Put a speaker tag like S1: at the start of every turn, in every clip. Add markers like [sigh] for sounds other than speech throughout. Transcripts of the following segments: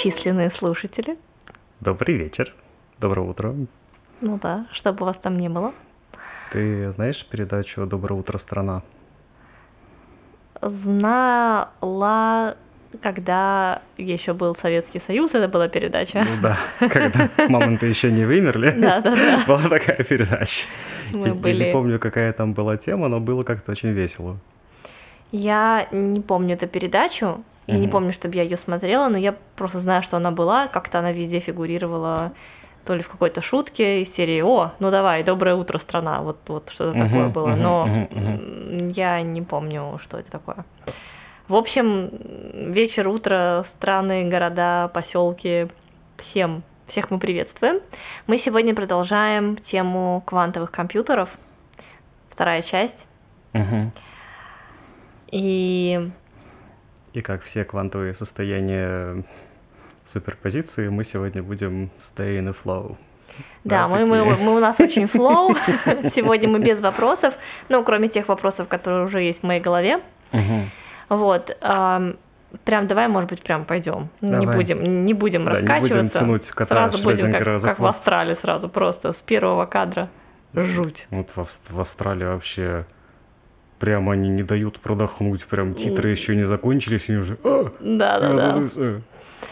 S1: многочисленные слушатели.
S2: Добрый вечер. Доброе утро.
S1: Ну да, чтобы вас там не было.
S2: Ты знаешь передачу «Доброе утро, страна»?
S1: Знала, когда еще был Советский Союз, это была передача.
S2: Ну да, когда мамонты еще не вымерли. [laughs]
S1: Да, да, да.
S2: Была такая передача.
S1: Мы
S2: Я
S1: были...
S2: не помню, какая там была тема, но было как-то очень весело.
S1: Я не помню эту передачу, я не помню, чтобы я ее смотрела, но я просто знаю, что она была, как-то она везде фигурировала, то ли в какой-то шутке из серии «О, ну давай, доброе утро, страна», вот, вот что-то такое было, но я не помню, что это такое. В общем, вечер, утро, страны, города, поселки, всем, всех мы приветствуем. Мы сегодня продолжаем тему квантовых компьютеров, вторая часть,
S2: Мгм.
S1: и
S2: И как все квантовые состояния суперпозиции, мы сегодня будем stay in the flow.
S1: Да, мы, мы,
S2: такие.
S1: мы у нас очень флоу. [laughs] Сегодня мы без вопросов, ну, кроме тех вопросов, которые уже есть в моей голове. Вот. Прям давай, может быть, прям пойдем. Не будем, не будем
S2: Да, не будем
S1: раскачиваться.
S2: тянуть кота
S1: сразу будем как,
S2: за
S1: как в. Австралии сразу, просто с первого кадра. Жуть.
S2: Вот в, в Австралии вообще прямо они не дают продохнуть, прям титры еще не закончились, и уже... «А,
S1: Да, да, да.
S2: надо с-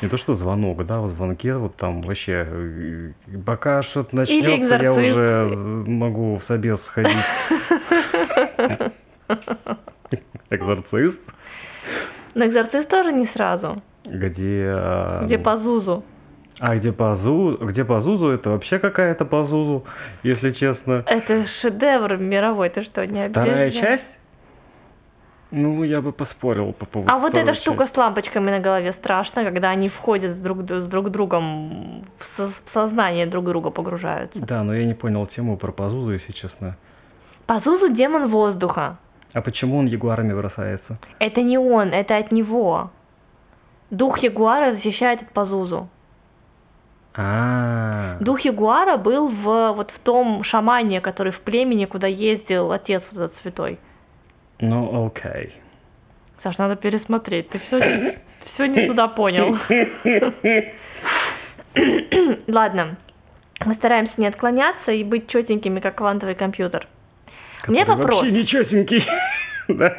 S2: Не то что звонок, да, в звонке вот там вообще, э, пока что-то начнется, я уже могу в собес сходить. [laughs] Экзорцист?
S1: Но экзорцист тоже не сразу.
S2: Где... а,
S1: Где по Зузу.
S2: А где по. Где по Зузу, это вообще какая-то по Зузу, если честно.
S1: Это шедевр мировой, ты что, не
S2: Вторая часть? Ну, я бы поспорил по поводу
S1: А вот эта штука
S2: части.
S1: с лампочками на голове страшно, когда они входят друг с друг другом в со- в сознание друг друга погружаются.
S2: Да, но я не понял тему про Пазузу, если честно.
S1: Пазузу демон воздуха.
S2: А почему он ягуарами бросается?
S1: Это не он, это от него. Дух Ягуара защищает от Пазузу.
S2: А,
S1: Дух Ягуара был в, вот в том шамане, который в племени, куда ездил отец вот этот святой.
S2: ну окей.
S1: Саш, надо пересмотреть. Ты все, все не туда понял. [coughs] Ладно. Мы стараемся не отклоняться и быть четенькими, как квантовый компьютер. У меня
S2: Который
S1: вопрос.
S2: Вообще нечесенький. [laughs] Да.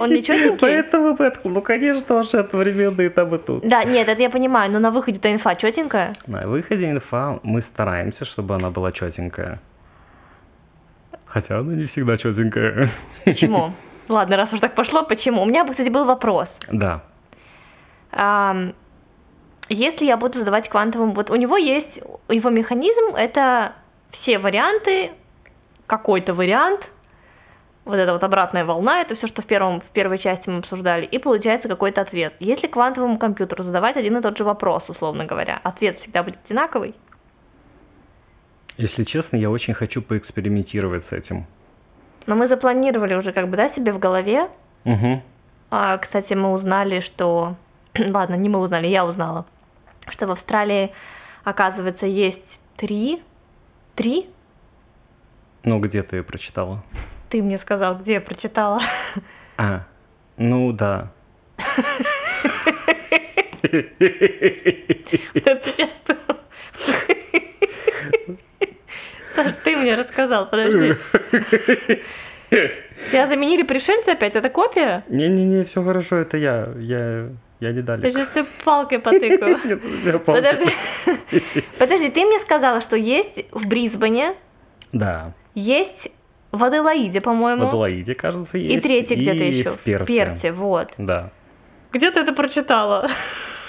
S1: Он не?
S2: Поэтому Бэтл, ну конечно, он же одновременно и там и тут.
S1: Да, нет, это я понимаю, но на выходе-то инфа четенькая.
S2: На выходе инфа мы стараемся, чтобы она была четенькая. Хотя она не всегда четенькая.
S1: Почему? [laughs] Ладно, раз уж так пошло, почему? У меня, кстати, был вопрос.
S2: Да.
S1: Ам, Если я буду задавать квантовым... Вот у него есть... Его механизм — это все варианты, какой-то вариант, вот эта вот обратная волна, это все, что в, первом, в первой части мы обсуждали, и получается какой-то ответ. Если квантовому компьютеру задавать один и тот же вопрос, условно говоря, ответ всегда будет одинаковый?
S2: Если честно, я очень хочу поэкспериментировать с этим.
S1: Но мы запланировали уже как бы, да, себе в голове.
S2: Угу.
S1: А, кстати, мы узнали, что... [clears throat] Ладно, не мы узнали, я узнала, что в Австралии, оказывается, есть три... Три?
S2: Ну, где ты прочитала?
S1: Ты мне сказал, где я прочитала.
S2: А, ну да.
S1: Это сейчас было. Саш, ты мне рассказал, подожди. Тебя заменили пришельцы опять? Это копия?
S2: Не-не-не, все хорошо, это я. Я, я не
S1: Я
S2: далек.
S1: сейчас тебе палкой потыкаю. [laughs] Подожди. [laughs] Подожди, ты мне сказала, что есть в Брисбене,
S2: Да.
S1: есть в Аделаиде,
S2: В
S1: по-моему.
S2: Аделаиде, кажется,
S1: И
S2: есть.
S1: третий где-то
S2: и
S1: еще.
S2: В Перте.
S1: вот.
S2: Да.
S1: Где ты это прочитала?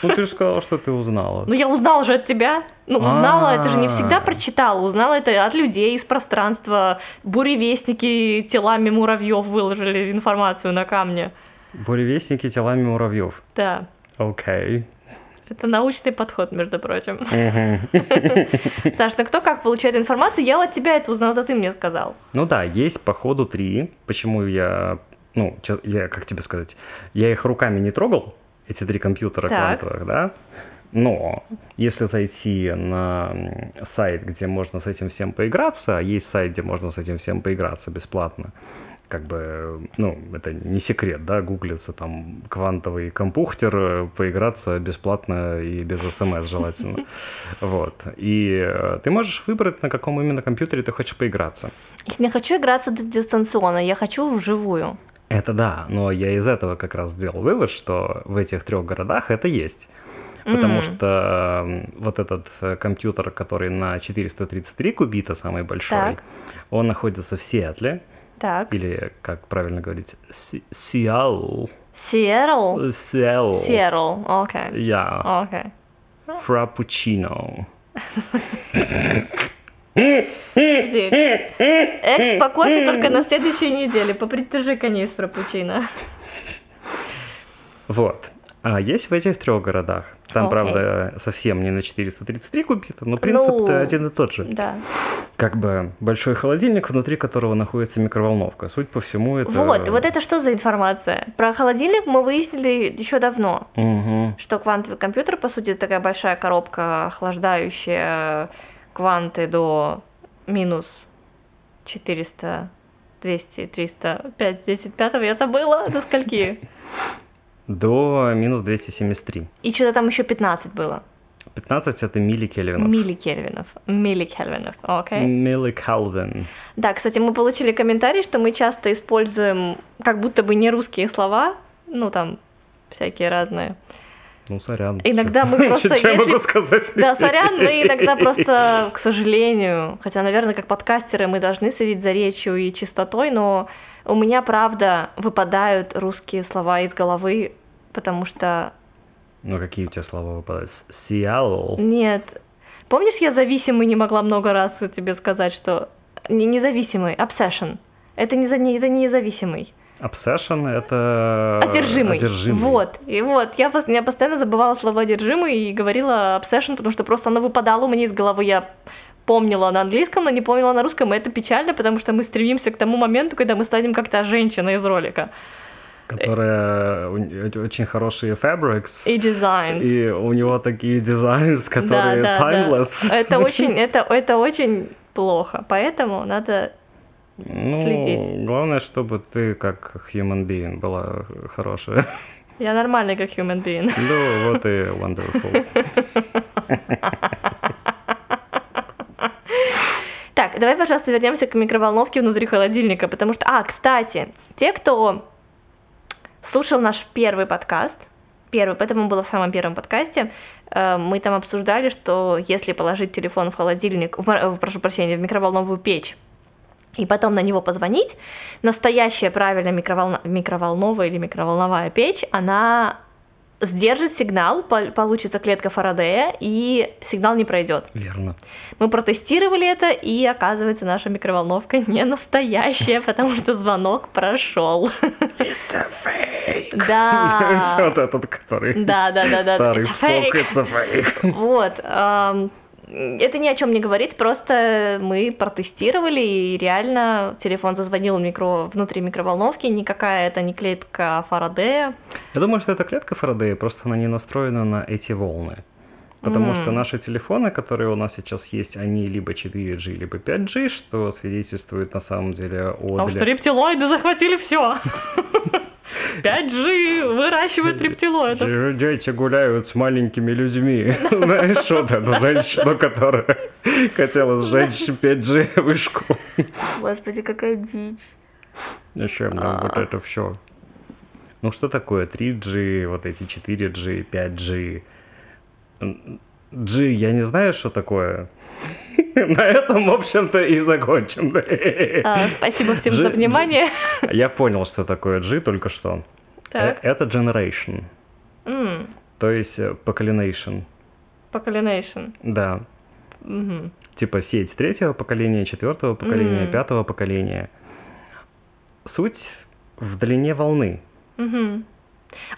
S2: Ну, ты же сказала, что ты узнала.
S1: Ну, я узнала же от тебя. Ну, узнала, это же не всегда
S2: А.
S1: прочитала. Узнала это от людей из пространства. Буревестники телами муравьев выложили информацию на камне.
S2: Буревестники телами муравьев.
S1: Да.
S2: Окей.
S1: Это научный подход, между прочим. Саш, ну кто как получает информацию? Я от тебя это узнала, это ты мне сказал.
S2: Ну да, есть по ходу три. Почему я... Ну, я, как тебе сказать, я их руками не трогал, эти три компьютера
S1: Так.
S2: квантовых, да? Но если зайти на сайт, где можно с этим всем поиграться, а есть сайт, где можно с этим всем поиграться бесплатно, как бы, ну, это не секрет, да, гуглится там квантовый компухтер, поиграться бесплатно и без смс желательно. [laughs] Вот. И э, ты можешь выбрать, на каком именно компьютере ты хочешь поиграться.
S1: Я не хочу играться дистанционно, я хочу вживую.
S2: Это да, но я из этого как раз сделал вывод, что в этих трех городах это есть. Потому mm. что вот этот э, компьютер, который на 433 кубита, самый большой, так. он находится в Сиэтле.
S1: Так.
S2: Или, как правильно говорить, Сиал.
S1: Сиэрл?
S2: Сиэл.
S1: Сиэрл, окей.
S2: Я.
S1: Окей.
S2: Фрапучино.
S1: Экспо кофе только на следующей неделе. Попридержи коней с фрапучино.
S2: Вот. А есть в этих трех городах. Там, okay. правда, совсем не на 433 кубита, но принцип ну, один и тот же.
S1: Да.
S2: Как бы большой холодильник, внутри которого находится микроволновка. Суть по всему это...
S1: Вот, вот это что за информация? Про холодильник мы выяснили еще давно,
S2: угу.
S1: что квантовый компьютер, по сути, такая большая коробка, охлаждающая кванты до минус 400, 200, 300, 5, 10, 5, я забыла, до скольки?
S2: До минус 273.
S1: И что-то там еще 15 было.
S2: 15 это милликельвинов.
S1: Милликельвинов. Милликельвинов, окей. Okay.
S2: Милликельвин.
S1: Да, кстати, мы получили комментарий, что мы часто используем как будто бы не русские слова, ну там всякие разные.
S2: Ну, сорян.
S1: Иногда мы [laughs] просто...
S2: Что я могу сказать?
S1: Да, сорян, мы иногда просто, к сожалению, хотя, наверное, как подкастеры мы должны следить за речью и чистотой, но у меня, правда, выпадают русские слова из головы, потому что...
S2: Ну, какие у тебя слова выпадают? Сиал?
S1: Нет. Помнишь, я зависимый не могла много раз тебе сказать, что... Не независимый, obsession. Это не, за... это не независимый.
S2: Obsession — это...
S1: Одержимый.
S2: Одержимый.
S1: Вот. И вот, я, я постоянно забывала слово одержимый и говорила obsession, потому что просто оно выпадало у меня из головы. Я помнила на английском, но не помнила на русском, и это печально, потому что мы стремимся к тому моменту, когда мы станем как-то женщина из ролика.
S2: Которая очень хорошие fabrics.
S1: И designs.
S2: И у него такие дизайны, которые да, да, timeless.
S1: Да. Это [laughs] очень, это, это очень плохо, поэтому надо ну, следить.
S2: Главное, чтобы ты как human being была хорошая.
S1: Я нормальный как human being.
S2: Ну, вот и wonderful. [laughs]
S1: Так, давай, пожалуйста, вернемся к микроволновке внутри холодильника, потому что... А, кстати, те, кто слушал наш первый подкаст, первый, поэтому было в самом первом подкасте, э, мы там обсуждали, что если положить телефон в холодильник, в, прошу прощения, в микроволновую печь, и потом на него позвонить, настоящая правильная микроволна... микроволновая или микроволновая печь, она сдержит сигнал, получится клетка Фарадея, и сигнал не пройдет.
S2: Верно.
S1: Мы протестировали это, и оказывается, наша микроволновка [laughs] не настоящая, потому что звонок прошел.
S2: It's a fake.
S1: Да. [laughs]
S2: Вот этот, который
S1: да, да, да, да.
S2: старый спок, it's a fake.
S1: Вот это ни о чем не говорит, просто мы протестировали, и реально телефон зазвонил микро... внутри микроволновки, никакая это не клетка Фарадея.
S2: Я думаю, что это клетка Фарадея, просто она не настроена на эти волны. Потому mm. что наши телефоны, которые у нас сейчас есть, они либо 4G, либо 5G, что свидетельствует на самом деле о...
S1: Потому что рептилоиды захватили все. [laughs] 5G выращивает рептилоидов.
S2: Дети гуляют с маленькими людьми. [laughs] Знаешь, что это женщина, которая хотела сжечь 5G вышку.
S1: Господи, какая дичь.
S2: Зачем нам вот это все? Ну что такое 3G, вот эти 4G, 5G? G, я не знаю, что такое. [laughs] На этом, в общем-то, и закончим.
S1: А, спасибо всем G, за внимание.
S2: Я понял, что такое G только что.
S1: Так.
S2: Э, это generation.
S1: Mm.
S2: То есть.
S1: Э, поколенation.
S2: Да.
S1: Угу.
S2: Типа сеть третьего поколения, четвертого поколения, mm. пятого поколения. Суть в длине волны.
S1: Угу.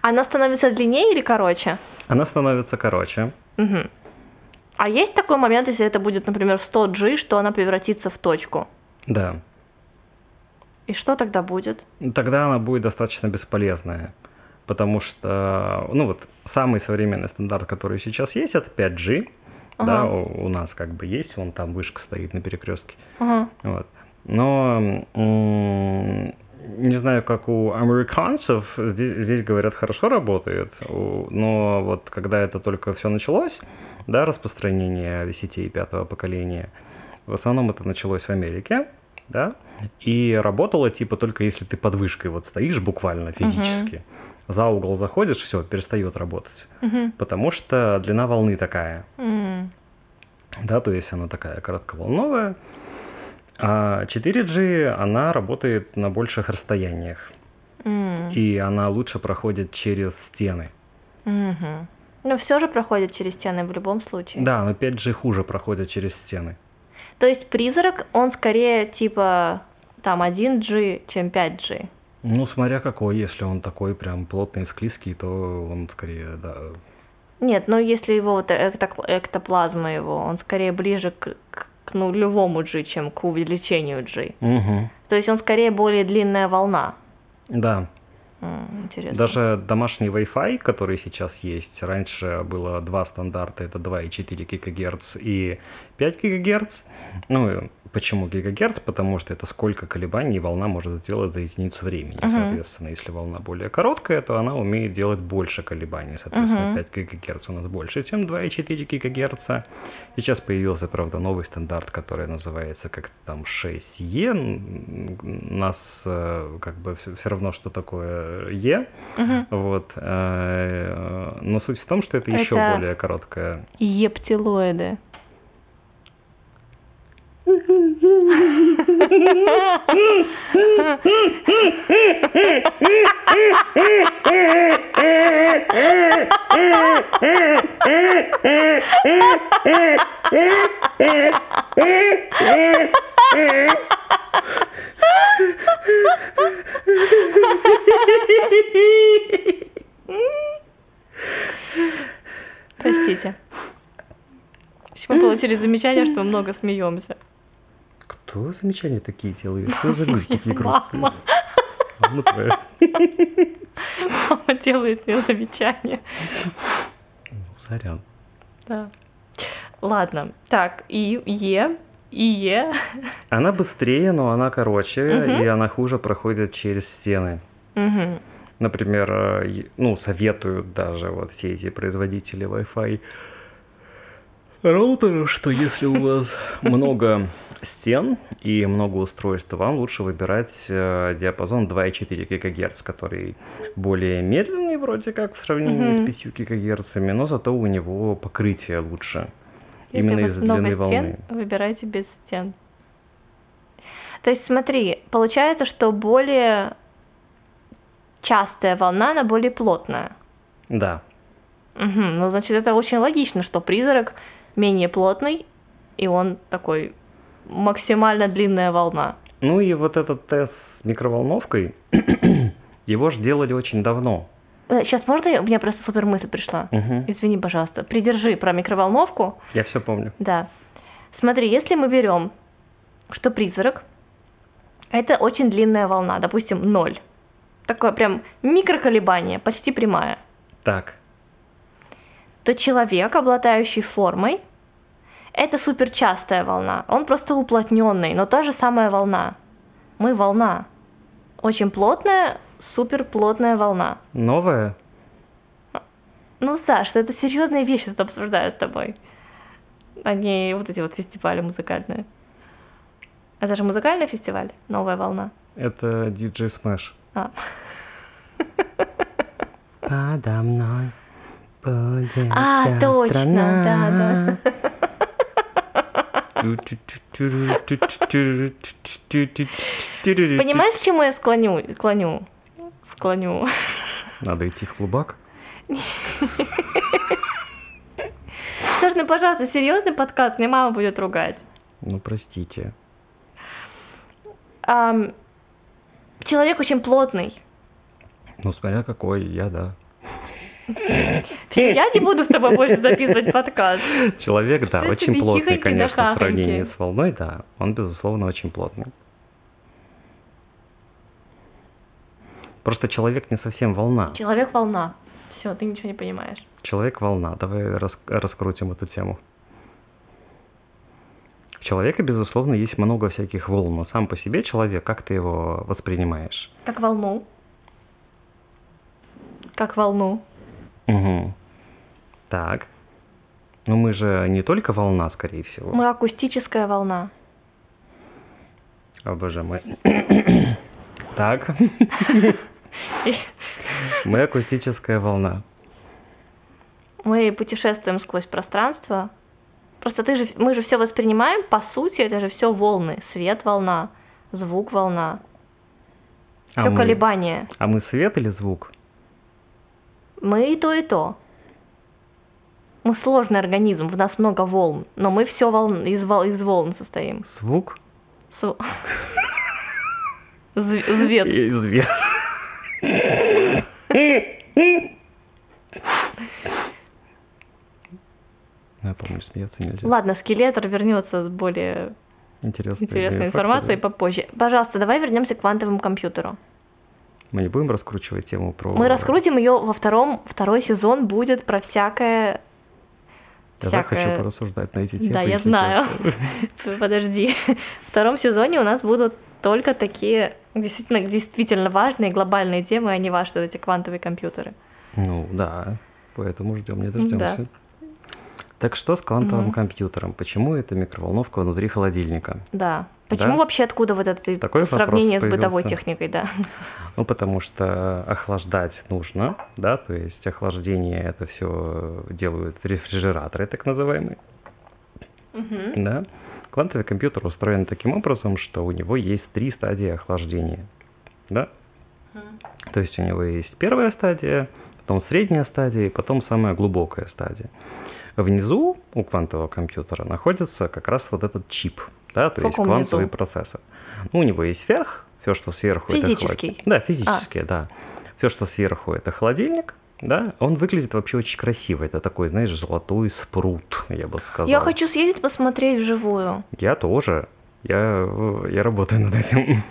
S1: Она становится длиннее или короче?
S2: Она становится короче.
S1: Угу. А есть такой момент, если это будет, например, 100G, что она превратится в точку?
S2: Да.
S1: И что тогда будет?
S2: Тогда она будет достаточно бесполезная. Потому что, ну вот, самый современный стандарт, который сейчас есть, это 5G. Ага. Да, у, у нас как бы есть, вон там вышка стоит на перекрестке.
S1: Ага.
S2: Вот. Но не знаю, как у американцев, здесь, здесь говорят, хорошо работает, но вот когда это только все началось, да, распространение сетей пятого поколения, в основном это началось в Америке, да, и работало типа только если ты под вышкой вот стоишь буквально физически. Uh-huh за угол заходишь, все, перестает работать. Угу. Потому что длина волны такая. Угу. Да, то есть она такая коротковолновая. А 4G, она работает на больших расстояниях. Mm. И она лучше проходит через стены.
S1: Mm-hmm. Но все же проходит через стены в любом случае.
S2: Да, но 5G хуже проходит через стены.
S1: То есть призрак, он скорее типа там 1G, чем 5G.
S2: Ну, смотря какой, если он такой прям плотный и склизкий, то он скорее, да.
S1: Нет, ну если его вот эктоплазма его, он скорее ближе к, к, к нулевому G, чем к увеличению G. Угу. То есть он скорее более длинная волна.
S2: Да. Интересно. Даже домашний Wi-Fi, который сейчас есть, раньше было два стандарта, это 2,4 ГГц и 5 ГГц. Ну, Почему гигагерц? Потому что это сколько колебаний волна может сделать за единицу времени. Uh-huh. Соответственно, если волна более короткая, то она умеет делать больше колебаний. Соответственно, uh-huh. 5 гигагерц у нас больше, чем 2,4 гигагерца. Сейчас появился, правда, новый стандарт, который называется как-то там 6Е. Нас э, как бы все равно, что такое Е. Uh-huh. Вот. Э, но суть в том, что это, это еще более короткая.
S1: Ептилоиды. Простите. Мы получили замечание, что много смеемся.
S2: Кто замечания такие делает? Что за люди такие грустные? Мама.
S1: Мама делает мне замечания.
S2: Ну, сорян.
S1: Да. Ладно. Так, и Е. И Е.
S2: Она быстрее, но она короче, угу. и она хуже проходит через стены. Угу. Например, э, ну, советуют даже вот все эти производители Wi-Fi роутеров, что если у вас много стен и много устройств, вам лучше выбирать э, диапазон 2,4 ГГц, который более медленный вроде как в сравнении mm-hmm. с 5 ГГц, но зато у него покрытие лучше.
S1: Если Именно из-за длины стен, волны. Выбирайте без стен. То есть смотри, получается, что более частая волна, она более плотная.
S2: Да.
S1: Угу, ну, значит, это очень логично, что призрак менее плотный, и он такой максимально длинная волна.
S2: Ну и вот этот тест с микроволновкой, [clears throat] его же делали очень давно.
S1: Сейчас э, можно? У меня просто супер мысль пришла. Угу. Извини, пожалуйста. Придержи про микроволновку.
S2: Я все помню.
S1: Да. Смотри, если мы берем, что призрак, это очень длинная волна, допустим, ноль. Такое прям микроколебание, почти прямая.
S2: Так.
S1: То человек, обладающий формой, это суперчастая волна. Он просто уплотненный, но та же самая волна. Мы волна. Очень плотная, суперплотная волна.
S2: Новая?
S1: Ну, Саш, это серьезные вещи тут обсуждаю с тобой. А не вот эти вот фестивали музыкальные. Это же музыкальный фестиваль, новая волна.
S2: Это DJ Smash. А. Подо мной будет
S1: А, точно, да, да. Понимаешь, к чему я склоню? Склоню. Склоню.
S2: Надо идти в клубак?
S1: Саш, ну, пожалуйста, серьезный подкаст, мне мама будет ругать.
S2: Ну, простите.
S1: Человек очень плотный.
S2: Ну, смотря какой, я да. [laughs]
S1: Все, я не буду с тобой больше записывать подкаст.
S2: Человек, да, очень плотный, конечно, в сравнении с волной, да. Он, безусловно, очень плотный. Просто человек не совсем волна.
S1: Человек волна. Все, ты ничего не понимаешь.
S2: Человек волна. Давай рас- раскрутим эту тему. человека, безусловно, есть много всяких волн, но сам по себе человек, как ты его воспринимаешь?
S1: Как волну. Как волну.
S2: Угу. Так. Ну мы же не только волна, скорее всего.
S1: Мы акустическая волна.
S2: О, боже мой. [coughs] Так. [laughs] Мы акустическая волна.
S1: Мы путешествуем сквозь пространство. Просто ты же, мы же все воспринимаем, по сути, это же все волны. Свет волна, звук волна.
S2: А
S1: Все
S2: мы-
S1: колебания.
S2: А мы свет или звук?
S1: Мы и то, и то. Мы сложный организм, в нас много волн, но мы все волн, из, вол, из волн состоим.
S2: Звук
S1: С- Зв- Звет.
S2: и свет. Я помню, смеяться нельзя.
S1: Ладно, скелетор вернется с более интересной информацией попозже. Пожалуйста, давай вернемся к квантовому компьютеру.
S2: Мы не будем раскручивать тему про...
S1: Мы раскрутим ее во втором. Второй сезон будет про всякое.
S2: Я так хочу
S1: всякое-
S2: порассуждать на эти темы,
S1: Да, я знаю.
S2: честно. [laughs]
S1: Подожди. В втором сезоне у нас будут только такие действительно, действительно важные глобальные темы, а не ваши вот эти квантовые компьютеры.
S2: Ну, да. Поэтому ждем, не дождемся. Так что с квантовым компьютером? Почему это микроволновка внутри холодильника?
S1: Да. Почему
S2: Да?
S1: вообще откуда вот это
S2: Такой
S1: сравнение с бытовой техникой, да?
S2: Ну, потому что охлаждать нужно, да, то есть охлаждение это все делают рефрижераторы, так называемые. Да. Квантовый компьютер устроен таким образом, что у него есть три стадии охлаждения. Да? То есть у него есть первая стадия, потом средняя стадия и потом самая глубокая стадия. Внизу у квантового компьютера находится как раз вот этот чип, да, то
S1: В
S2: есть квантовый
S1: низу?
S2: процессор. Ну, у него есть верх, все, что сверху это
S1: Физический?
S2: холод- Да, физически, да. Все, что сверху это холодильник, да, он выглядит вообще очень красиво. Это такой, знаешь, золотой спрут, я бы сказал.
S1: Я хочу съездить посмотреть вживую.
S2: Я тоже. Я, я работаю над этим.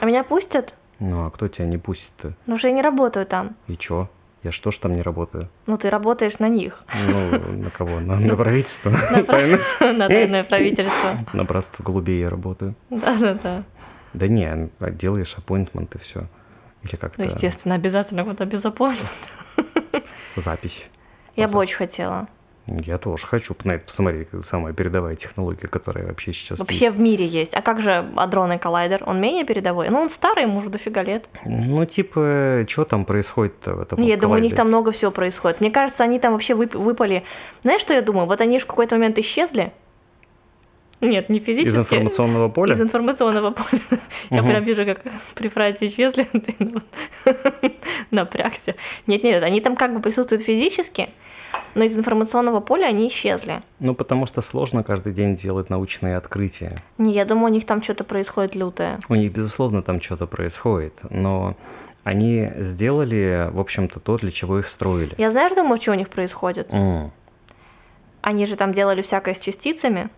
S1: А меня пустят?
S2: Ну, а кто тебя не пустит-то?
S1: Потому что я не работаю там.
S2: И чё? Я что ж там не работаю?
S1: Ну, ты работаешь на них.
S2: Ну, на кого? На, на правительство? [laughs]
S1: На
S2: Тайно. [laughs]
S1: На тайное правительство.
S2: На братство голубей я работаю.
S1: Да-да-да.
S2: Да не, делаешь аппоинтмент и все. Или как-то
S1: Ну, естественно, обязательно куда без опор.
S2: запись.
S1: Я бы очень хотела.
S2: Я тоже хочу на это посмотреть, как самая передовая технология, которая вообще сейчас
S1: Вообще в мире есть. А как же адронный коллайдер? Он менее передовой? Ну, он старый, ему уже дофига лет.
S2: есть. Ну, типа, что там происходит-то в этом
S1: я думаю, у них там много всего происходит. Мне кажется, они там вообще вып- выпали. Знаешь, что я думаю? Вот они же в какой-то момент исчезли. Нет, не физически.
S2: Из информационного поля?
S1: Из информационного поля. Я
S2: Мгм.
S1: прям вижу, как при фразе исчезли, [laughs] ты ну, [laughs] напрягся. Нет, нет, они там как бы присутствуют физически, но из информационного поля они исчезли.
S2: Ну, потому что сложно каждый день делать научные открытия.
S1: Не, я думаю, у них там что-то происходит лютое.
S2: У них, безусловно, там что-то происходит, но они сделали, в общем-то, то, для чего их строили.
S1: Я знаешь, думаю, что у них происходит?
S2: М.
S1: Они же там делали всякое с частицами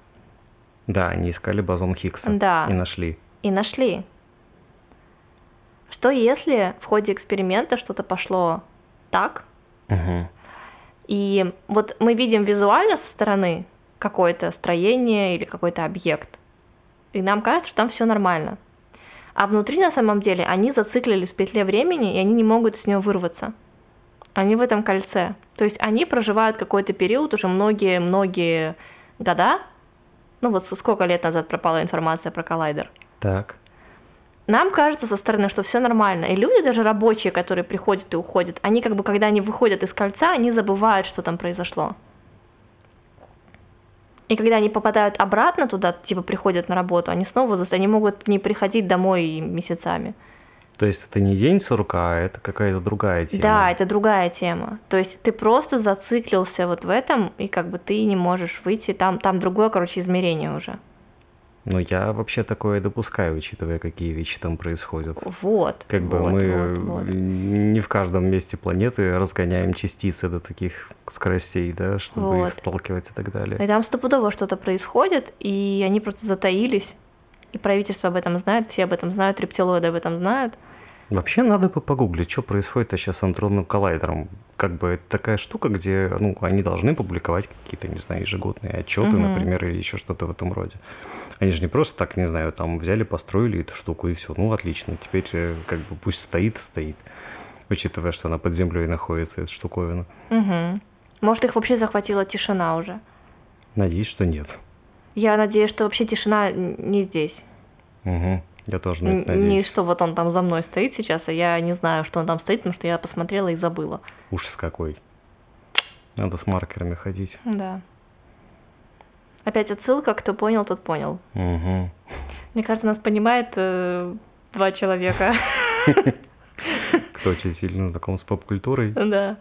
S2: Да, они искали бозон Хиггса
S1: Да.
S2: и нашли.
S1: и нашли. Что если в ходе эксперимента что-то пошло так,
S2: Мгм.
S1: И вот мы видим визуально со стороны какое-то строение или какой-то объект, и нам кажется, что там все нормально. А внутри на самом деле они зациклились в петле времени, и они не могут с нее вырваться. Они в этом кольце. То есть они проживают какой-то период уже многие-многие года. Ну вот сколько лет назад пропала информация про коллайдер.
S2: Так.
S1: Нам кажется со стороны, что все нормально. И люди, даже рабочие, которые приходят и уходят, они как бы, когда они выходят из кольца, они забывают, что там произошло. И когда они попадают обратно туда, типа приходят на работу, они снова зас- они могут не приходить домой месяцами.
S2: То есть это не день сурка, а это какая-то другая тема.
S1: Да, это другая тема. То есть ты просто зациклился вот в этом, и как бы ты не можешь выйти, там, там другое, короче, измерение уже.
S2: Но я вообще такое допускаю, учитывая, какие вещи там происходят.
S1: Вот.
S2: Как бы
S1: вот,
S2: мы
S1: вот, вот.
S2: не в каждом месте планеты разгоняем частицы до таких скоростей, да, чтобы
S1: Вот.
S2: их сталкивать и так далее.
S1: И там стопудово что-то происходит, и они просто затаились. И правительство об этом знает, все об этом знают, рептилоиды об этом знают.
S2: Вообще надо бы погуглить, что происходит сейчас с андронным коллайдером. Как бы это такая штука, где ну, они должны публиковать какие-то, не знаю, ежегодные отчеты,
S1: Мгм.
S2: например, или еще что-то в этом роде. Они же не просто так, не знаю, там взяли, построили эту штуку и все. Ну, отлично. Теперь э, как бы пусть стоит, стоит. Учитывая, что она под землей находится, эта штуковина.
S1: Мгм. Может, их вообще захватила тишина уже.
S2: Надеюсь, что нет.
S1: Я надеюсь, что вообще тишина не здесь.
S2: Угу. Я тоже на это
S1: Н- Не
S2: надеюсь.
S1: что вот он там за мной стоит сейчас, а я не знаю, что он там стоит, потому что я посмотрела и забыла.
S2: Ужас какой. Надо с маркерами ходить.
S1: Да. Опять отсылка, кто понял, тот понял.
S2: Угу.
S1: Мне кажется, нас понимает э, два человека. [laughs]
S2: Кто очень сильно знаком с поп-культурой.
S1: Да.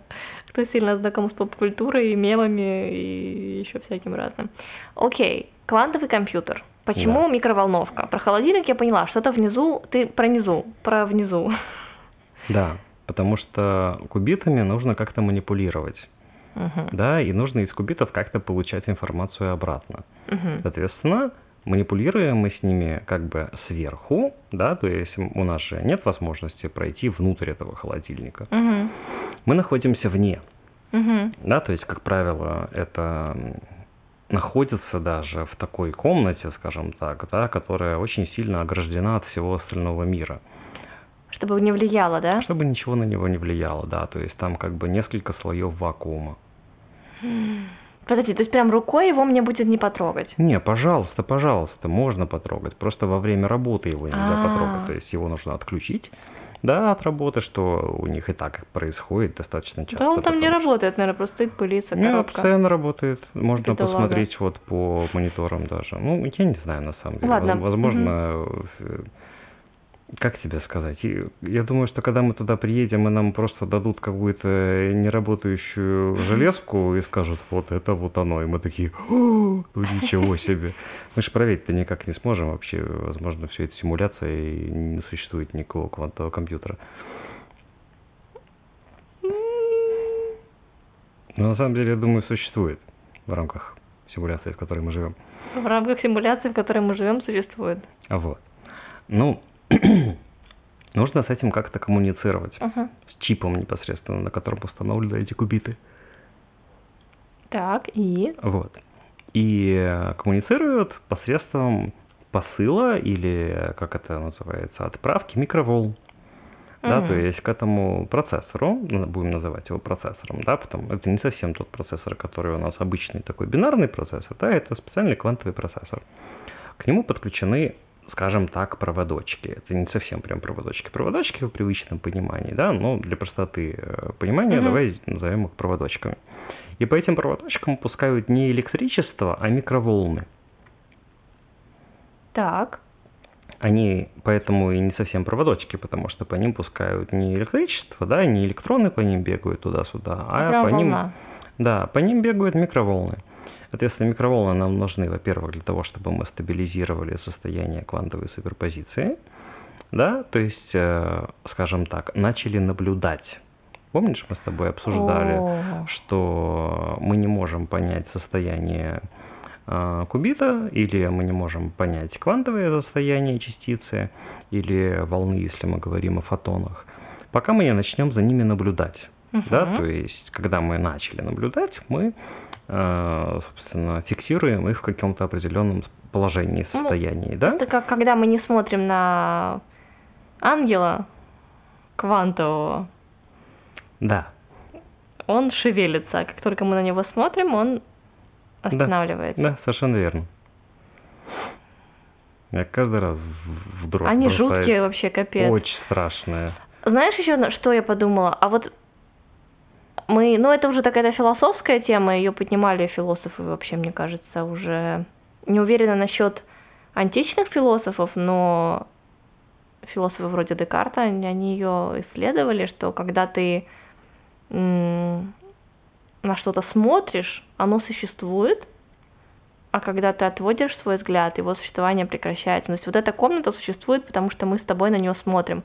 S1: Кто сильно знаком с поп-культурой, мемами и еще всяким разным. Окей, квантовый компьютер. Почему
S2: Да.
S1: микроволновка? Про холодильник я поняла, что-то внизу, ты про низу, про внизу.
S2: Да, потому что кубитами нужно как-то манипулировать.
S1: Мгм,
S2: Да, и нужно из кубитов как-то получать информацию обратно.
S1: мгм.
S2: Соответственно, манипулируем мы с ними как бы сверху, да, то есть у нас же нет возможности пройти внутрь этого холодильника.
S1: Мгм,
S2: Мы находимся вне,
S1: мгм.
S2: да, то есть, как правило, это находится даже в такой комнате, скажем так, да, которая очень сильно ограждена от всего остального мира.
S1: Чтобы не влияло, да?
S2: Чтобы ничего на него не влияло, да, то есть там как бы несколько слоев вакуума.
S1: Подожди, то есть прям рукой его мне будет не потрогать?
S2: Не, пожалуйста, пожалуйста, можно потрогать. Просто во время работы его нельзя
S1: А.
S2: потрогать. То есть его нужно отключить, да, от работы, что у них и так происходит достаточно часто.
S1: Да он там не
S2: что-
S1: работает, наверное, просто стоит пылится
S2: Не,
S1: коробка.
S2: постоянно работает. Можно
S1: Бедолага.
S2: посмотреть вот по мониторам даже. Ну, я не знаю, на самом деле.
S1: Ладно,
S2: Воз- Возможно, в- как тебе сказать? Я думаю, что когда мы туда приедем, и нам просто дадут какую-то неработающую [laughs] железку и скажут, вот это вот оно. И мы такие, «О, ну ничего [laughs] себе. Мы же проверить-то никак не сможем вообще. Возможно, все это симуляция, и не существует никакого квантового компьютера. Но на самом деле, я думаю, существует в рамках симуляции, в которой мы живем.
S1: В рамках симуляции, в которой мы живем, существует.
S2: А Вот. Ну, [clears throat] нужно с этим как-то коммуницировать.
S1: Мгм.
S2: С чипом непосредственно, на котором установлены эти кубиты.
S1: Так, и...
S2: Вот. И э, коммуницируют посредством посыла или, как это называется, отправки микроволн. Да, то есть к этому процессору, ну, будем называть его процессором, да, потому это не совсем тот процессор, который у нас обычный такой бинарный процессор, да, это специальный квантовый процессор. К нему подключены, скажем так, проводочки. Это не совсем прям проводочки. Проводочки в привычном понимании, да, но для простоты э, понимания
S1: Мгм.
S2: давай назовем их проводочками. И по этим проводочкам пускают не электричество, а микроволны.
S1: Так.
S2: Они поэтому и не совсем проводочки, потому что по ним пускают не электричество, да, не электроны по ним бегают туда-сюда, а
S1: прям
S2: по ним, да, по ним бегают микроволны. Соответственно, микроволны нам нужны, во-первых, для того, чтобы мы стабилизировали состояние квантовой суперпозиции, да, то есть, э, скажем так, начали наблюдать. Помнишь, мы с тобой обсуждали,
S1: О.
S2: что мы не можем понять состояние а, кубита, или мы не можем понять квантовое состояние частицы, или волны, если мы говорим о фотонах, пока мы не начнем за ними наблюдать. Да,
S1: Мгм.
S2: то есть, когда мы начали наблюдать, мы, э, собственно, фиксируем их в каком-то определенном положении, состоянии, да?
S1: Это как когда мы не смотрим на ангела квантового,
S2: Да,
S1: он шевелится, а как только мы на него смотрим, он останавливается.
S2: да, совершенно верно. Я каждый раз в, дрожь
S1: Они жуткие вообще, капец.
S2: Очень страшные.
S1: Знаешь еще, что я подумала? А вот мы, ну это уже такая философская тема, ее поднимали философы вообще, мне кажется, уже не уверена насчет античных философов, но философы вроде Декарта, они ее исследовали, что когда ты на что-то смотришь, оно существует, а когда ты отводишь свой взгляд, его существование прекращается. То есть вот эта комната существует, потому что мы с тобой на нее смотрим.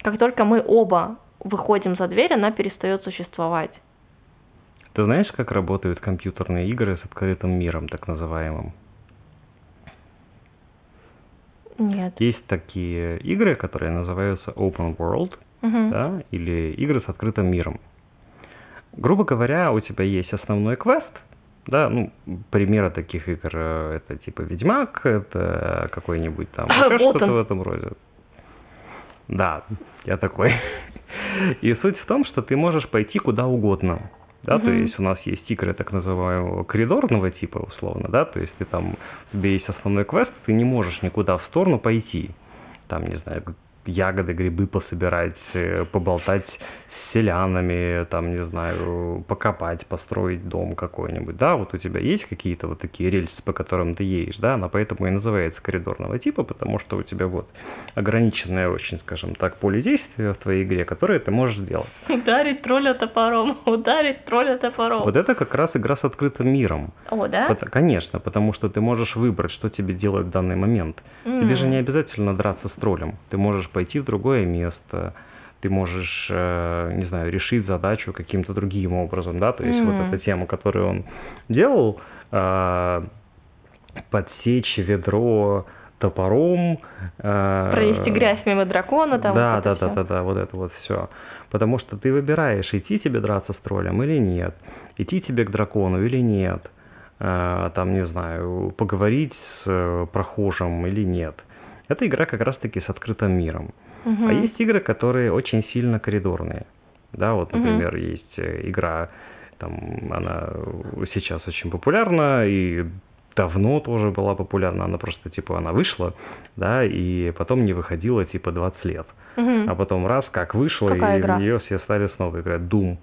S1: Как только мы оба выходим за дверь, она перестает существовать.
S2: Ты знаешь, как работают компьютерные игры с открытым миром, так называемым?
S1: Нет.
S2: Есть такие игры, которые называются Open World,
S1: Мгм.
S2: да, или игры с открытым миром. Грубо говоря, у тебя есть основной квест, да, ну, примеры таких игр э, это типа Ведьмак, это какой-нибудь там [coughs] еще что-то в этом роде. Да, я такой. И суть в том, что ты можешь пойти куда угодно. Да, то
S1: Мгм.
S2: есть у нас есть игры так называемого коридорного типа, условно, да, то есть ты там, у тебя есть основной квест, ты не можешь никуда в сторону пойти. Там, не знаю, ягоды, грибы пособирать, э, поболтать с селянами, там, не знаю, покопать, построить дом какой-нибудь, да, вот у тебя есть какие-то вот такие рельсы, по которым ты едешь, да, она поэтому и называется коридорного типа, потому что у тебя вот ограниченное очень, скажем так, поле действия в твоей игре, которое ты можешь сделать. [laughs]
S1: Ударить тролля топором, ударить тролля топором.
S2: Вот это как раз игра с открытым миром.
S1: О, да?
S2: Конечно, потому что ты можешь выбрать, что тебе делать в данный момент. Тебе же не обязательно драться с троллем. Ты можешь пойти в другое место, ты можешь, э, не знаю, решить задачу каким-то другим образом, да, то есть вот
S1: Мгм.
S2: эта тема, которую он делал, э, подсечь ведро топором. э,
S1: Пронести грязь мимо дракона, там
S2: да,
S1: вот
S2: да, да, да, да, вот это вот все. Потому что ты выбираешь, идти тебе драться с троллем или нет, идти тебе к дракону или нет, там, не знаю, поговорить с прохожим или нет. Это игра как раз-таки с открытым миром.
S1: Мгм.
S2: А есть игры, которые очень сильно коридорные. Да, вот, например, есть э, игра, там, она сейчас очень популярна, и давно тоже была популярна, она просто, типа, она вышла, да, и потом не выходила, типа, 20 лет.
S1: Мгм.
S2: А потом раз, как вышла,
S1: Какая
S2: и
S1: игра?
S2: в нее все стали снова играть. Doom.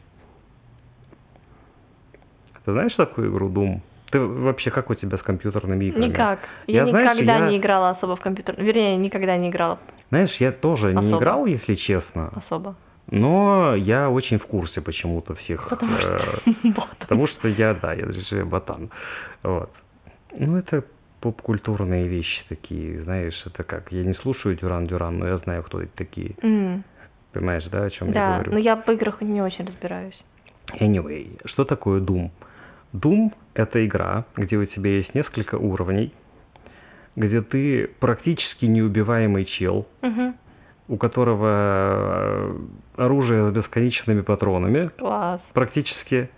S2: Ты знаешь такую игру Doom? Ты вообще как у тебя с компьютерными играми?
S1: Никак. Я,
S2: Я, знаешь,
S1: никогда
S2: я-
S1: не играла особо в компьютер. Вернее, никогда не играла
S2: Знаешь, я тоже не
S1: Особо.
S2: играл, если честно,
S1: особо.
S2: но я очень в курсе почему-то всех.
S1: Потому
S2: э. [laughs] Потому что я, да, я же ботан. Вот. Ну, это поп-культурные вещи такие, знаешь, это как, я не слушаю Дюран Дюран, но я знаю, кто это такие. Понимаешь, да, о чем я
S1: Да,
S2: говорю?
S1: но я по играх не очень разбираюсь.
S2: Anyway, что такое Doom? Doom — это игра, где у тебя есть несколько уровней, где ты практически неубиваемый чел,
S1: Мгм.
S2: у которого э, оружие с бесконечными патронами,
S1: Класс.
S2: практически.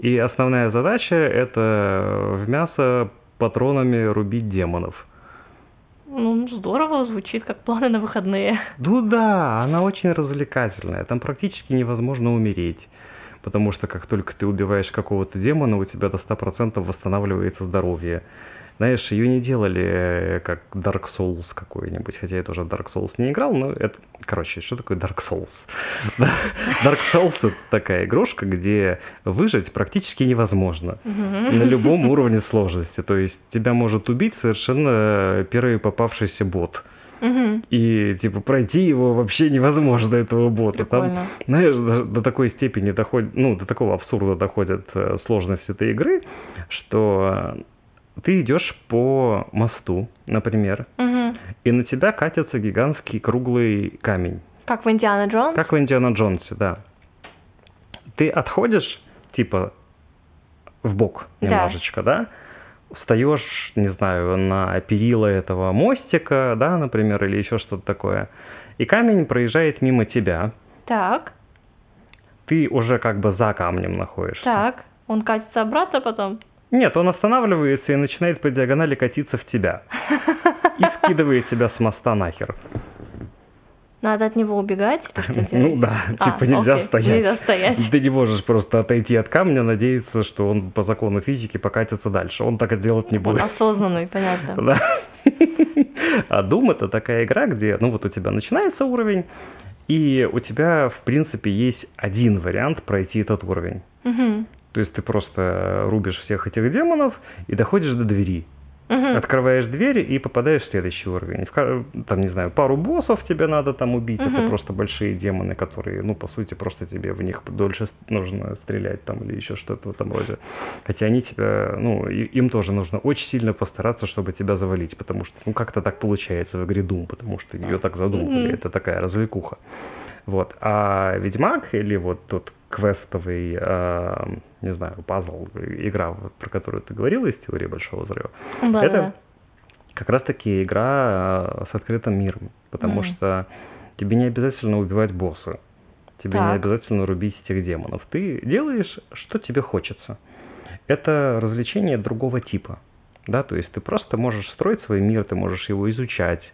S2: И основная задача — это в мясо патронами рубить демонов.
S1: Ну, здорово, звучит как планы на выходные.
S2: Ну да, она очень развлекательная. Там практически невозможно умереть. Потому что как только ты убиваешь какого-то демона, у тебя до 100% восстанавливается здоровье. Знаешь, ее не делали э, как Dark Souls какой-нибудь, хотя я тоже Dark Souls не играл, но это... Короче, что такое Dark Souls? [laughs] Dark Souls — это такая игрушка, где выжить практически невозможно на любом уровне сложности. То есть тебя может убить совершенно первый попавшийся бот.
S1: Мгм.
S2: И, типа, пройти его вообще невозможно, этого бота. Там,
S1: Прикольно.
S2: знаешь, до, до такой степени доходит, ну, до такого абсурда доходит э, сложность этой игры, что ты идешь по мосту, например,
S1: Мгм.
S2: и на тебя катится гигантский круглый камень.
S1: Как в Индиана Джонс?
S2: Как в Индиана Джонсе, да. Ты отходишь, типа, в бок
S1: Да.
S2: немножечко, да? Встаешь, не знаю, на перила этого мостика, да, например, или еще что-то такое. И камень проезжает мимо тебя.
S1: Так,
S2: Ты уже как бы за камнем находишься.
S1: так. Он катится обратно потом?
S2: Нет, он останавливается и начинает по диагонали катиться в тебя. И скидывает тебя с моста нахер.
S1: Надо от него убегать или что [laughs] делать?
S2: Ну да,
S1: А,
S2: типа нельзя
S1: окей,
S2: стоять.
S1: Нельзя стоять.
S2: Ты не можешь просто отойти от камня, надеяться, что он по закону физики покатится дальше. Он так делать не
S1: Он
S2: будет.
S1: осознанный, понятно. [laughs]
S2: Да. А Doom это такая игра, где, ну вот у тебя начинается уровень, и у тебя, в принципе, есть один вариант пройти этот уровень.
S1: Мгм.
S2: То есть ты просто рубишь всех этих демонов и доходишь до двери.
S1: Мгм.
S2: Открываешь дверь и попадаешь в следующий уровень. В Там, не знаю, пару боссов тебе надо там убить. Это
S1: Мгм.
S2: просто большие демоны, которые, ну, по сути, просто тебе в них дольше нужно стрелять там или еще что-то в этом роде. Хотя они тебя, ну, и- им тоже нужно очень сильно постараться, чтобы тебя завалить, потому что, ну, как-то так получается в игре Doom, потому что ее так задумали.
S1: Мгм.
S2: Это такая развлекуха. Вот. А Ведьмак или вот тот квестовый, а, не знаю, пазл, игра, про которую ты говорила из теории Большого Взрыва,
S1: Да,
S2: это
S1: да.
S2: как раз-таки игра э, с открытым миром, потому
S1: Мгм.
S2: что тебе не обязательно убивать босса, тебе не
S1: Так.
S2: обязательно рубить этих демонов. Ты делаешь, что тебе хочется. Это развлечение другого типа, да, то есть ты просто можешь строить свой мир, ты можешь его изучать,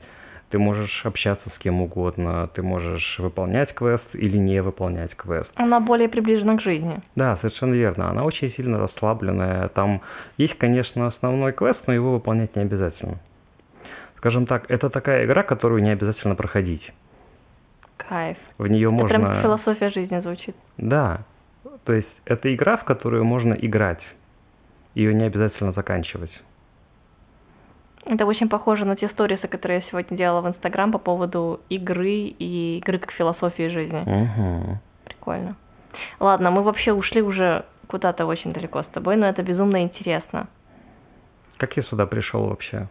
S2: ты можешь общаться с кем угодно, ты можешь выполнять квест или не выполнять квест.
S1: Она более приближена к жизни.
S2: Да, совершенно верно. Она очень сильно расслабленная. Там есть, конечно, основной квест, но его выполнять не обязательно. Скажем так, это такая игра, которую не обязательно проходить.
S1: Кайф.
S2: В нее
S1: Это
S2: можно...
S1: прям как философия жизни звучит.
S2: Да. То есть это игра, в которую можно играть. Ее не обязательно заканчивать.
S1: Это очень похоже на те сторисы, которые я сегодня делала в Инстаграм по поводу игры и игры как философии жизни.
S2: Мгм.
S1: Прикольно. Ладно, мы вообще ушли уже куда-то очень далеко с тобой, но это безумно интересно.
S2: Как я сюда пришел вообще?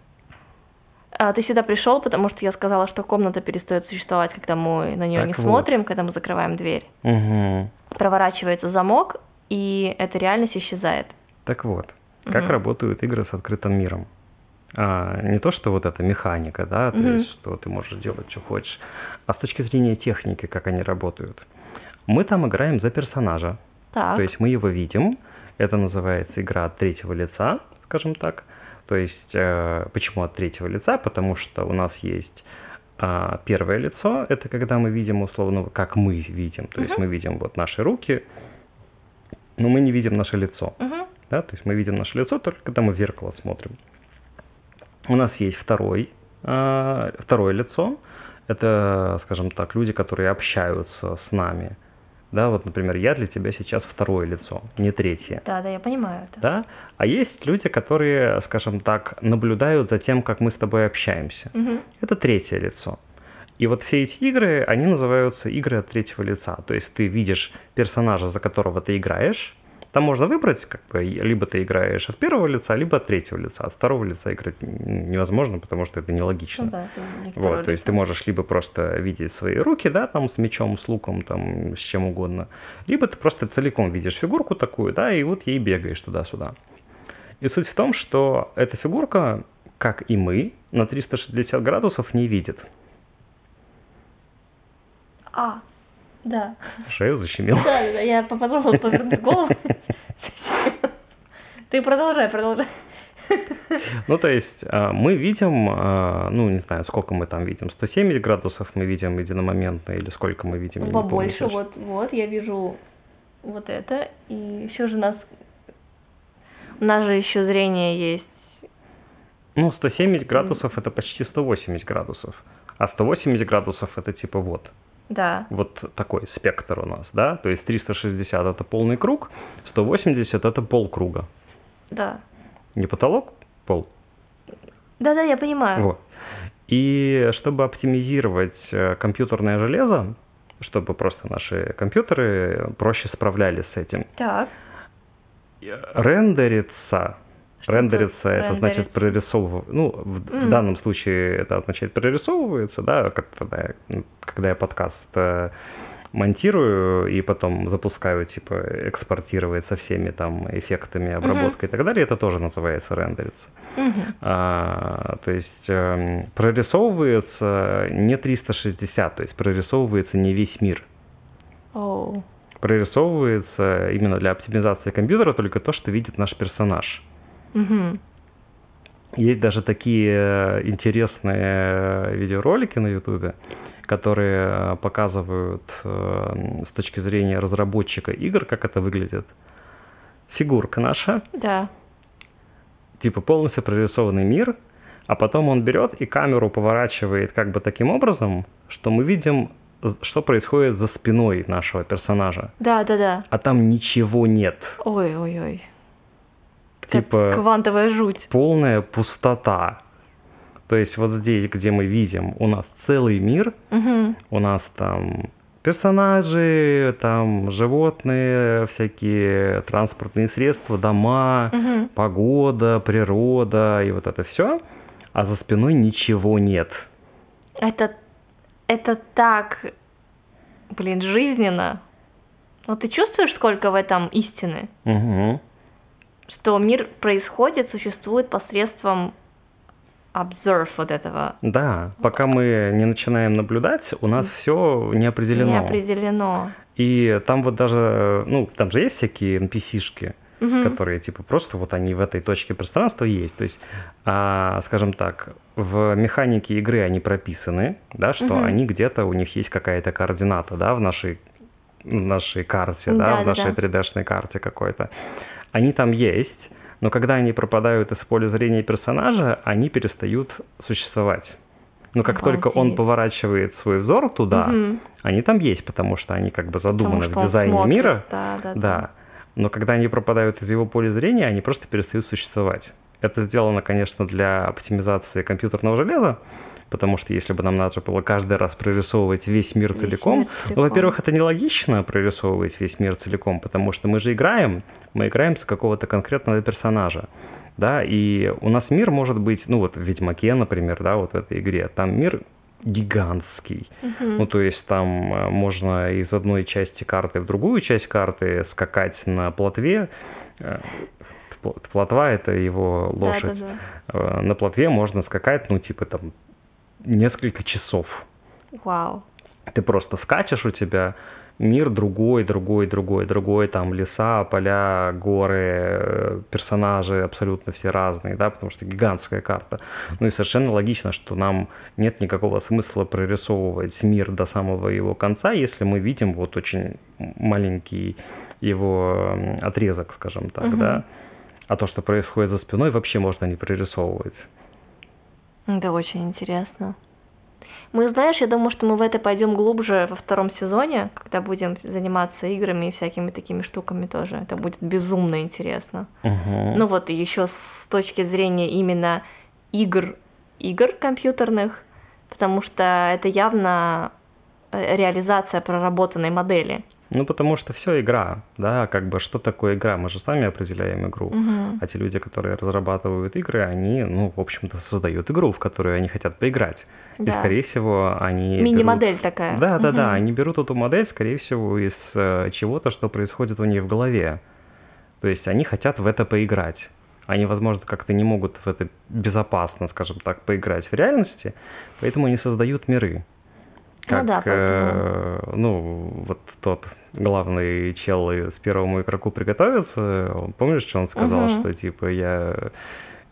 S1: А ты сюда пришел, потому что я сказала, что комната перестает существовать, когда мы на нее
S2: Так
S1: не
S2: вот.
S1: смотрим, когда мы закрываем дверь.
S2: Мгм.
S1: Проворачивается замок, и эта реальность исчезает.
S2: Так вот, как
S1: Мгм.
S2: работают игры с открытым миром? А, не то, что вот эта механика, да, то
S1: Мгм.
S2: есть, что ты можешь делать, что хочешь, а с точки зрения техники, как они работают. Мы там играем за персонажа,
S1: Так.
S2: то есть мы его видим, это называется игра от третьего лица, скажем так. То есть, э, почему от третьего лица? Потому что у нас есть а, первое лицо, это когда мы видим условно, как мы видим, то есть мы видим вот наши руки, но мы не видим наше лицо.
S1: Мгм.
S2: Да? То есть мы видим наше лицо только когда мы в зеркало смотрим. У нас есть второй, а, второе лицо. Это, скажем так, люди, которые общаются с нами. Да, вот, например, я для тебя сейчас второе лицо, не третье.
S1: Да, да, я понимаю это.
S2: Да? А есть люди, которые, скажем так, наблюдают за тем, как мы с тобой общаемся.
S1: Мгм.
S2: Это третье лицо. И вот все эти игры, они называются игры от третьего лица. То есть ты видишь персонажа, за которого ты играешь. Там можно выбрать, как бы, либо ты играешь от первого лица, либо от третьего лица. От второго лица играть невозможно, потому что это нелогично.
S1: Ну да, это не
S2: Вот,
S1: второе
S2: то есть ты можешь либо просто видеть свои руки, да, там с мечом, с луком, там с чем угодно, либо ты просто целиком видишь фигурку такую, да, и вот ей бегаешь туда-сюда. И суть в том, что эта фигурка, как и мы, на 360 градусов не видит.
S1: А, да.
S2: Шею защемил.
S1: Да, да, я попробовала повернуть голову. Ты продолжай, продолжай.
S2: Ну, то есть а, мы видим, а, ну, не знаю, сколько мы там видим, 170 градусов мы видим единомоментно, или сколько мы видим, помню
S1: Побольше,
S2: точно.
S1: вот, вот, я вижу вот это, и еще же нас... У нас же еще зрение есть.
S2: Ну, 170 градусов это почти 180 градусов. А 180 градусов это типа вот.
S1: Да,
S2: Вот такой спектр у нас, да? То есть 360 это полный круг, 180 это полкруга.
S1: да.
S2: Не потолок, пол.
S1: Да-да, я понимаю.
S2: Вот. И чтобы оптимизировать э, компьютерное железо, чтобы просто наши компьютеры проще справлялись с этим,
S1: Так,
S2: рендерится.
S1: Что
S2: рендерится,
S1: это
S2: значит прорисовывать. Ну, в, в
S1: Мгм.
S2: данном случае это означает прорисовывается, да, как тогда, когда я подкаст э, монтирую и потом запускаю, типа, экспортировать со всеми там эффектами, обработкой и так далее, это тоже называется рендерится.
S1: Мгм.
S2: А, то есть эм, прорисовывается не 360, то есть прорисовывается не весь мир.
S1: Оу.
S2: Прорисовывается именно для оптимизации компьютера только то, что видит наш персонаж.
S1: Мгм.
S2: Есть даже такие э, интересные видеоролики на Ютубе, которые э, показывают э, с точки зрения разработчика игр, как это выглядит. Фигурка наша,
S1: Да.
S2: типа полностью прорисованный мир, а потом он берет и камеру поворачивает как бы таким образом, что мы видим, что происходит за спиной нашего персонажа.
S1: Да, да, да.
S2: А там ничего нет. Типа
S1: Квантовая жуть.
S2: полная пустота. То есть вот здесь, где мы видим, у нас целый мир,
S1: Мгм.
S2: у нас там персонажи, там животные, всякие транспортные средства, дома,
S1: Мгм.
S2: погода, природа и вот это все, а за спиной ничего нет.
S1: Это, это так, блин, жизненно. Вот ты чувствуешь, сколько в этом истины?
S2: Мгм.
S1: Что мир происходит, существует посредством observe вот этого.
S2: Да, пока мы не начинаем наблюдать, у нас все не определено.
S1: Не определено.
S2: И там вот даже, ну, там же есть всякие NPC-шки, угу. которые типа просто вот они в этой точке пространства есть. То есть, а, скажем так, в механике игры они прописаны, да, что угу. они где-то, у них есть какая-то координата, да, в нашей, в нашей карте, да, да в нашей да. 3D-шной карте какой-то. Они там есть, но когда они пропадают из поля зрения персонажа, они перестают существовать. Но как Обалдеть. только он поворачивает свой взор туда, угу. они там есть, потому что они как бы задуманы в дизайне мира.
S1: Да, да, да.
S2: да. Но когда они пропадают из его поля зрения, они просто перестают существовать. Это сделано, конечно, для оптимизации компьютерного железа, потому что если бы нам надо было каждый раз прорисовывать весь мир весь целиком, мир целиком. ну, во-первых, это нелогично прорисовывать весь мир целиком, потому что мы же играем, мы играем с какого-то конкретного персонажа, да, и у нас мир может быть, ну вот в Ведьмаке, например, да, вот в этой игре, там мир гигантский. Угу. Ну, то есть там э, можно из одной части карты в другую часть карты скакать на плотве, э, плотва это его лошадь. Да, да, да. На плотве можно скакать, ну, типа там несколько часов.
S1: Вау.
S2: Ты просто скачешь, у тебя мир другой, другой, другой, другой, там леса, поля, горы, персонажи абсолютно все разные, да, потому что гигантская карта. Ну и совершенно логично, что нам нет никакого смысла прорисовывать мир до самого его конца, если мы видим вот очень маленький его отрезок, скажем так, угу. да. А то, что происходит за спиной, вообще можно не прорисовывать.
S1: Это очень интересно. Мы, знаешь, я думаю, что мы в это пойдем глубже во втором сезоне, когда будем заниматься играми и всякими такими штуками тоже. Это будет безумно интересно.
S2: Угу.
S1: Ну вот еще с точки зрения именно игр, игр компьютерных, потому что это явно э, реализация проработанной модели.
S2: Ну, потому что все игра, да, как бы что такое игра, мы же сами определяем игру.
S1: Угу.
S2: А те люди, которые разрабатывают игры, они, ну, в общем-то, создают игру, в которую они хотят поиграть. Да. И, скорее всего, они...
S1: Мини-модель
S2: берут...
S1: такая.
S2: Да, да, угу. да, они берут эту модель, скорее всего, из э, чего-то, что происходит у них в голове. То есть они хотят в это поиграть. Они, возможно, как-то не могут в это безопасно, скажем так, поиграть в реальности, поэтому они создают миры. Как, ну да, э, ну, вот тот главный чел с первому игроку приготовиться, помнишь, что он сказал, угу. что типа я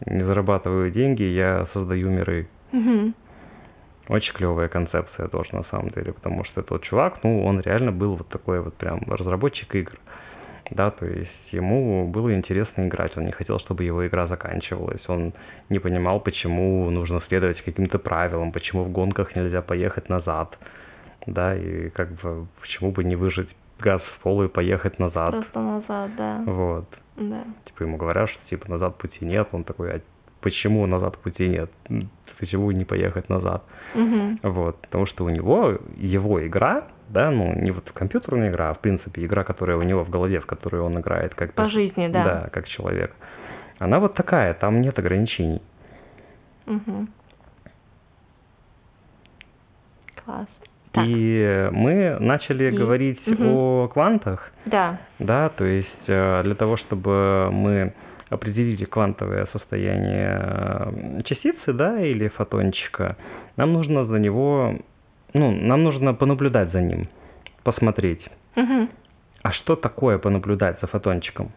S2: не зарабатываю деньги, я создаю миры.
S1: Угу.
S2: Очень клевая концепция тоже на самом деле, потому что тот чувак, ну, он реально был вот такой вот прям разработчик игр. Да, то есть ему было интересно играть, он не хотел, чтобы его игра заканчивалась, он не понимал, почему нужно следовать каким-то правилам, почему в гонках нельзя поехать назад, да, и как бы почему бы не выжить газ в пол и поехать назад.
S1: Просто назад, да.
S2: Вот.
S1: Да.
S2: Типа ему говорят, что типа назад пути нет, он такой, а почему назад пути нет? Почему не поехать назад?
S1: Угу.
S2: Вот, потому что у него его игра, да, ну не вот компьютерная игра, а в принципе игра, которая у него в голове, в которой он играет как
S1: по перс... жизни, да,
S2: да, как человек. Она вот такая, там нет ограничений.
S1: Угу. Класс.
S2: И мы начали и... говорить угу. о квантах.
S1: Да.
S2: Да, то есть э, для того, чтобы мы определили квантовое состояние э, частицы, да, или фотончика, нам нужно за него, ну, нам нужно понаблюдать за ним, посмотреть.
S1: Угу.
S2: А что такое понаблюдать за фотончиком?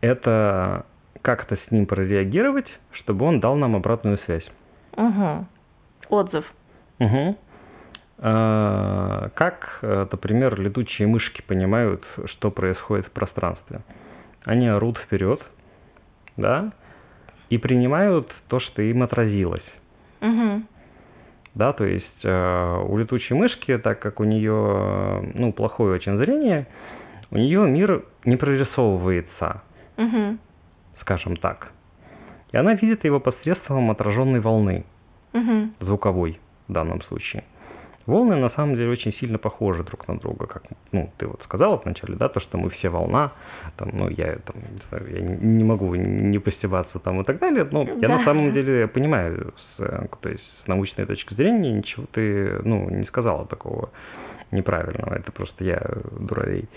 S2: Это как-то с ним прореагировать, чтобы он дал нам обратную связь.
S1: Угу. Отзыв.
S2: Угу. А, как, э, например, летучие мышки понимают, что происходит в пространстве? Они орут вперед, да, и принимают то, что им отразилось.
S1: Угу.
S2: Да, то есть э, у летучей мышки, так как у нее ну, плохое очень зрение, у нее мир не прорисовывается,
S1: угу.
S2: скажем так. И она видит его посредством отраженной волны,
S1: угу.
S2: звуковой в данном случае. Волны на самом деле очень сильно похожи друг на друга, как ну, ты вот сказала вначале, да, то, что мы все волна, там, ну, я, там, не знаю, я не могу не постебаться там и так далее, но да. я на самом деле понимаю, с, то есть с научной точки зрения ничего ты, ну, не сказала такого неправильного. Это просто я дуралей.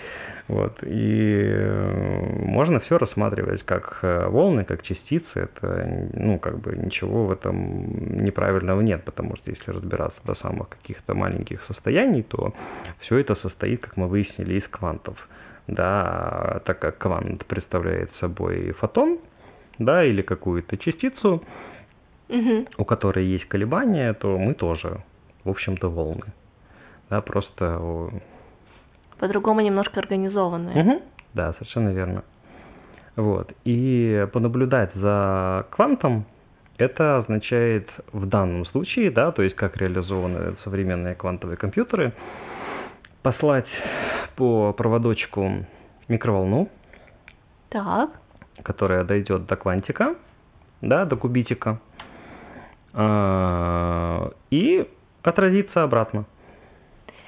S2: Вот. И э, можно все рассматривать как э, волны, как частицы. Это, ну, как бы ничего в этом неправильного нет, потому что если разбираться до самых каких-то маленьких состояний, то все это состоит, как мы выяснили, из квантов. Да, так как квант представляет собой фотон, да, или какую-то частицу, угу. у которой есть колебания, то мы тоже, в общем-то, волны. Да, просто...
S1: По-другому немножко организованные.
S2: Угу. Да, совершенно верно. Вот. И понаблюдать за квантом это означает в данном случае, да, то есть как реализованы современные квантовые компьютеры, послать по проводочку микроволну,
S1: так.
S2: которая дойдет до квантика, да, до кубитика, а, и отразится обратно.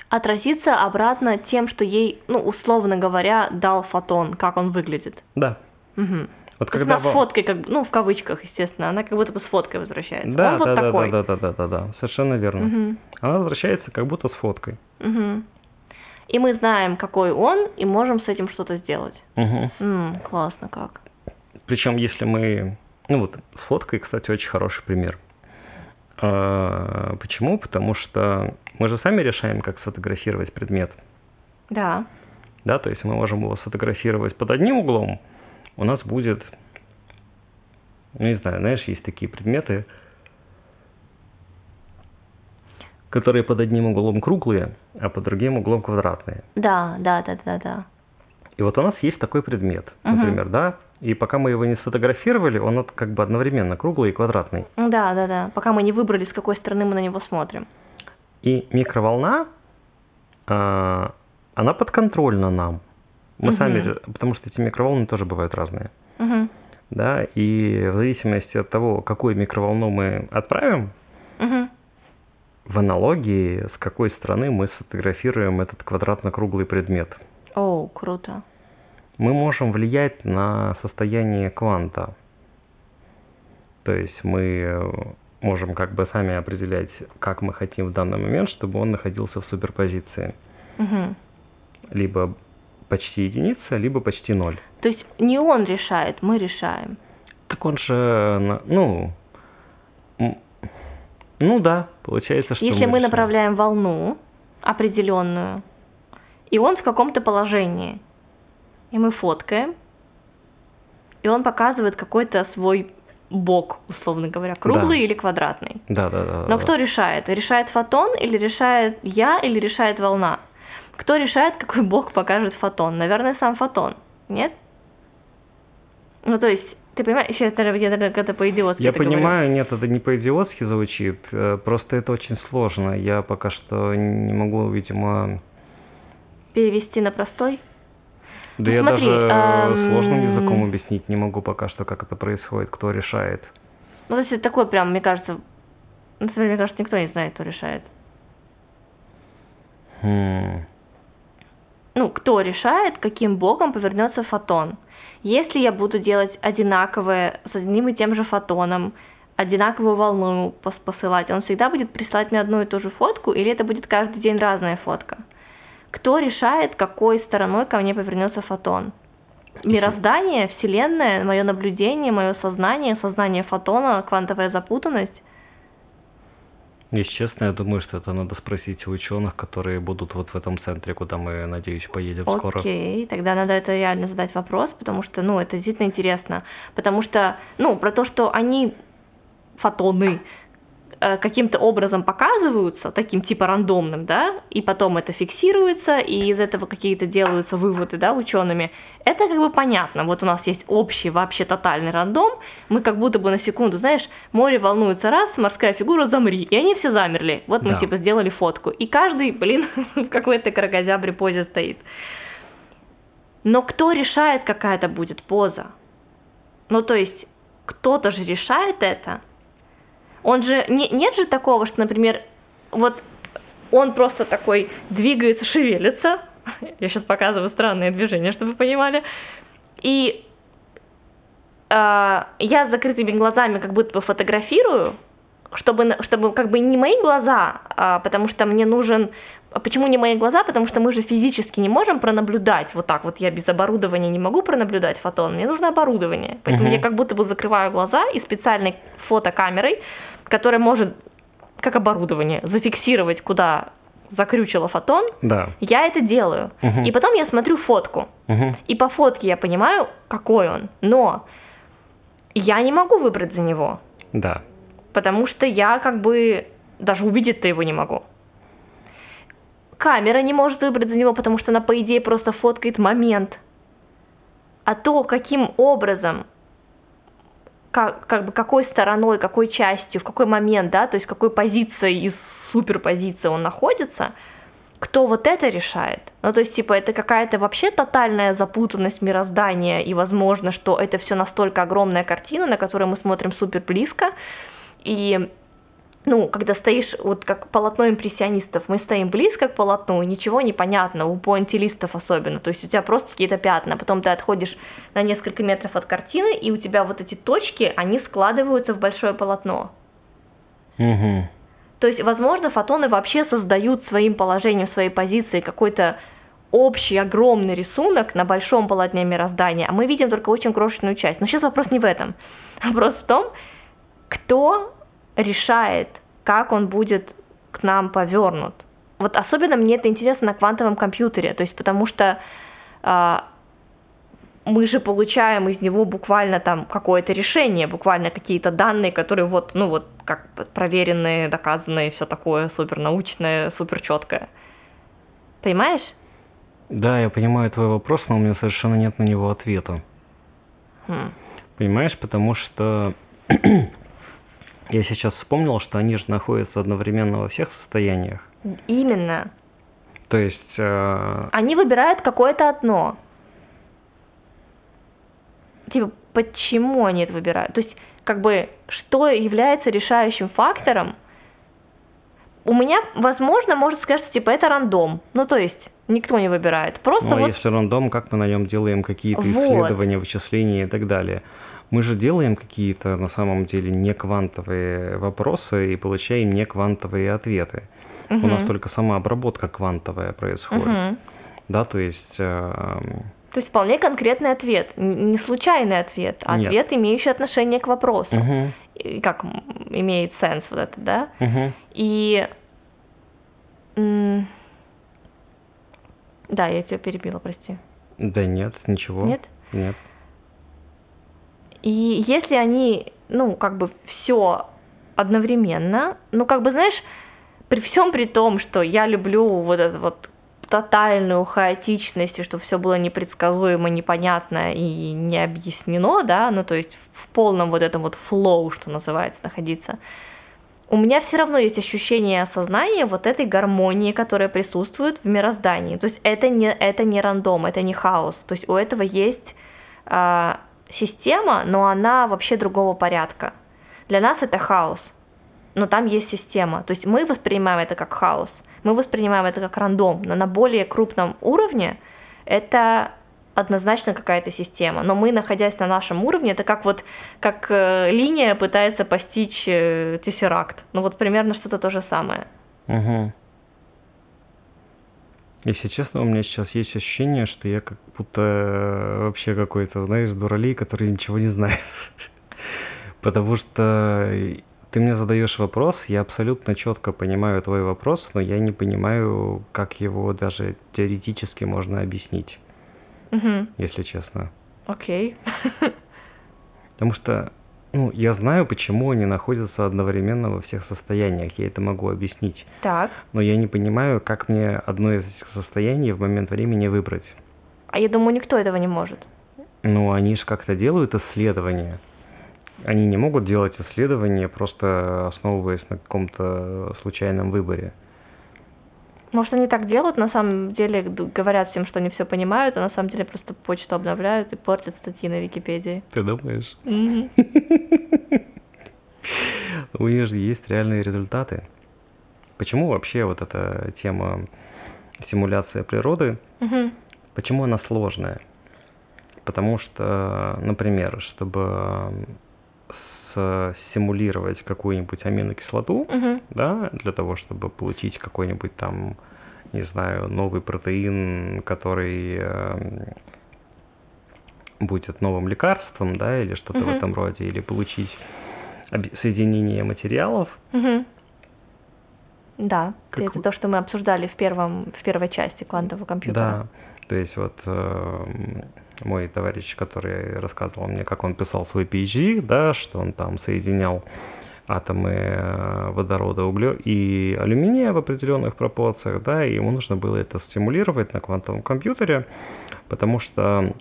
S1: Отразится обратно тем, что ей, ну, условно говоря, дал фотон, как он выглядит.
S2: Да.
S1: Угу. Вот То когда она с фоткой, как бы, ну, в кавычках, естественно, она как будто бы с фоткой возвращается.
S2: Да,
S1: он
S2: да,
S1: вот
S2: да,
S1: такой.
S2: да, да, да, да, да, совершенно верно. Угу. Она возвращается как будто с фоткой.
S1: Угу. И мы знаем, какой он, и можем с этим что-то сделать.
S2: Угу.
S1: М, классно как.
S2: Причем, если мы, ну вот с фоткой, кстати, очень хороший пример. А, почему? Потому что мы же сами решаем, как сфотографировать предмет.
S1: Да.
S2: Да, то есть мы можем его сфотографировать под одним углом, у нас будет, ну, не знаю, знаешь, есть такие предметы, которые под одним углом круглые, а под другим углом квадратные.
S1: Да, да, да, да, да.
S2: И вот у нас есть такой предмет, например, угу. да, и пока мы его не сфотографировали, он как бы одновременно круглый и квадратный.
S1: Да, да, да. Пока мы не выбрали, с какой стороны мы на него смотрим.
S2: И микроволна, а, она подконтрольна нам. Мы угу. сами, потому что эти микроволны тоже бывают разные.
S1: Угу.
S2: Да, и в зависимости от того, какую микроволну мы отправим,
S1: угу.
S2: в аналогии, с какой стороны мы сфотографируем этот квадратно-круглый предмет.
S1: О, круто.
S2: Мы можем влиять на состояние кванта. То есть мы можем как бы сами определять, как мы хотим в данный момент, чтобы он находился в суперпозиции.
S1: Угу.
S2: Либо почти единица, либо почти ноль.
S1: То есть не он решает, мы решаем.
S2: Так он же, ну, ну да, получается, что
S1: Если
S2: мы,
S1: мы направляем волну определенную, и он в каком-то положении, и мы фоткаем, и он показывает какой-то свой бок, условно говоря, круглый да. или квадратный.
S2: Да, да, да.
S1: Но
S2: да.
S1: кто решает? Решает фотон или решает я или решает волна? Кто решает, какой бок покажет фотон? Наверное, сам фотон. Нет? Ну, то есть, ты понимаешь, сейчас я, я это по-идиотски
S2: Я понимаю,
S1: говорю.
S2: нет, это не по-идиотски звучит, э, просто это очень сложно. Я пока что не могу, видимо...
S1: Перевести на простой?
S2: Да ну, я смотри, даже эм... сложным языком объяснить не могу пока что, как это происходит, кто решает.
S1: Ну, то есть это такой прям, мне кажется, на самом деле, мне кажется, никто не знает, кто решает.
S2: Хм
S1: ну, кто решает, каким боком повернется фотон. Если я буду делать одинаковое, с одним и тем же фотоном, одинаковую волну посылать, он всегда будет присылать мне одну и ту же фотку, или это будет каждый день разная фотка? Кто решает, какой стороной ко мне повернется фотон? Мироздание, Вселенная, мое наблюдение, мое сознание, сознание фотона, квантовая запутанность.
S2: Если честно, я думаю, что это надо спросить у ученых, которые будут вот в этом центре, куда мы, надеюсь, поедем
S1: Окей,
S2: скоро.
S1: Окей, тогда надо это реально задать вопрос, потому что, ну, это действительно интересно. Потому что, ну, про то, что они фотоны, каким-то образом показываются, таким типа рандомным, да, и потом это фиксируется, и из этого какие-то делаются выводы, да, учеными, это как бы понятно. Вот у нас есть общий, вообще тотальный рандом, мы как будто бы на секунду, знаешь, море волнуется раз, морская фигура замри, и они все замерли. Вот мы да. типа сделали фотку, и каждый, блин, [laughs] в какой-то крокозябре позе стоит. Но кто решает, какая это будет поза? Ну, то есть, кто-то же решает это, он же не, нет же такого, что, например, вот он просто такой двигается, шевелится. [laughs] Я сейчас показываю странные движения, чтобы вы понимали. И э, я с закрытыми глазами как будто бы фотографирую, чтобы, чтобы как бы не мои глаза, а, потому что мне нужен... А почему не мои глаза? Потому что мы же физически не можем пронаблюдать вот так вот. Я без оборудования не могу пронаблюдать фотон. Мне нужно оборудование. Поэтому uh-huh. я как будто бы закрываю глаза и специальной фотокамерой, которая может, как оборудование, зафиксировать, куда закрючила фотон,
S2: да.
S1: я это делаю. Угу. И потом я смотрю фотку.
S2: Угу.
S1: И по фотке я понимаю, какой он. Но я не могу выбрать за него.
S2: Да.
S1: Потому что я как бы даже увидеть-то его не могу. Камера не может выбрать за него, потому что она, по идее, просто фоткает момент. А то, каким образом как, как бы какой стороной, какой частью, в какой момент, да, то есть какой позицией из суперпозиции он находится, кто вот это решает? Ну, то есть, типа, это какая-то вообще тотальная запутанность мироздания, и возможно, что это все настолько огромная картина, на которую мы смотрим супер близко, и ну, когда стоишь, вот как полотно импрессионистов, мы стоим близко к полотну, и ничего не понятно, у пуантилистов особенно, то есть у тебя просто какие-то пятна, потом ты отходишь на несколько метров от картины, и у тебя вот эти точки, они складываются в большое полотно.
S2: Угу.
S1: То есть, возможно, фотоны вообще создают своим положением, своей позицией какой-то общий огромный рисунок на большом полотне мироздания, а мы видим только очень крошечную часть. Но сейчас вопрос не в этом. Вопрос в том, кто решает, как он будет к нам повернут. Вот особенно мне это интересно на квантовом компьютере, то есть потому что э, мы же получаем из него буквально там какое-то решение, буквально какие-то данные, которые вот, ну вот, как проверенные, доказанные, все такое супернаучное, супер четкое. Понимаешь?
S2: Да, я понимаю твой вопрос, но у меня совершенно нет на него ответа.
S1: Хм.
S2: Понимаешь, потому что я сейчас вспомнил, что они же находятся одновременно во всех состояниях.
S1: Именно.
S2: То есть... Э...
S1: Они выбирают какое-то одно. Типа, почему они это выбирают? То есть, как бы, что является решающим фактором? У меня, возможно, может сказать, что типа это рандом. Ну, то есть, никто не выбирает. Просто
S2: ну,
S1: а вот...
S2: если рандом, как мы на нем делаем какие-то вот. исследования, вычисления и так далее? Мы же делаем какие-то на самом деле не квантовые вопросы и получаем не квантовые ответы. Угу. У нас только сама обработка квантовая происходит.
S1: Угу.
S2: Да, то есть... Э,
S1: то есть вполне конкретный ответ, не случайный ответ, а Нет. ответ, имеющий отношение к вопросу.
S2: Угу.
S1: И как имеет сенс вот это, да?
S2: Угу.
S1: И... Да, я тебя перебила, прости.
S2: Да нет, ничего.
S1: Нет?
S2: Нет.
S1: И если они, ну, как бы все одновременно, ну, как бы, знаешь, при всем при том, что я люблю вот эту вот тотальную хаотичность, и чтобы все было непредсказуемо, непонятно и не объяснено, да, ну то есть в полном вот этом вот флоу, что называется, находиться, у меня все равно есть ощущение осознания вот этой гармонии, которая присутствует в мироздании. То есть это не, это не рандом, это не хаос. То есть у этого есть а, система, но она вообще другого порядка. Для нас это хаос, но там есть система. То есть мы воспринимаем это как хаос, мы воспринимаем это как рандом, но на более крупном уровне это однозначно какая-то система. Но мы, находясь на нашем уровне, это как вот как э, линия пытается постичь э, тессеракт. Ну вот примерно что-то то же самое.
S2: Угу. Если честно, у меня сейчас есть ощущение, что я как будто э, вообще какой-то, знаешь, дуралей, который ничего не знает. [laughs] Потому что ты мне задаешь вопрос, я абсолютно четко понимаю твой вопрос, но я не понимаю, как его даже теоретически можно объяснить,
S1: угу.
S2: если честно.
S1: Окей. [laughs]
S2: Потому что ну, я знаю, почему они находятся одновременно во всех состояниях, я это могу объяснить.
S1: Так.
S2: Но я не понимаю, как мне одно из этих состояний в момент времени выбрать.
S1: А я думаю, никто этого не может.
S2: Ну, они же как-то делают исследования. Они не могут делать исследования, просто основываясь на каком-то случайном выборе.
S1: Может, они так делают, на самом деле говорят всем, что они все понимают, а на самом деле просто почту обновляют и портят статьи на Википедии.
S2: Ты думаешь? [laughs]
S1: У
S2: них же есть реальные результаты. Почему вообще вот эта тема симуляция природы, почему она сложная? Потому что, например, чтобы пытаться симулировать какую-нибудь аминокислоту,
S1: Мгм.
S2: да, для того, чтобы получить какой-нибудь там, не знаю, новый протеин, который эм, будет новым лекарством, да, или что-то в
S1: Мгм.
S2: этом роде, или получить соединение материалов,
S1: Мгм. Да,
S2: Как
S1: это то, что мы обсуждали в, первом, в первой части квантового компьютера.
S2: Да, то есть вот эм, мой товарищ, который рассказывал мне, как он писал свой PhD, да, что он там соединял атомы э, водорода, угле и алюминия в определенных пропорциях, да, и ему нужно было это стимулировать на квантовом компьютере, потому что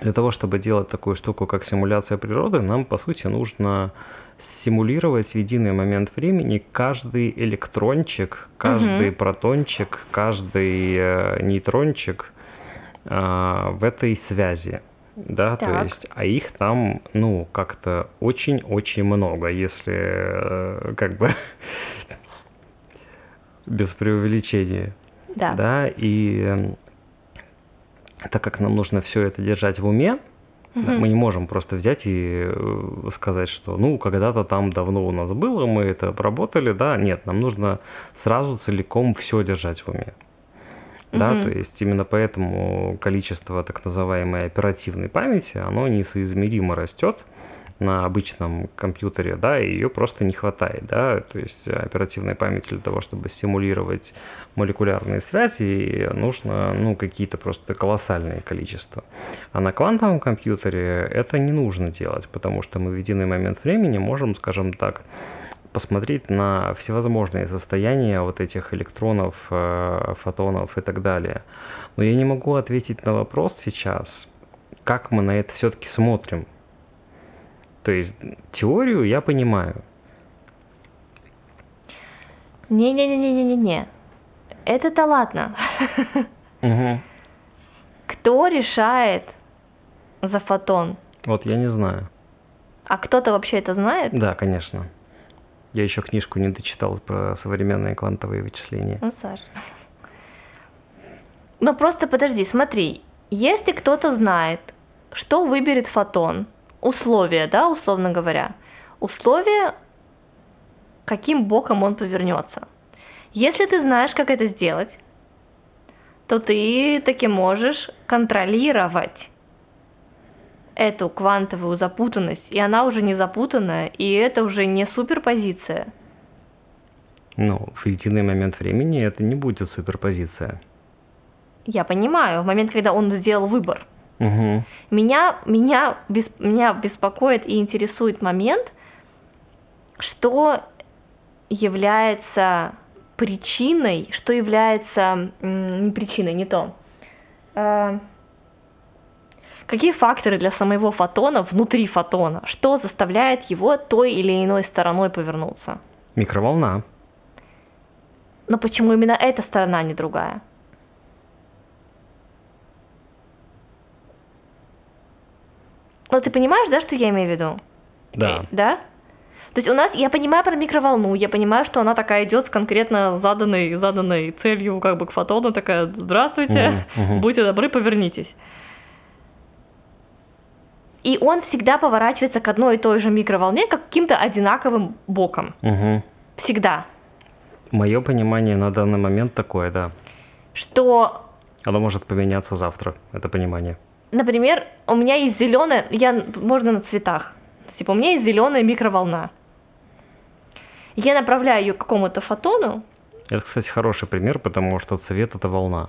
S2: для того, чтобы делать такую штуку, как симуляция природы, нам, по сути, нужно симулировать в единый момент времени каждый электрончик, каждый
S1: Мгм.
S2: протончик, каждый э, нейтрончик а, в этой связи. Да, то
S1: Так.
S2: есть, а их там, ну, как-то очень-очень много, если э, как бы [laughs] без преувеличения.
S1: Да.
S2: Да, и эм, так как нам нужно все это держать в уме, да,
S1: Мгм.
S2: мы не можем просто взять и э, сказать, что ну когда-то там давно у нас было, мы это обработали, да, нет, нам нужно сразу целиком все держать в уме. Да,
S1: Мгм.
S2: то есть именно поэтому количество так называемой оперативной памяти, оно несоизмеримо растет на обычном компьютере, да, и ее просто не хватает, да, то есть оперативной памяти для того, чтобы стимулировать молекулярные связи, нужно, ну, какие-то просто колоссальные количества. А на квантовом компьютере это не нужно делать, потому что мы в единый момент времени можем, скажем так, посмотреть на всевозможные состояния вот этих электронов, э, фотонов и так далее. Но я не могу ответить на вопрос сейчас, как мы на это все-таки смотрим. То есть теорию я понимаю.
S1: Не-не-не-не-не-не. Это-то ладно.
S2: Мгм.
S1: Кто решает за фотон?
S2: Вот я не знаю.
S1: А кто-то вообще это знает?
S2: Да, конечно. Я еще книжку не дочитал про современные квантовые вычисления.
S1: Ну, Саш. Но просто подожди, смотри. Если кто-то знает, что выберет фотон, условия, да, условно говоря, условия, каким боком он повернется. Если ты знаешь, как это сделать, то ты таки можешь контролировать эту квантовую запутанность, и она уже не запутанная, и это уже не суперпозиция.
S2: Но в единый момент времени это не будет суперпозиция.
S1: Я понимаю, в момент, когда он сделал выбор.
S2: Угу.
S1: Меня, меня, бес- меня беспокоит и интересует момент, что является причиной, что является не причиной, не то. Э, какие факторы для самого фотона внутри фотона? Что заставляет его той или иной стороной повернуться?
S2: Микроволна.
S1: Но почему именно эта сторона, а не другая? Ну, ты понимаешь, да, что я имею в виду?
S2: Да.
S1: Да? То есть у нас, я понимаю про микроволну, я понимаю, что она такая идет с конкретно заданной, заданной целью, как бы к фотону, такая, здравствуйте,
S2: Мгм, мгм.
S1: будьте добры, повернитесь. И он всегда поворачивается к одной и той же микроволне, как каким-то одинаковым боком.
S2: Угу.
S1: Всегда.
S2: Мое понимание на данный момент такое, да.
S1: Что
S2: Оно может поменяться завтра, это понимание.
S1: Например, у меня есть зеленая, я можно на цветах. Типа у меня есть зеленая микроволна. Я направляю ее к какому-то фотону,
S2: Это, кстати, хороший пример, потому что цвет это волна.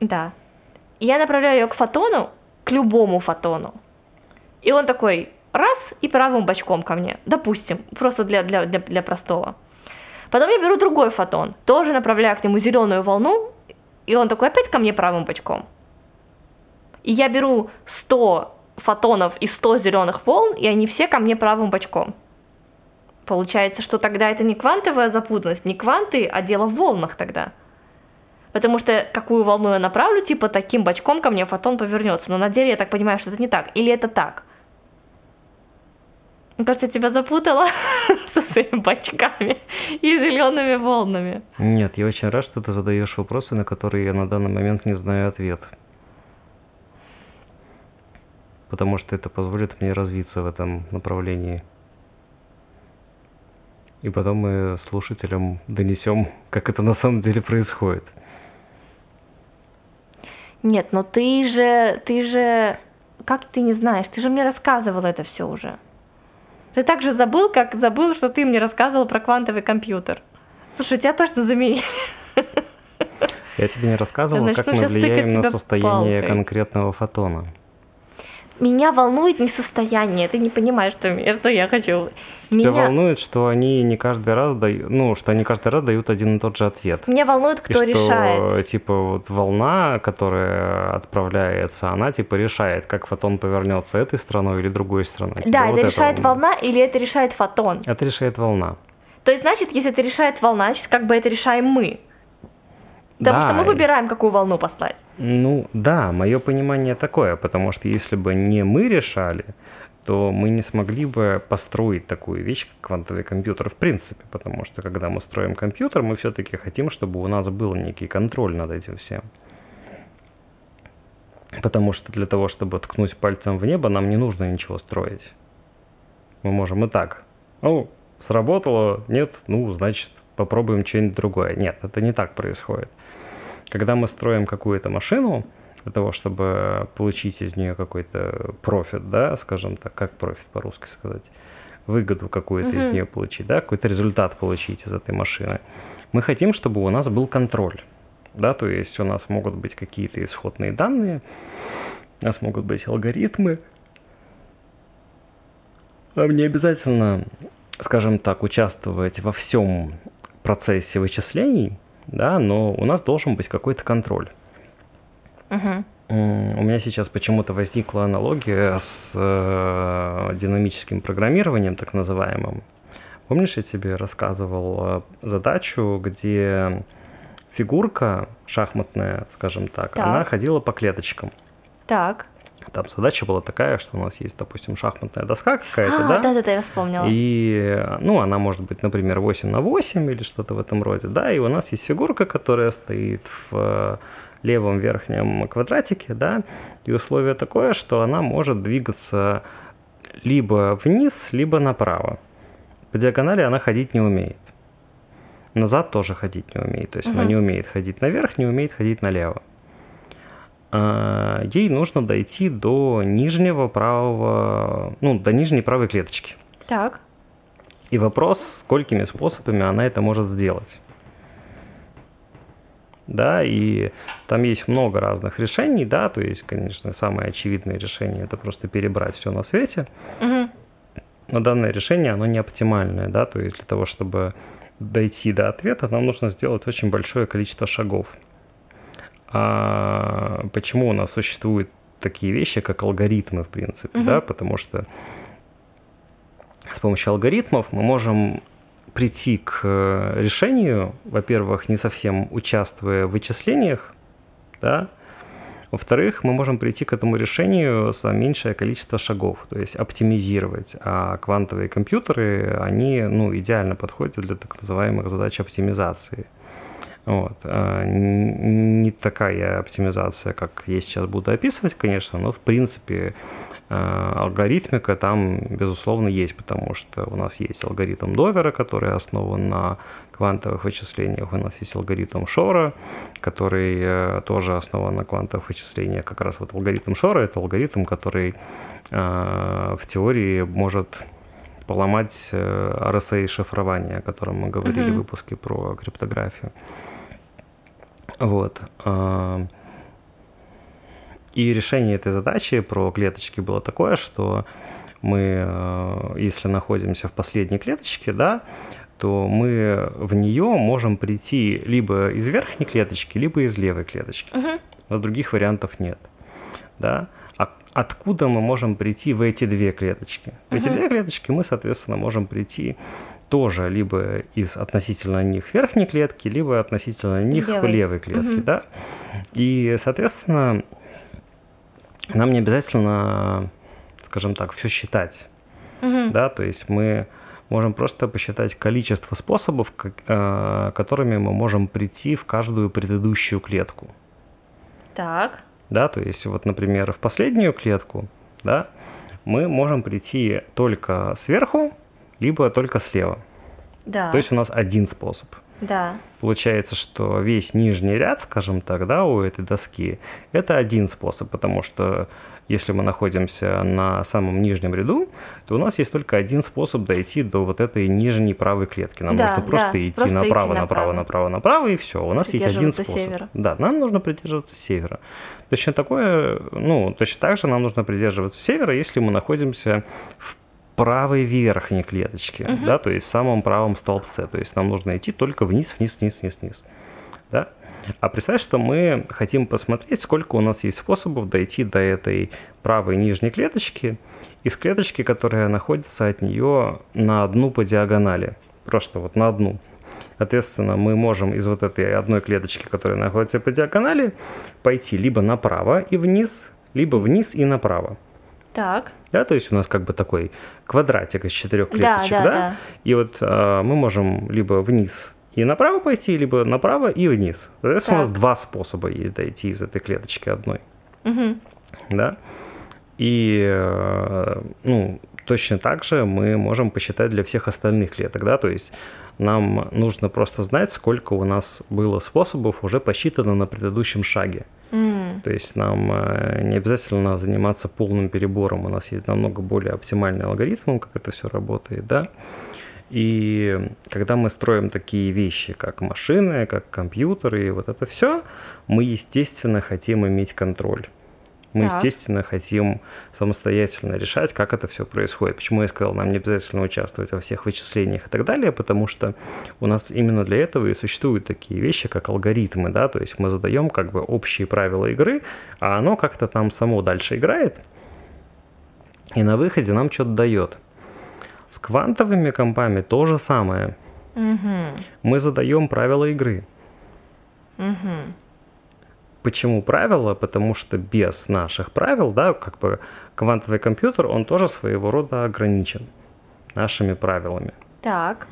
S1: да. Я направляю ее к фотону, к любому фотону. И он такой раз и правым бочком ко мне, допустим, просто для, для, для, для простого. Потом я беру другой фотон, тоже направляю к нему зеленую волну, и он такой опять ко мне правым бочком. И я беру 100 фотонов и 100 зеленых волн, и они все ко мне правым бочком. Получается, что тогда это не квантовая запутанность, не кванты, а дело в волнах тогда. Потому что какую волну я направлю, типа таким бочком ко мне фотон повернется. Но на деле я так понимаю, что это не так. Или это так? Мне кажется, я тебя запутала [laughs] со своими бочками и зелеными волнами.
S2: Нет, я очень рад, что ты задаешь вопросы, на которые я на данный момент не знаю ответ. Потому что это позволит мне развиться в этом направлении. И потом мы слушателям донесем, как это на самом деле происходит.
S1: Нет, но ты же, ты же, как ты не знаешь, ты же мне рассказывал это все уже. Ты так же забыл, как забыл, что ты мне рассказывал про квантовый компьютер. Слушай, тебя точно заменили.
S2: Я тебе не рассказывал, как мы влияем на состояние палкой. конкретного фотона.
S1: Меня волнует не состояние, ты не понимаешь, что, что я хочу.
S2: Меня... Тебя волнует, что они не каждый раз дают, ну, что они каждый раз дают один и тот же ответ.
S1: Меня волнует, кто
S2: и
S1: решает.
S2: Что, типа, вот волна, которая отправляется, она, типа, решает, как фотон повернется этой стороной или другой стороной.
S1: Да, это вот решает это волна или это решает фотон?
S2: Это решает волна.
S1: То есть, значит, если это решает волна, значит, как бы это решаем мы. Потому да. что мы выбираем, какую волну послать.
S2: Ну да, мое понимание такое, потому что если бы не мы решали, то мы не смогли бы построить такую вещь, как квантовый компьютер в принципе, потому что когда мы строим компьютер, мы все-таки хотим, чтобы у нас был некий контроль над этим всем. Потому что для того, чтобы ткнуть пальцем в небо, нам не нужно ничего строить. Мы можем и так. О, сработало, нет, ну, значит, попробуем что-нибудь другое. Нет, это не так происходит. Когда мы строим какую-то машину, для того, чтобы получить из нее какой-то профит, да, скажем так, как профит по-русски сказать, выгоду какую-то mm-hmm. из нее получить, да, какой-то результат получить из этой машины, мы хотим, чтобы у нас был контроль, да, то есть у нас могут быть какие-то исходные данные, у нас могут быть алгоритмы, нам не обязательно, скажем так, участвовать во всем процессе вычислений, да, но у нас должен быть какой-то контроль.
S1: Угу.
S2: У меня сейчас почему-то возникла аналогия с э, динамическим программированием, так называемым. Помнишь, я тебе рассказывал э, задачу, где фигурка шахматная, скажем так, так, она ходила по клеточкам.
S1: Так.
S2: Там задача была такая, что у нас есть, допустим, шахматная доска какая-то, а, да?
S1: Да-да-да, я вспомнила.
S2: И, ну, она может быть, например, 8 на 8 или что-то в этом роде, да, и у нас есть фигурка, которая стоит в э, левом верхнем квадратике, да, и условие такое, что она может двигаться либо вниз, либо направо. По диагонали она ходить не умеет. Назад тоже ходить не умеет. То есть угу. она не умеет ходить наверх, не умеет ходить налево. А, ей нужно дойти до нижнего правого, ну, до нижней правой клеточки.
S1: Так.
S2: И вопрос, сколькими способами она это может сделать. Да, и там есть много разных решений, да, то есть, конечно, самое очевидное решение это просто перебрать все на свете.
S1: Угу.
S2: Но данное решение, оно не оптимальное, да, то есть для того, чтобы дойти до ответа, нам нужно сделать очень большое количество шагов а почему у нас существуют такие вещи, как алгоритмы, в принципе, угу. да, потому что с помощью алгоритмов мы можем прийти к э, решению, во-первых, не совсем участвуя в вычислениях, да, во-вторых, мы можем прийти к этому решению за меньшее количество шагов, то есть оптимизировать. А квантовые компьютеры, они ну, идеально подходят для так называемых задач оптимизации. Вот. А, не такая оптимизация, как я сейчас буду описывать, конечно, но в принципе а, алгоритмика там, безусловно, есть, потому что у нас есть алгоритм Довера, который основан на квантовых вычислениях, у нас есть алгоритм Шора, который э, тоже основан на квантовых вычислениях. Как раз вот алгоритм Шора – это алгоритм, который а, в теории может поломать RSA-шифрование, о котором мы говорили mm-hmm. в выпуске про криптографию. Вот. А, и решение этой задачи про клеточки было такое, что мы, а, если находимся в последней клеточке, да, то мы в нее можем прийти либо из верхней клеточки, либо из левой клеточки.
S1: Угу.
S2: Но других вариантов нет. Да? Откуда мы можем прийти в эти две клеточки? В эти две клеточки мы, соответственно, можем прийти тоже либо из относительно них верхней клетки, либо относительно них левой, левой клетки, угу. да. И, соответственно, нам не обязательно, скажем так, все считать, угу. да, то есть мы можем просто посчитать количество способов, э, которыми мы можем прийти в каждую предыдущую клетку.
S1: Так.
S2: Да, то есть вот, например, в последнюю клетку да, мы можем прийти только сверху, либо только слева.
S1: Да.
S2: То есть у нас один способ.
S1: Да.
S2: Получается, что весь нижний ряд, скажем так, да, у этой доски, это один способ, потому что если мы находимся на самом нижнем ряду, то у нас есть только один способ дойти до вот этой нижней правой клетки. Нам
S1: Да,
S2: нужно просто
S1: да,
S2: идти
S1: просто идти
S2: направо,
S1: направо.
S2: направо, направо, направо, и все. У нас есть один способ.
S1: севера.
S2: Да, нам нужно придерживаться севера. Точно такое, ну, точно так же нам нужно придерживаться севера, если мы находимся в правой верхней клеточке, да, то есть в самом правом столбце. То есть нам нужно идти только вниз, вниз, вниз, вниз, вниз. Да? А представь, что мы хотим посмотреть, сколько у нас есть способов дойти до этой правой нижней клеточки из клеточки, которая находится от нее на одну по диагонали. Просто вот на одну. Соответственно, мы можем из вот этой одной клеточки, которая находится по диагонали, пойти либо направо и вниз, либо вниз и направо.
S1: Так.
S2: Да, то есть у нас как бы такой квадратик из четырех
S1: Да,
S2: клеточек,
S1: да,
S2: да?
S1: да.
S2: И вот э, мы можем либо вниз и направо пойти, либо направо и вниз. Соответственно, у нас
S1: Так.
S2: два способа есть дойти из этой клеточки одной,
S1: Мгм.
S2: да? И, э, ну, точно так же мы можем посчитать для всех остальных клеток, да, то есть нам нужно просто знать, сколько у нас было способов уже посчитано на предыдущем шаге. То есть нам э, не обязательно заниматься полным перебором. У нас есть намного более оптимальный алгоритм, как это все работает, да. И когда мы строим такие вещи, как машины, как компьютеры, и вот это все, мы, естественно, хотим иметь контроль. Мы,
S1: Так.
S2: естественно, хотим самостоятельно решать, как это все происходит. Почему я сказал, нам не обязательно участвовать во всех вычислениях и так далее, потому что у нас именно для этого и существуют такие вещи, как алгоритмы, да, то есть мы задаем как бы общие правила игры, а оно как-то там само дальше играет, и на выходе нам что-то дает. С квантовыми компами то же самое.
S1: Мгм.
S2: Мы задаем правила игры.
S1: Мгм.
S2: Почему правила? Потому что без наших правил, да, как бы квантовый компьютер, он тоже своего рода ограничен нашими правилами.
S1: Так.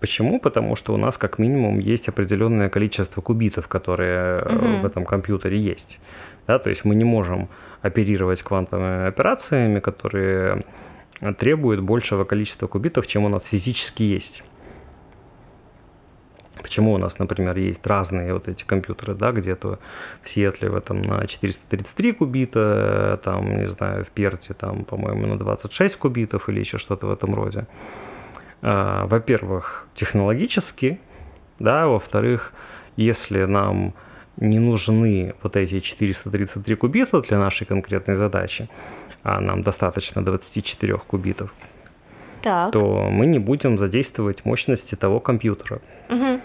S2: Почему? Потому что у нас как минимум есть определенное количество кубитов, которые
S1: Мгм.
S2: в этом компьютере есть. Да, то есть мы не можем оперировать квантовыми операциями, которые требуют большего количества кубитов, чем у нас физически есть. Почему у нас, например, есть разные вот эти компьютеры, да, где-то в Сиэтле в этом на 433 кубита, там, не знаю, в Перте там, по-моему, на 26 кубитов или еще что-то в этом роде. А, Во-первых, технологически, да, во-вторых, если нам не нужны вот эти 433 кубита для нашей конкретной задачи, а нам достаточно 24 кубитов,
S1: Так.
S2: то мы не будем задействовать мощности того компьютера.
S1: Мгм.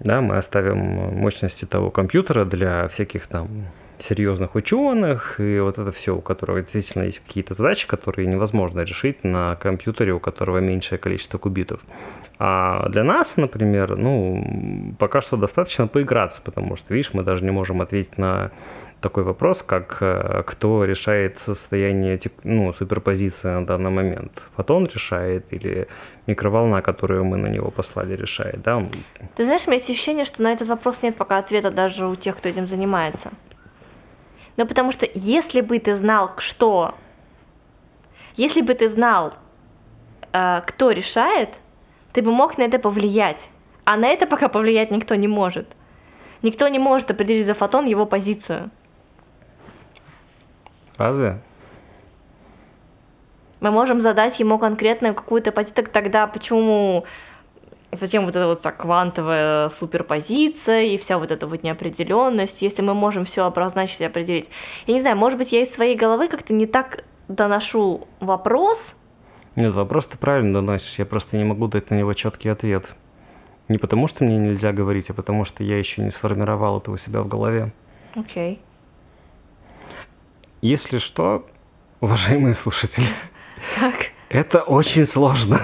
S2: Да, мы оставим мощности того компьютера для всяких там серьезных ученых и вот это все, у которого действительно есть какие-то задачи, которые невозможно решить на компьютере, у которого меньшее количество кубитов. А для нас, например, ну, пока что достаточно поиграться, потому что, видишь, мы даже не можем ответить на такой вопрос, как э, кто решает состояние ну, суперпозиции на данный момент. Фотон решает или микроволна, которую мы на него послали, решает. Да?
S1: Ты знаешь, у меня есть ощущение, что на этот вопрос нет пока ответа даже у тех, кто этим занимается. Ну, потому что если бы ты знал, что... Если бы ты знал, э, кто решает, ты бы мог на это повлиять. А на это пока повлиять никто не может. Никто не может определить за фотон его позицию.
S2: Разве?
S1: Мы можем задать ему конкретную какую-то позицию, так тогда почему Затем вот эта вот вся квантовая суперпозиция и вся вот эта вот неопределенность, если мы можем все обозначить и определить. Я не знаю, может быть, я из своей головы как-то не так доношу вопрос.
S2: Нет, вопрос ты правильно доносишь, я просто не могу дать на него четкий ответ. Не потому, что мне нельзя говорить, а потому, что я еще не сформировал это у себя в голове.
S1: Окей.
S2: Если что, уважаемые слушатели,
S1: Так.
S2: это очень сложно.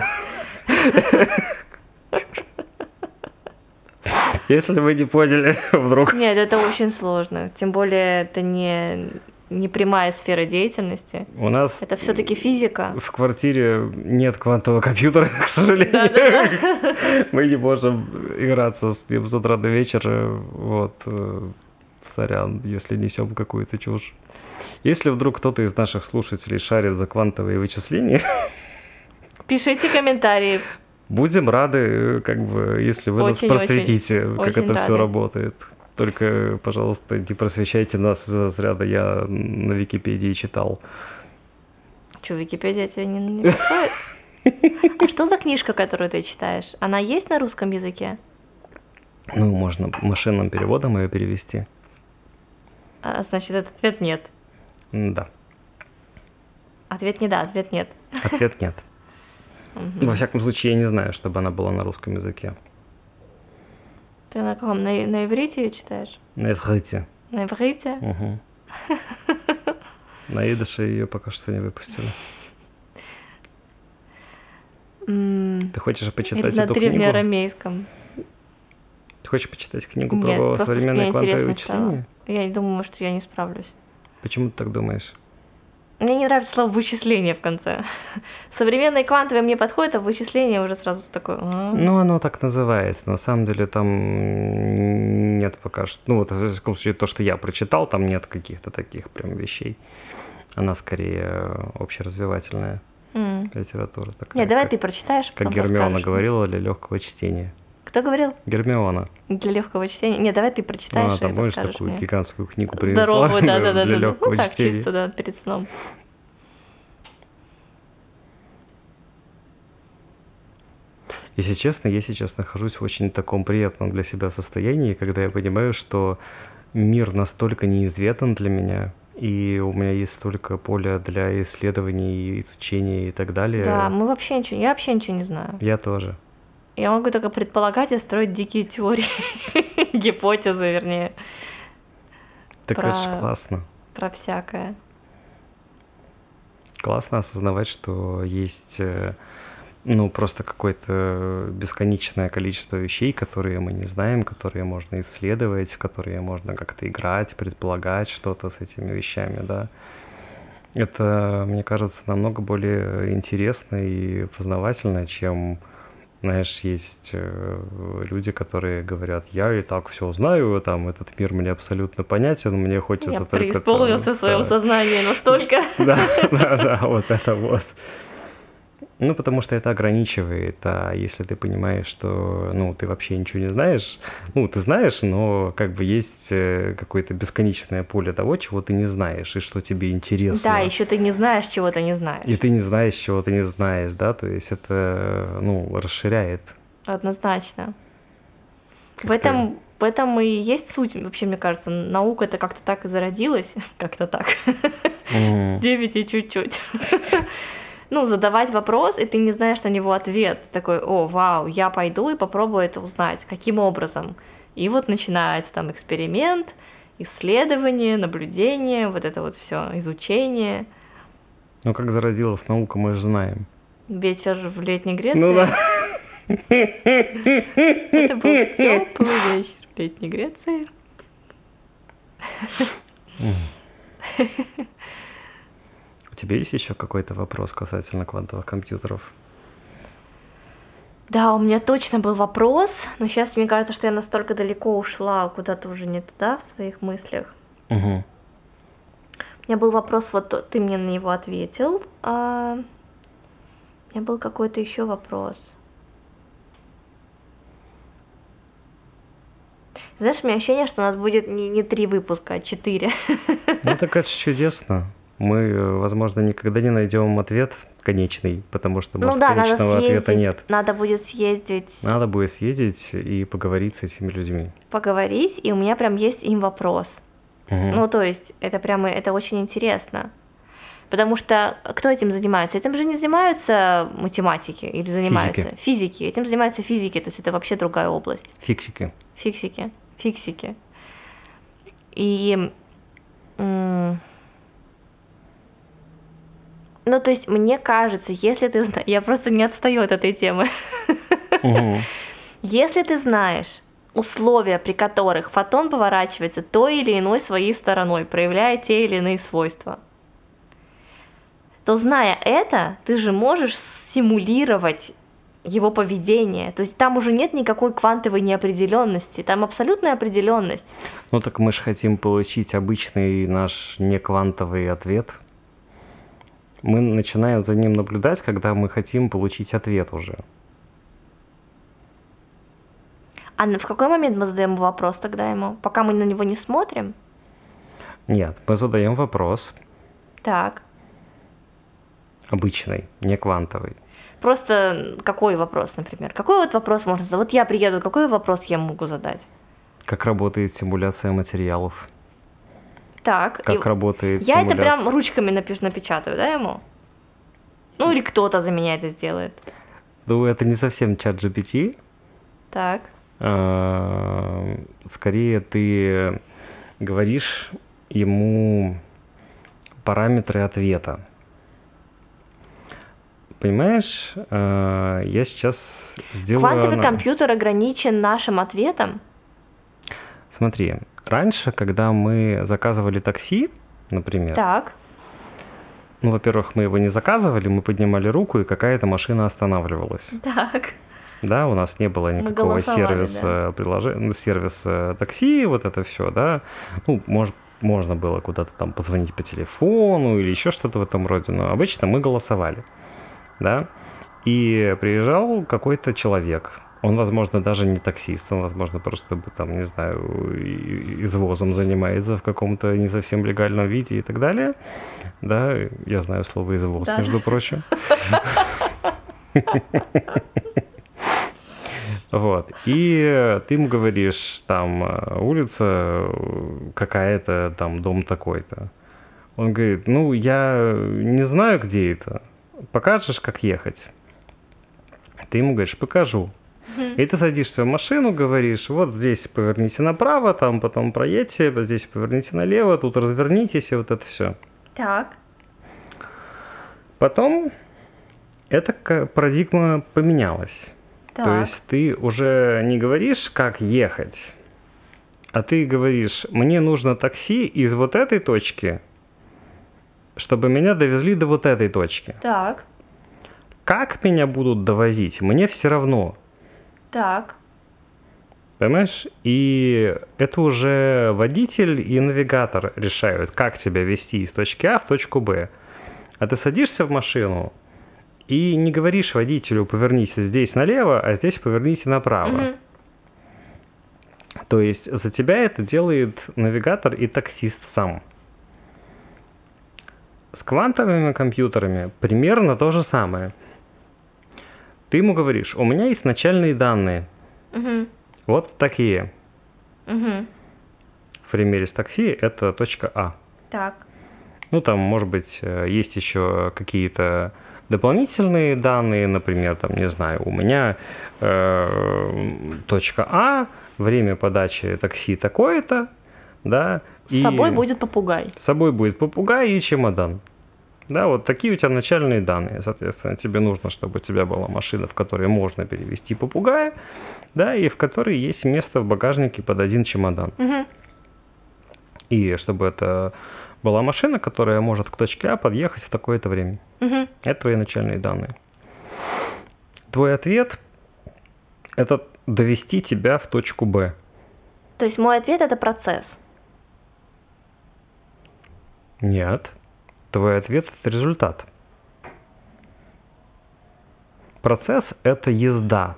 S2: Если вы не поняли вдруг.
S1: Нет, это очень сложно. Тем более это не, не прямая сфера деятельности.
S2: У нас
S1: Это все-таки физика.
S2: в квартире нет квантового компьютера, к сожалению. Мы не можем играться с ним с утра до вечера. Вот. э, Сорян, если несем какую-то чушь. Если вдруг кто-то из наших слушателей шарит за квантовые вычисления,
S1: Пишите комментарии.
S2: будем рады, как бы, если вы
S1: Очень,
S2: нас просветите,
S1: очень,
S2: как
S1: очень
S2: это все
S1: рады.
S2: работает. Только, пожалуйста, не просвещайте нас из разряда «я на Википедии читал».
S1: Что, Википедия тебе не, не подходит? А что за книжка, которую ты читаешь? Она есть на русском языке?
S2: Ну, можно машинным переводом ее перевести.
S1: А, значит, этот ответ нет.
S2: Да.
S1: Ответ не да, ответ нет.
S2: Ответ нет. Во всяком случае, я не знаю, чтобы она была на русском языке.
S1: Ты на каком? На, на иврите ее читаешь?
S2: На иврите.
S1: На иврите?
S2: Мгм. [laughs] На идыше ее пока что не выпустили. Ты хочешь
S1: Или
S2: почитать
S1: на
S2: эту книгу?
S1: древнеарамейском?
S2: Ты хочешь почитать книгу
S1: Нет,
S2: про современные квантовые
S1: интересно стало.
S2: вычисления?
S1: Я не думаю, что я не справлюсь.
S2: Почему ты так думаешь?
S1: Мне не нравится слово вычисление в конце. [laughs] Современные квантовые мне подходят, а вычисление уже сразу такое. «А».
S2: Ну, оно так называется. На самом деле там нет пока что... Ну, вот, в всяком случае, то, что я прочитал, там нет каких-то таких прям вещей. Она скорее общеразвивательная
S1: М.
S2: литература. Такая,
S1: Нет, давай
S2: как,
S1: ты прочитаешь,
S2: Как
S1: потом
S2: Гермиона
S1: расскажешь.
S2: говорила, для легкого чтения.
S1: Кто говорил?
S2: Гермиона.
S1: Для легкого чтения. Нет, давай ты
S2: Ну,
S1: прочитаешь
S2: она там,
S1: и
S2: помнишь, такую
S1: мне.
S2: гигантскую книгу привезла
S1: Здоровую, [laughs] да, да, да,
S2: для
S1: да.
S2: легкого
S1: Ну так,
S2: чтения.
S1: чисто, да, перед сном.
S2: Если честно, я сейчас нахожусь в очень таком приятном для себя состоянии, когда я понимаю, что мир настолько неизведан для меня, и у меня есть столько поля для исследований, изучения и так далее.
S1: Да, мы вообще ничего, я вообще ничего не знаю.
S2: Я тоже.
S1: Я могу только предполагать и строить дикие теории, [laughs] гипотезы, вернее,
S2: Так это ж
S1: Про-
S2: классно.
S1: про всякое.
S2: Классно осознавать, что есть э, ну, просто какое-то бесконечное количество вещей, которые мы не знаем, которые можно исследовать, в которые можно как-то играть, предполагать что-то с этими вещами, да. Это, мне кажется, намного более интересно и познавательно, чем, знаешь, есть э, люди, которые говорят, я и так все знаю, там, этот мир мне абсолютно понятен, мне хочется
S1: Я
S2: только... там,
S1: преисполнился в своем
S2: да».
S1: сознании настолько. [laughs]
S2: Да, да, да, вот это вот. Ну, потому что это ограничивает, а если ты понимаешь, что, ну, ты вообще ничего не знаешь, ну, ты знаешь, но как бы есть э, какое-то бесконечное поле того, чего ты не знаешь, и что тебе интересно.
S1: Да, еще ты не знаешь, чего ты не знаешь.
S2: И ты не знаешь, чего ты не знаешь, да, то есть это, ну, расширяет.
S1: Однозначно. В
S2: Как-то-
S1: этом, в этом и есть суть. Вообще, мне кажется, наука это как-то так и зародилась. [laughs] Как-то так. 9 и чуть-чуть. [laughs] Ну, задавать вопрос, и ты не знаешь на него ответ. Ты Такой, о, вау, я пойду и попробую это узнать. Каким образом? И вот начинается там эксперимент, исследование, наблюдение, вот это вот все, изучение.
S2: Ну, как зародилась наука, мы же знаем.
S1: Ветер в летней Греции.
S2: Ну да.
S1: Это был теплый вечер в летней Греции.
S2: У тебя есть еще какой-то вопрос касательно квантовых компьютеров?
S1: Да, у меня точно был вопрос, но сейчас мне кажется, что я настолько далеко ушла, куда-то уже не туда в своих мыслях.
S2: Угу.
S1: У меня был вопрос, вот ты мне на него ответил. а У меня был какой-то еще вопрос. Знаешь, у меня ощущение, что у нас будет не, не три выпуска, а четыре.
S2: Ну так это чудесно. Мы, э, возможно, никогда не найдем ответ конечный, потому что, может,
S1: ну да, надо
S2: конечного ответа
S1: съездить.
S2: нет.
S1: Надо будет съездить,
S2: Надо будет съездить и поговорить с этими людьми.
S1: поговорить, и у меня прям есть им вопрос.
S2: Мгм.
S1: Ну, то есть, это прямо, это очень интересно. Потому что кто этим занимается? Этим же не занимаются математики или занимаются физики. Этим занимаются физики, то есть это вообще другая область.
S2: Фиксики.
S1: Фиксики, фиксики. И... м, Ну, то есть, мне кажется, если ты знаешь... Я просто не отстаю от этой темы.
S2: Мгм.
S1: Если ты знаешь условия, при которых фотон поворачивается той или иной своей стороной, проявляя те или иные свойства, то зная это, ты же можешь симулировать его поведение. То есть там уже нет никакой квантовой неопределенности, там абсолютная определенность.
S2: Ну так мы же хотим получить обычный наш неквантовый ответ. Мы начинаем за ним наблюдать, когда мы хотим получить ответ уже.
S1: А в какой момент мы задаем вопрос тогда ему? Пока мы на него не смотрим?
S2: Нет, мы задаем вопрос.
S1: Так.
S2: Обычный, не квантовый.
S1: Просто какой вопрос, например? Какой вот вопрос можно задать? Вот я приеду, какой вопрос я могу задать?
S2: Как работает симуляция материалов?
S1: Так.
S2: Как работает
S1: Я
S2: симуляция?
S1: это прям ручками напиш- напечатаю, да, ему? Ну или кто-то за меня это сделает.
S2: Ну, это не совсем чат GPT.
S1: Так.
S2: А, Скорее ты говоришь ему параметры ответа. Понимаешь, а, я сейчас сделаю...
S1: Квантовый компьютер ограничен нашим ответом.
S2: Смотри, раньше, когда мы заказывали такси, например,
S1: Так.
S2: ну, во-первых, мы его не заказывали, мы поднимали руку, и какая-то машина останавливалась.
S1: Так.
S2: Да, у нас не было никакого сервиса, приложения, ну, сервиса такси, вот это все, да. Ну, может, можно было куда-то там позвонить по телефону или еще что-то в этом роде, но обычно мы голосовали, да. И приезжал какой-то человек, он, возможно, даже не таксист, он, возможно, просто, там, не знаю, извозом занимается в каком-то не совсем легальном виде и так далее. Да, я знаю слово извоз,
S1: Да.
S2: между прочим. Вот. И ты ему говоришь, там, э, улица э, какая-то, там, дом такой-то. Он говорит, ну, я не знаю, где это. Покажешь, как ехать? Ты ему говоришь, покажу. И ты садишься в машину, говоришь, вот здесь поверните направо, там потом проедьте, вот здесь поверните налево, тут развернитесь, и вот это все.
S1: Так.
S2: Потом эта парадигма поменялась.
S1: Так.
S2: То есть ты уже не говоришь, как ехать, а ты говоришь, мне нужно такси из вот этой точки, чтобы меня довезли до вот этой точки.
S1: Так.
S2: Как меня будут довозить, мне все равно.
S1: Так.
S2: Понимаешь? И это уже водитель и навигатор решают, как тебя вести из точки А в точку Б. А ты садишься в машину и не говоришь водителю, поверните здесь налево, а здесь поверните направо.
S1: Мгм.
S2: То есть за тебя это делает навигатор и таксист сам. С квантовыми компьютерами примерно то же самое. Ты ему говоришь, у меня есть начальные данные,
S1: Мгм.
S2: вот такие.
S1: Мгм.
S2: В примере с такси это точка А.
S1: Так.
S2: Ну, там, может быть, э, есть еще какие-то дополнительные данные, например, там, не знаю, у меня э, точка А, время подачи такси такое-то, да.
S1: С собой будет попугай.
S2: С собой будет попугай и чемодан. Да, вот такие у тебя начальные данные. Соответственно, тебе нужно, чтобы у тебя была машина, в которой можно перевести попугая, да, и в которой есть место в багажнике под один чемодан.
S1: Мгм.
S2: И чтобы это была машина, которая может к точке А подъехать в такое-то время.
S1: Мгм.
S2: Это твои начальные данные. Твой ответ – это довести тебя в точку Б.
S1: То есть мой ответ это процесс.
S2: Нет. Твой ответ – это результат. Процесс – это езда.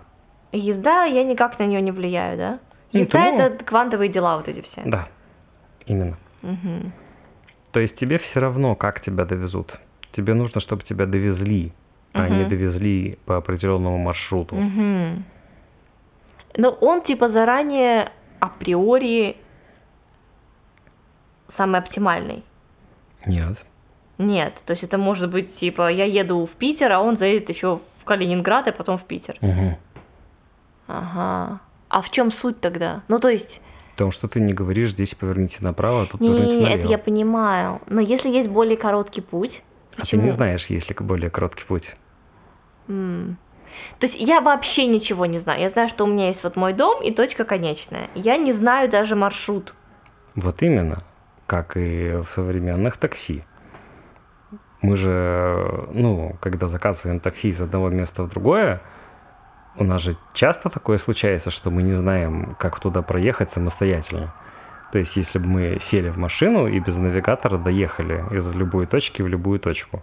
S1: Езда, я никак на нее не влияю, да?
S2: Ну,
S1: Езда это квантовые дела вот эти все.
S2: Да, именно. То есть тебе все равно, как тебя довезут. Тебе нужно, чтобы тебя довезли, а не довезли по определенному маршруту.
S1: Но он типа заранее априори самый оптимальный.
S2: Нет.
S1: Нет, то есть это может быть типа я еду в Питер, а он заедет еще в Калининград, и потом в Питер.
S2: Мгм.
S1: Ага. А в чем суть тогда? Ну то есть
S2: Потому что ты не говоришь, здесь поверните направо, а тут
S1: не,
S2: поверните налево.
S1: это я понимаю. Но если есть более короткий путь,
S2: А ты
S1: почему?
S2: не знаешь, есть ли более короткий путь.
S1: То есть я вообще ничего не знаю. Я знаю, что у меня есть вот мой дом и точка конечная. Я не знаю даже маршрут.
S2: Вот именно, как и в современных такси. Мы же, ну, когда заказываем такси из одного места в другое, у нас же часто такое случается, что мы не знаем, как туда проехать самостоятельно. То есть, если бы мы сели в машину и без навигатора доехали из любой точки в любую точку.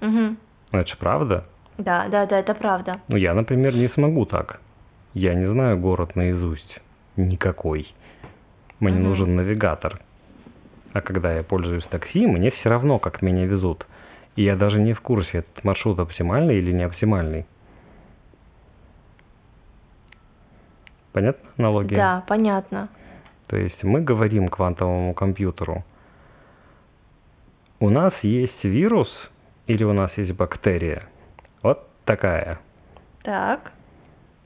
S1: Угу.
S2: Ну, это же правда.
S1: Да, да, да, это правда.
S2: Ну, я, например, не смогу так. Я не знаю город наизусть. Никакой. Мне
S1: Мгм.
S2: нужен навигатор. А когда я пользуюсь такси, мне все равно, как меня везут. И я даже не в курсе, этот маршрут оптимальный или не оптимальный. Понятна аналогия?
S1: Да, понятно.
S2: То есть мы говорим квантовому компьютеру, у нас есть вирус или у нас есть бактерия. Вот такая.
S1: Так.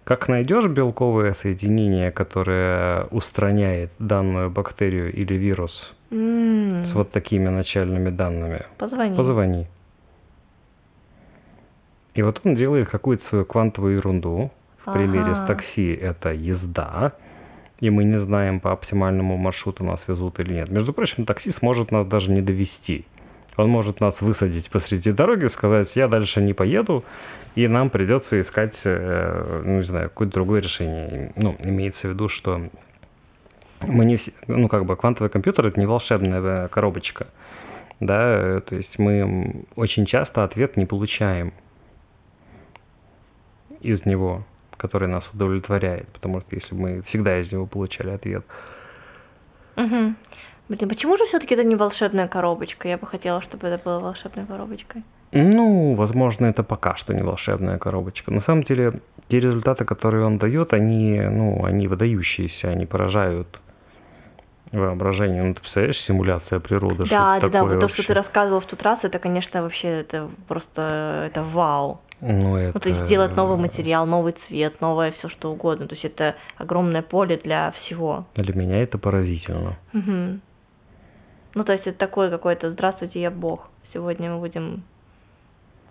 S2: Как найдешь белковое соединение, которое устраняет данную бактерию или вирус
S1: М,
S2: с вот такими начальными данными,
S1: Позвони.
S2: позвони. И вот он делает какую-то свою квантовую ерунду. В примере с
S1: Ага.
S2: такси это езда, и мы не знаем, по оптимальному маршруту нас везут или нет. Между прочим, такси сможет нас даже не довести. Он может нас высадить посреди дороги, сказать, я дальше не поеду, и нам придется искать, э, ну, не знаю, какое-то другое решение. Ну, имеется в виду, что мы не все, ну, как бы квантовый компьютер это не волшебная э, коробочка, да, э, то есть мы очень часто ответ не получаем из него, который нас удовлетворяет, потому что если бы мы всегда из него получали ответ,
S1: Мгм. Блин, почему же все-таки это не волшебная коробочка? Я бы хотела, чтобы это было волшебной коробочкой.
S2: ну, возможно, это пока что не волшебная коробочка. На самом деле, те результаты, которые он дает, они, ну, они выдающиеся, они поражают воображение. Ну, ты представляешь, симуляция природы,
S1: Да, да, да,
S2: такое
S1: вот то, что
S2: вообще?
S1: ты рассказывал в тот раз, это, конечно, вообще это просто это вау.
S2: Ну, это...
S1: Ну, то есть сделать новый материал, новый цвет, новое все что угодно. То есть это огромное поле для всего.
S2: Для меня это поразительно.
S1: Мгм. Ну, то есть это такой какой-то «Здравствуйте, я Бог». Сегодня мы будем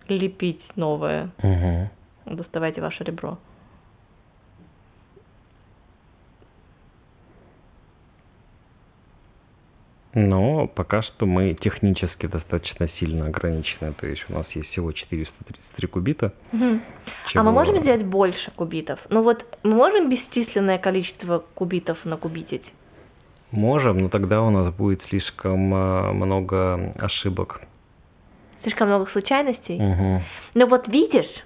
S1: лепить новое.
S2: Мгм.
S1: Доставайте ваше ребро.
S2: Но пока что мы технически достаточно сильно ограничены. То есть у нас есть всего 433 кубита.
S1: А
S2: чего-
S1: мы можем сделать больше кубитов? Ну вот мы можем бесчисленное количество кубитов накубитить?
S2: Можем, но тогда у нас будет слишком э, много ошибок.
S1: Слишком много случайностей?
S2: Мгм.
S1: Ну вот видишь,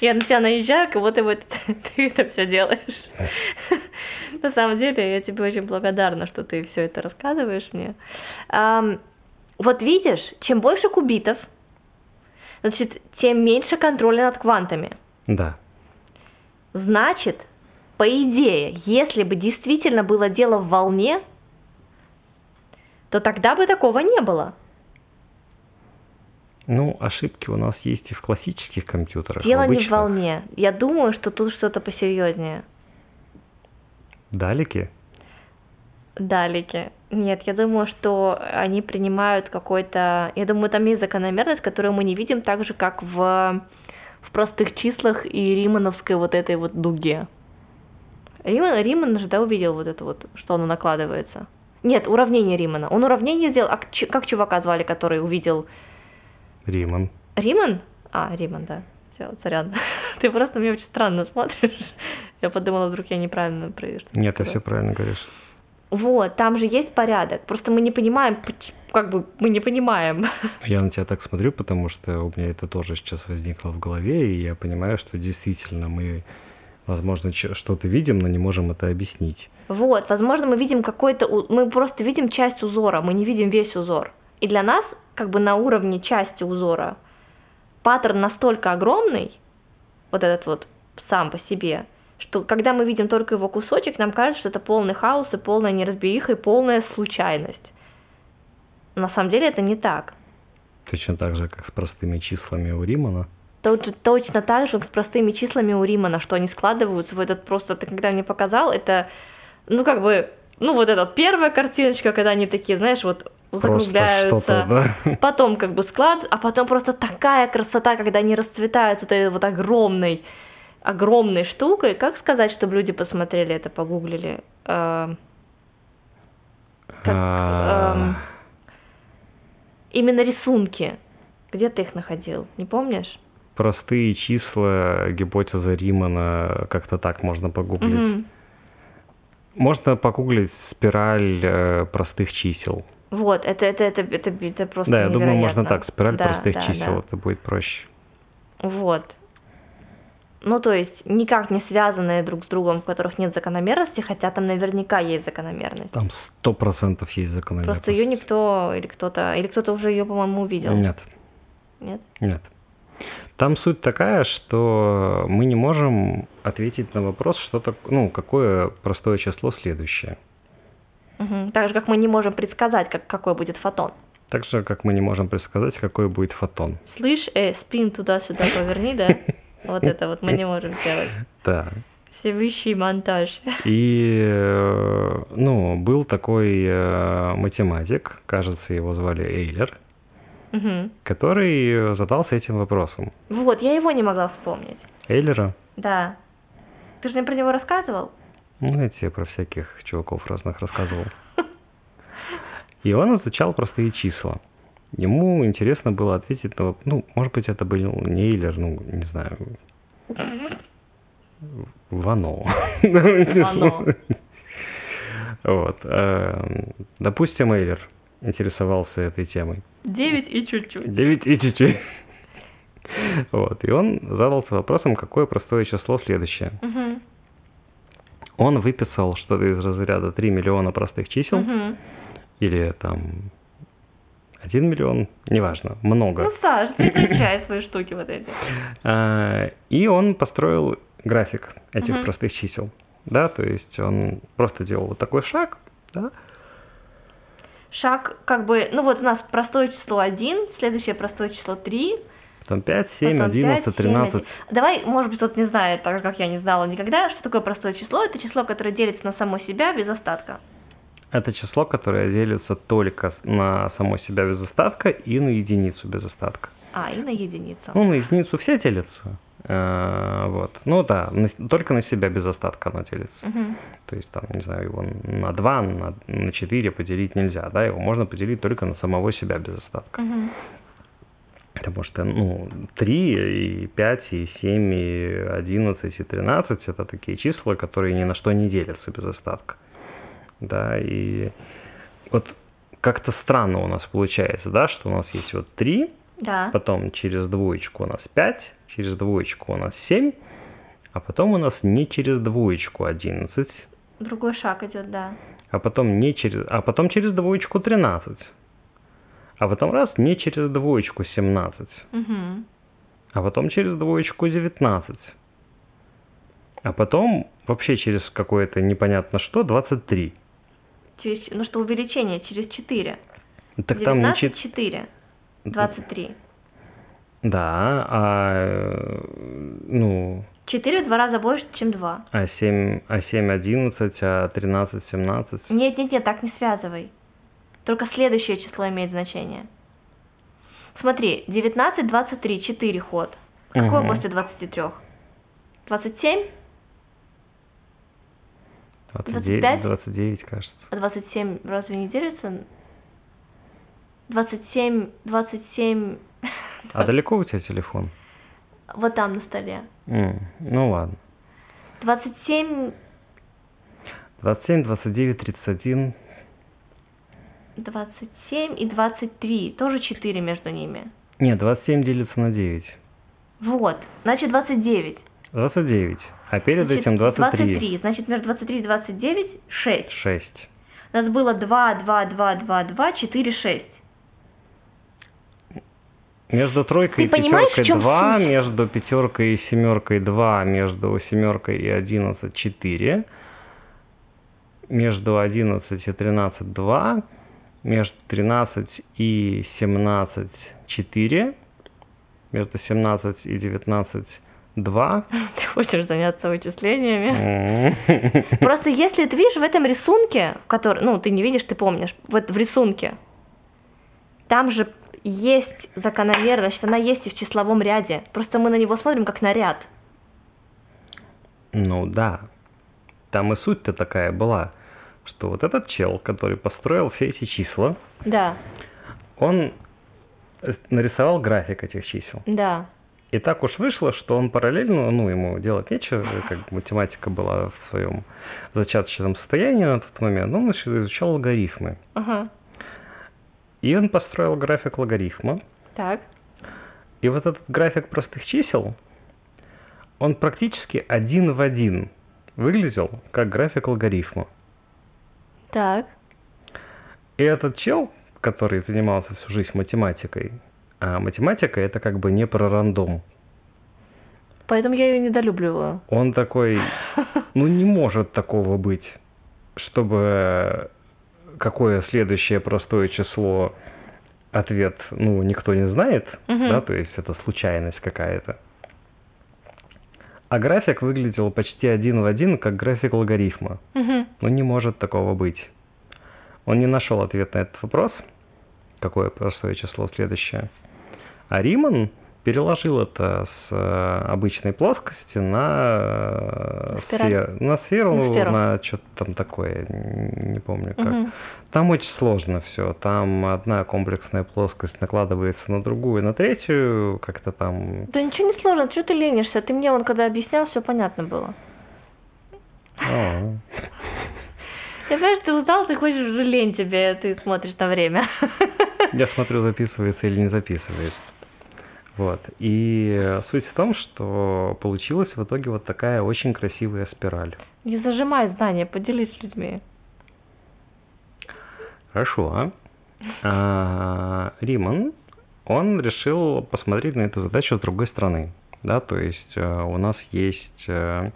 S1: я на тебя наезжаю, как будто вот [laughs] ты это все делаешь. На самом деле, я тебе очень благодарна, что ты все это рассказываешь мне. Вот видишь, чем больше кубитов, значит, тем меньше контроля над квантами.
S2: Да.
S1: Значит, по идее, если бы действительно было дело в волне, то тогда бы такого не было.
S2: Ну, ошибки у нас есть и в классических компьютерах.
S1: Дело не в волне. Я думаю, что тут что-то посерьезнее.
S2: Далеки?
S1: Далеки. Нет, я думаю, что они принимают какой-то... Я думаю, там есть закономерность, которую мы не видим так же, как в, в простых числах и римановской вот этой вот дуге. Риман, Риман же, да, увидел вот это вот, что оно накладывается. Нет, уравнение Римана. Он уравнение сделал... А как чувака звали, который увидел...
S2: Риман.
S1: Риман? А, Риман, да. Все, сорян. [laughs] Ты просто меня очень странно смотришь. Я подумала, вдруг я неправильно про что
S2: Нет, ты все правильно говоришь.
S1: Вот, там же есть порядок. Просто мы не понимаем, как бы мы не понимаем.
S2: Я на тебя так смотрю, потому что у меня это тоже сейчас возникло в голове, и я понимаю, что действительно мы, возможно, что-то видим, но не можем это объяснить.
S1: Вот, возможно, мы видим какой-то, мы просто видим часть узора, мы не видим весь узор. И для нас, как бы на уровне части узора, паттерн настолько огромный, вот этот вот сам по себе, что когда мы видим только его кусочек, нам кажется, что это полный хаос и полная неразбериха и полная случайность. На самом деле это не так.
S2: Точно так же, как с простыми числами у Римана.
S1: Же точно так же, как с простыми числами у Римана, что они складываются в этот просто, ты когда мне показал, это, ну, как бы, ну, вот эта первая картиночка, когда они такие, знаешь, вот закругляются,
S2: да?
S1: потом как бы склад, а потом просто такая красота, когда они расцветают вот этой вот огромной, огромной штукой. Как сказать, чтобы люди посмотрели это, погуглили? Как,
S2: А,
S1: эм, именно рисунки. Где ты их находил? Не помнишь?
S2: простые числа, гипотеза Римана, как-то так можно погуглить. Можно погуглить спираль э, простых чисел.
S1: Вот, это, это, это, это, это просто
S2: да, я думаю, можно
S1: невероятно.
S2: так, спираль
S1: Да,
S2: простых
S1: да,
S2: чисел,
S1: да.
S2: это будет проще.
S1: Вот. Ну, то есть, никак не связанные друг с другом, в которых нет закономерности, хотя там наверняка есть закономерность.
S2: Там сто процентов есть закономерность.
S1: Просто ее никто или кто-то, или кто-то уже ее, по-моему, увидел.
S2: Нет,
S1: Нет?
S2: нет. Там суть такая, что мы не можем ответить на вопрос, что так, ну, какое простое число следующее.
S1: Мгм. Так же, как мы не можем предсказать, как, какой будет фотон.
S2: Так же, как мы не можем предсказать, какой будет фотон.
S1: Слышь, э, спин туда-сюда поверни, да? Вот это вот мы не можем сделать.
S2: Да.
S1: Всевыщий монтаж.
S2: И, э, ну, был такой э, математик, кажется, его звали Эйлер,
S1: Мгм.
S2: который задался этим вопросом.
S1: Вот, я его не могла вспомнить.
S2: Эйлера,
S1: Да. Ты же мне про него рассказывал?
S2: Ну, я тебе про всяких чуваков разных рассказывал. [laughs] И он изучал простые числа. Ему интересно было ответить на... Ну, может быть, это был не Эйлер, ну, не знаю. Вано. [laughs]
S1: Оно.
S2: Вот. эм, Допустим, Эйлер интересовался этой темой.
S1: Девять и чуть-чуть.
S2: 9 и чуть-чуть. [laughs] Вот. И он задался вопросом, какое простое число следующее.
S1: Мгм.
S2: Он выписал что-то из разряда 3 миллиона простых чисел,
S1: Мгм.
S2: или там 1 миллион, неважно, много.
S1: Ну, Саш, прекращай свои штуки вот эти.
S2: А, И он построил график этих
S1: Мгм.
S2: простых чисел. Да, то есть он просто делал вот такой шаг, да,
S1: Шаг, как бы, ну вот у нас простое число 1, следующее простое число 3,
S2: потом 5, 7,
S1: потом
S2: 11,
S1: 5, 7,
S2: 13.
S1: Давай, может быть, кто-то не знает, так же, как я не знала никогда, что такое простое число. Это число, которое делится на само себя без остатка.
S2: Это число, которое делится только на само себя без остатка и на единицу без остатка.
S1: А, и на единицу.
S2: Ну, на единицу все делятся. Э, Вот. Ну да, на только на себя без остатка оно делится.
S1: Мгм.
S2: То есть, там, не знаю, его на 2, на, на 4 поделить нельзя, да, его можно поделить только на самого себя без остатка.
S1: Мгм.
S2: Потому что, ну, 3 и 5 и 7 и 11 и 13 это такие числа, которые ни на что не делятся без остатка. Да, и вот как-то странно у нас получается, да, что у нас есть вот 3,
S1: Да.
S2: потом через двоечку у нас 5, через двоечку у нас 7, а потом у нас не через двоечку 11,
S1: Другой шаг идет, да.
S2: а потом не через, а потом через двоечку 13, а потом раз не через двоечку 17,
S1: Мгм.
S2: а потом через двоечку 19, а потом вообще через какое-то непонятно что 23.
S1: Через, ну что, увеличение через 4.
S2: Так там не
S1: 19,
S2: чет-
S1: 4. 23.
S2: Да, а ну,
S1: 4 в два раза больше, чем 2.
S2: а 7, а 7 11, а 13 17.
S1: Нет, нет, нет, так не связывай. Только следующее число имеет значение. Смотри, 19, 23, 4 ход. Какое
S2: Мгм.
S1: после 23? 27?
S2: 29,
S1: 25?
S2: 29, кажется.
S1: А 27 разве не делится? 27, 27, [laughs]
S2: А далеко у тебя телефон?
S1: вот там на столе.
S2: М, ну ладно.
S1: 27,
S2: 27, 29, 31.
S1: 27 и 23. Тоже 4 между ними.
S2: Нет, 27 делится на 9.
S1: Вот, значит 29.
S2: 29. А перед
S1: Значит,
S2: этим 23.
S1: 23. Значит, между 23 и 29 6.
S2: 6.
S1: У нас было 2, 2, 2, 2, 2, 4, 6.
S2: Между тройкой
S1: Ты
S2: и пятеркой
S1: чём
S2: 2,
S1: суть?
S2: между пятеркой и семеркой 2, между семеркой и 11 4, между 11 и 13 2, между 13 и 17 4, между 17 и 19 2. [laughs]
S1: Ты хочешь заняться вычислениями? [laughs] Просто если ты видишь в этом рисунке, который, ну, ты не видишь, ты помнишь, вот в рисунке, там же есть закономерность, значит, она есть и в числовом ряде. Просто мы на него смотрим как на ряд.
S2: Ну да. Там и суть-то такая была, что вот этот чел, который построил все эти числа,
S1: Да,
S2: он нарисовал график этих чисел.
S1: да.
S2: И так уж вышло, что он параллельно, ну, ему делать нечего, как математика была в своем зачаточном состоянии на тот момент, он значит, изучал логарифмы.
S1: Ага.
S2: И он построил график логарифма.
S1: Так.
S2: И вот этот график простых чисел, он практически один в один выглядел как график логарифма.
S1: Так.
S2: И этот чел, который занимался всю жизнь математикой, а математика это как бы не про рандом.
S1: Поэтому я ее недолюбливаю.
S2: Он такой, ну не может такого быть, чтобы какое следующее простое число ответ, ну, никто не знает,
S1: Мгм.
S2: да, то есть это случайность какая-то. А график выглядел почти один в один, как график логарифма.
S1: Мгм.
S2: Ну, не может такого быть. Он не нашел ответ на этот вопрос, какое простое число следующее. А Риман переложил это с э, обычной плоскости на, э, сфер- на сферу,
S1: На сферу.
S2: на что-то там такое, не помню как.
S1: Мгм.
S2: Там очень сложно все. Там одна комплексная плоскость накладывается на другую, на третью, как-то там.
S1: Да ничего не сложно, что ты ленишься? Ты мне вон когда объяснял, все понятно было.
S2: А,
S1: Я понимаю, что ты устал, ты хочешь уже лень тебе, ты смотришь на время.
S2: Я смотрю, записывается или не записывается. Вот. И суть в том, что получилась в итоге вот такая очень красивая спираль.
S1: Не зажимай знания, поделись с людьми.
S2: Хорошо. А, Риман, он решил посмотреть на эту задачу с другой стороны. Да, то есть э, у нас есть э,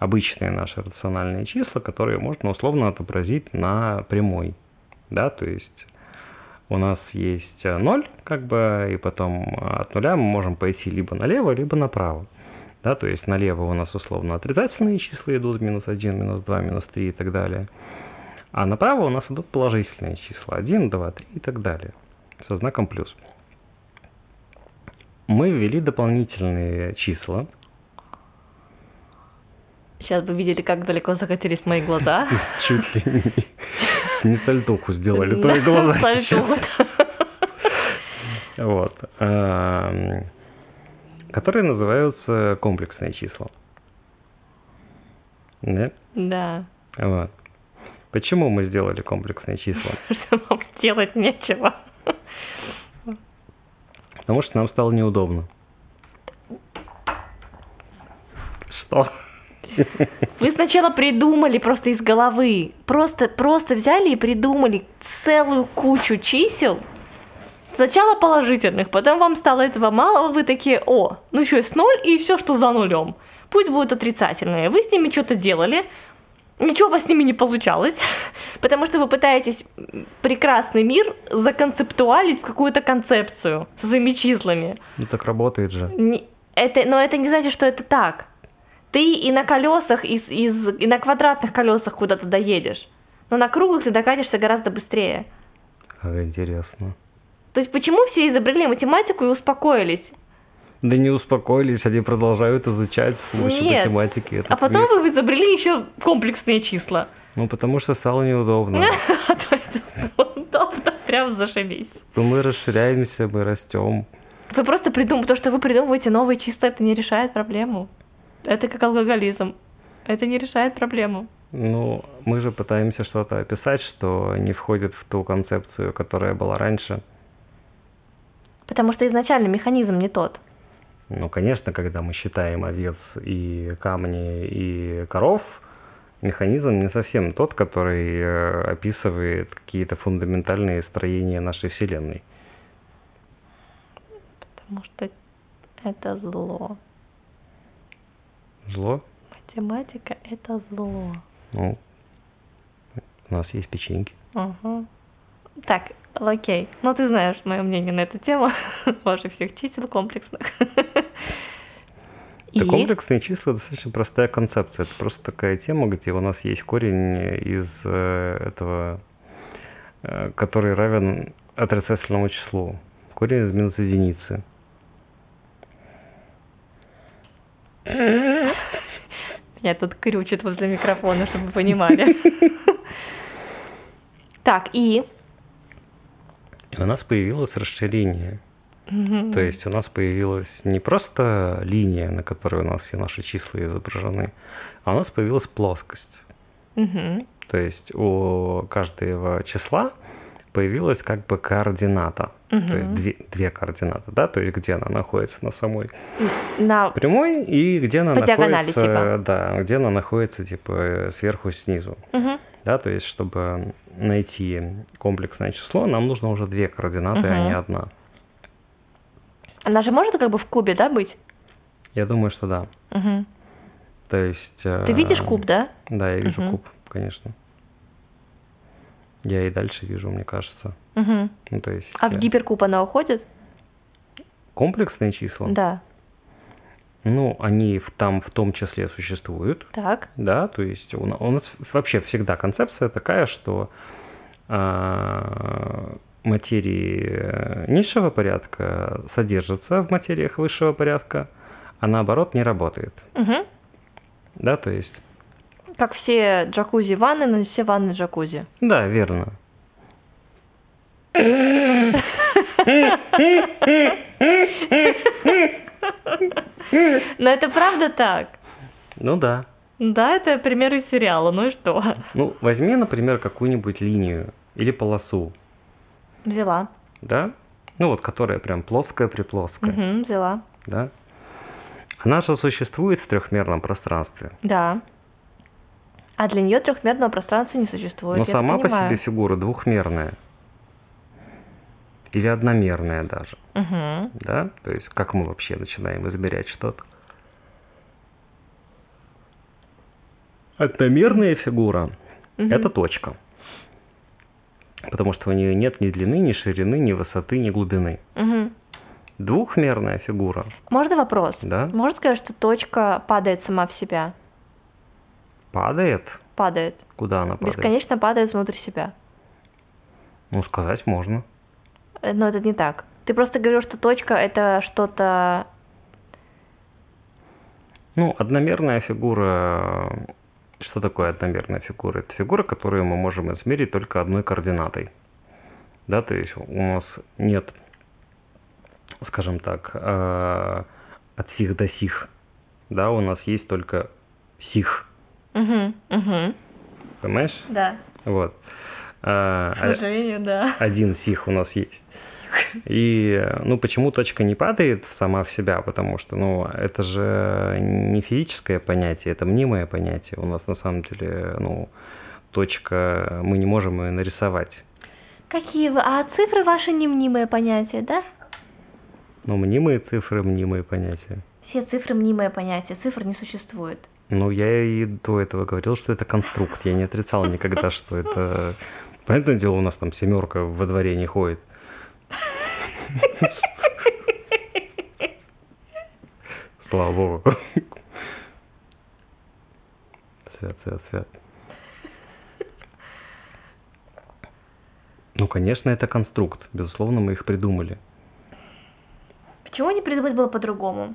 S2: обычные наши рациональные числа, которые можно условно отобразить на прямой. Да, то есть у нас есть э, 0, как бы, и потом от нуля мы можем пойти либо налево, либо направо. Да, то есть налево у нас условно отрицательные числа идут, минус 1, минус 2, минус 3 и так далее. А направо у нас идут положительные числа 1, 2, 3 и так далее. Со знаком плюс. Мы ввели дополнительные числа.
S1: Сейчас бы видели, как далеко закатились мои глаза. [laughs]
S2: Чуть ли не, не сальтуху сделали [laughs]
S1: Да,
S2: глаза сейчас. [laughs] Вот. Которые называются комплексные числа. Да?
S1: Да.
S2: Вот. Почему мы сделали комплексные числа?
S1: Что вам делать нечего.
S2: Потому что нам стало неудобно. Что?
S1: Вы сначала придумали просто из головы. Просто, просто взяли и придумали целую кучу чисел. Сначала положительных, потом вам стало этого мало, вы такие, о, ну еще есть ноль и все, что за нулем. Пусть будут отрицательные. Вы с ними что-то делали, ничего у вас с ними не получалось, [laughs] потому что вы пытаетесь прекрасный мир законцептуалить в какую-то концепцию со своими числами.
S2: Ну так работает же.
S1: Не- это, но это не значит, что это так. Ты и на колесах, и, с- и на квадратных колесах куда-то доедешь. Но на круглых ты докатишься гораздо быстрее.
S2: Как интересно.
S1: То есть почему все изобрели математику и успокоились?
S2: Да не успокоились, они продолжают изучать с помощью
S1: Нет.
S2: математики.
S1: А потом
S2: мир.
S1: вы изобрели еще комплексные числа.
S2: Ну потому что стало неудобно. [laughs]
S1: А то это удобно, прям зашибись.
S2: Мы расширяемся, мы растем.
S1: Вы просто придумываете, то, что вы придумываете новые числа, это не решает проблему. Это как алкоголизм. Это не решает проблему.
S2: Ну, мы же пытаемся что-то описать, что не входит в ту концепцию, которая была раньше.
S1: Потому что изначально механизм не тот.
S2: Ну, конечно, когда мы считаем овец и камни и коров, механизм не совсем тот, который э, описывает какие-то фундаментальные строения нашей Вселенной.
S1: Потому что это зло.
S2: Зло?
S1: Математика это зло.
S2: Ну, у нас есть печеньки.
S1: Ага. Так, окей. Ну, ты знаешь мое мнение на эту тему. [laughs] Ваших всех чисел комплексных.
S2: Да
S1: И
S2: комплексные числа достаточно простая концепция. Это просто такая тема, где у нас есть корень из э, этого, э, который равен отрицательному числу. Корень из минус единицы.
S1: Меня тут крючит возле микрофона, чтобы вы понимали. Так, и
S2: у нас появилось расширение То есть у нас появилась не просто линия, на которой у нас все наши числа изображены, а у нас появилась плоскость.
S1: Мгм.
S2: То есть у каждого числа появилась как бы координата. То есть две, две координаты, да, то есть где она находится на самой
S1: На...
S2: прямой и где она
S1: По
S2: находится,
S1: типа.
S2: да, где она находится типа сверху снизу,
S1: Мгм.
S2: да, то есть чтобы найти комплексное число, нам нужно уже две координаты, а не одна.
S1: Она же может как бы в кубе, да, быть?
S2: Я думаю, что да.
S1: Мгм.
S2: То есть. э,
S1: Ты видишь куб, да?
S2: Да, я вижу
S1: Мгм.
S2: куб, конечно. Я и дальше вижу, мне кажется.
S1: Мгм.
S2: Ну, то есть
S1: А в
S2: э,
S1: гиперкуб она уходит?
S2: комплексные числа,
S1: Да.
S2: ну, они в, там в том числе существуют,
S1: Так.
S2: да, то есть у, у нас вообще всегда концепция такая, что а, материи э, низшего порядка содержатся в материях высшего порядка, а наоборот не работает,
S1: Мгм.
S2: да, то есть,
S1: Как все джакузи ванны, но не все ванны джакузи.
S2: да, верно.
S1: Но это правда так.
S2: Ну да.
S1: Да, это пример из сериала, ну и что?
S2: Ну, возьми, например, какую-нибудь линию или полосу,
S1: Взяла.
S2: да? Ну, вот которая прям плоская-приплоская,
S1: Мгм, взяла.
S2: да? Она же существует в трехмерном пространстве.
S1: Да. А для нее трехмерного пространства не существует.
S2: Но сама по себе фигура двухмерная. Или одномерная даже,
S1: Мгм.
S2: да? То есть как мы вообще начинаем измерять что-то? Одномерная фигура – это точка. Потому что у нее нет ни длины, ни ширины, ни высоты, ни глубины.
S1: Мгм.
S2: Двухмерная фигура
S1: Можно вопрос?
S2: Да.
S1: Можно сказать, что точка падает сама в себя?
S2: Падает.
S1: Падает.
S2: Куда она падает?
S1: Бесконечно падает внутрь себя.
S2: Ну, сказать можно.
S1: Но это не так. Ты просто говорил, что точка это что-то...
S2: Ну, одномерная фигура... Что такое одномерная фигура? Это фигура, которую мы можем измерить только одной координатой. Да, то есть у нас нет, скажем так, э, от сих до сих. Да, у нас есть только сих.
S1: Угу, угу.
S2: Понимаешь?
S1: Да.
S2: Вот. А,
S1: К сожалению, да.
S2: один сих у нас есть. И, ну, почему точка не падает сама в себя? Потому что, ну, это же не физическое понятие, это мнимое понятие. У нас на самом деле, ну, точка, мы не можем ее нарисовать.
S1: Какие вы? А цифры ваши не мнимое понятие, да?
S2: Ну, мнимые цифры, мнимые понятия.
S1: Все цифры мнимое понятие, цифр не существует.
S2: Ну, я и до этого говорил, что это конструкт. Я не отрицал никогда, что это... Понятное дело, у нас там семерка во дворе не ходит. Слава богу. Свят, свят, свят. Ну, конечно, это конструкт. Безусловно, мы их придумали.
S1: Почему не придумать было по-другому?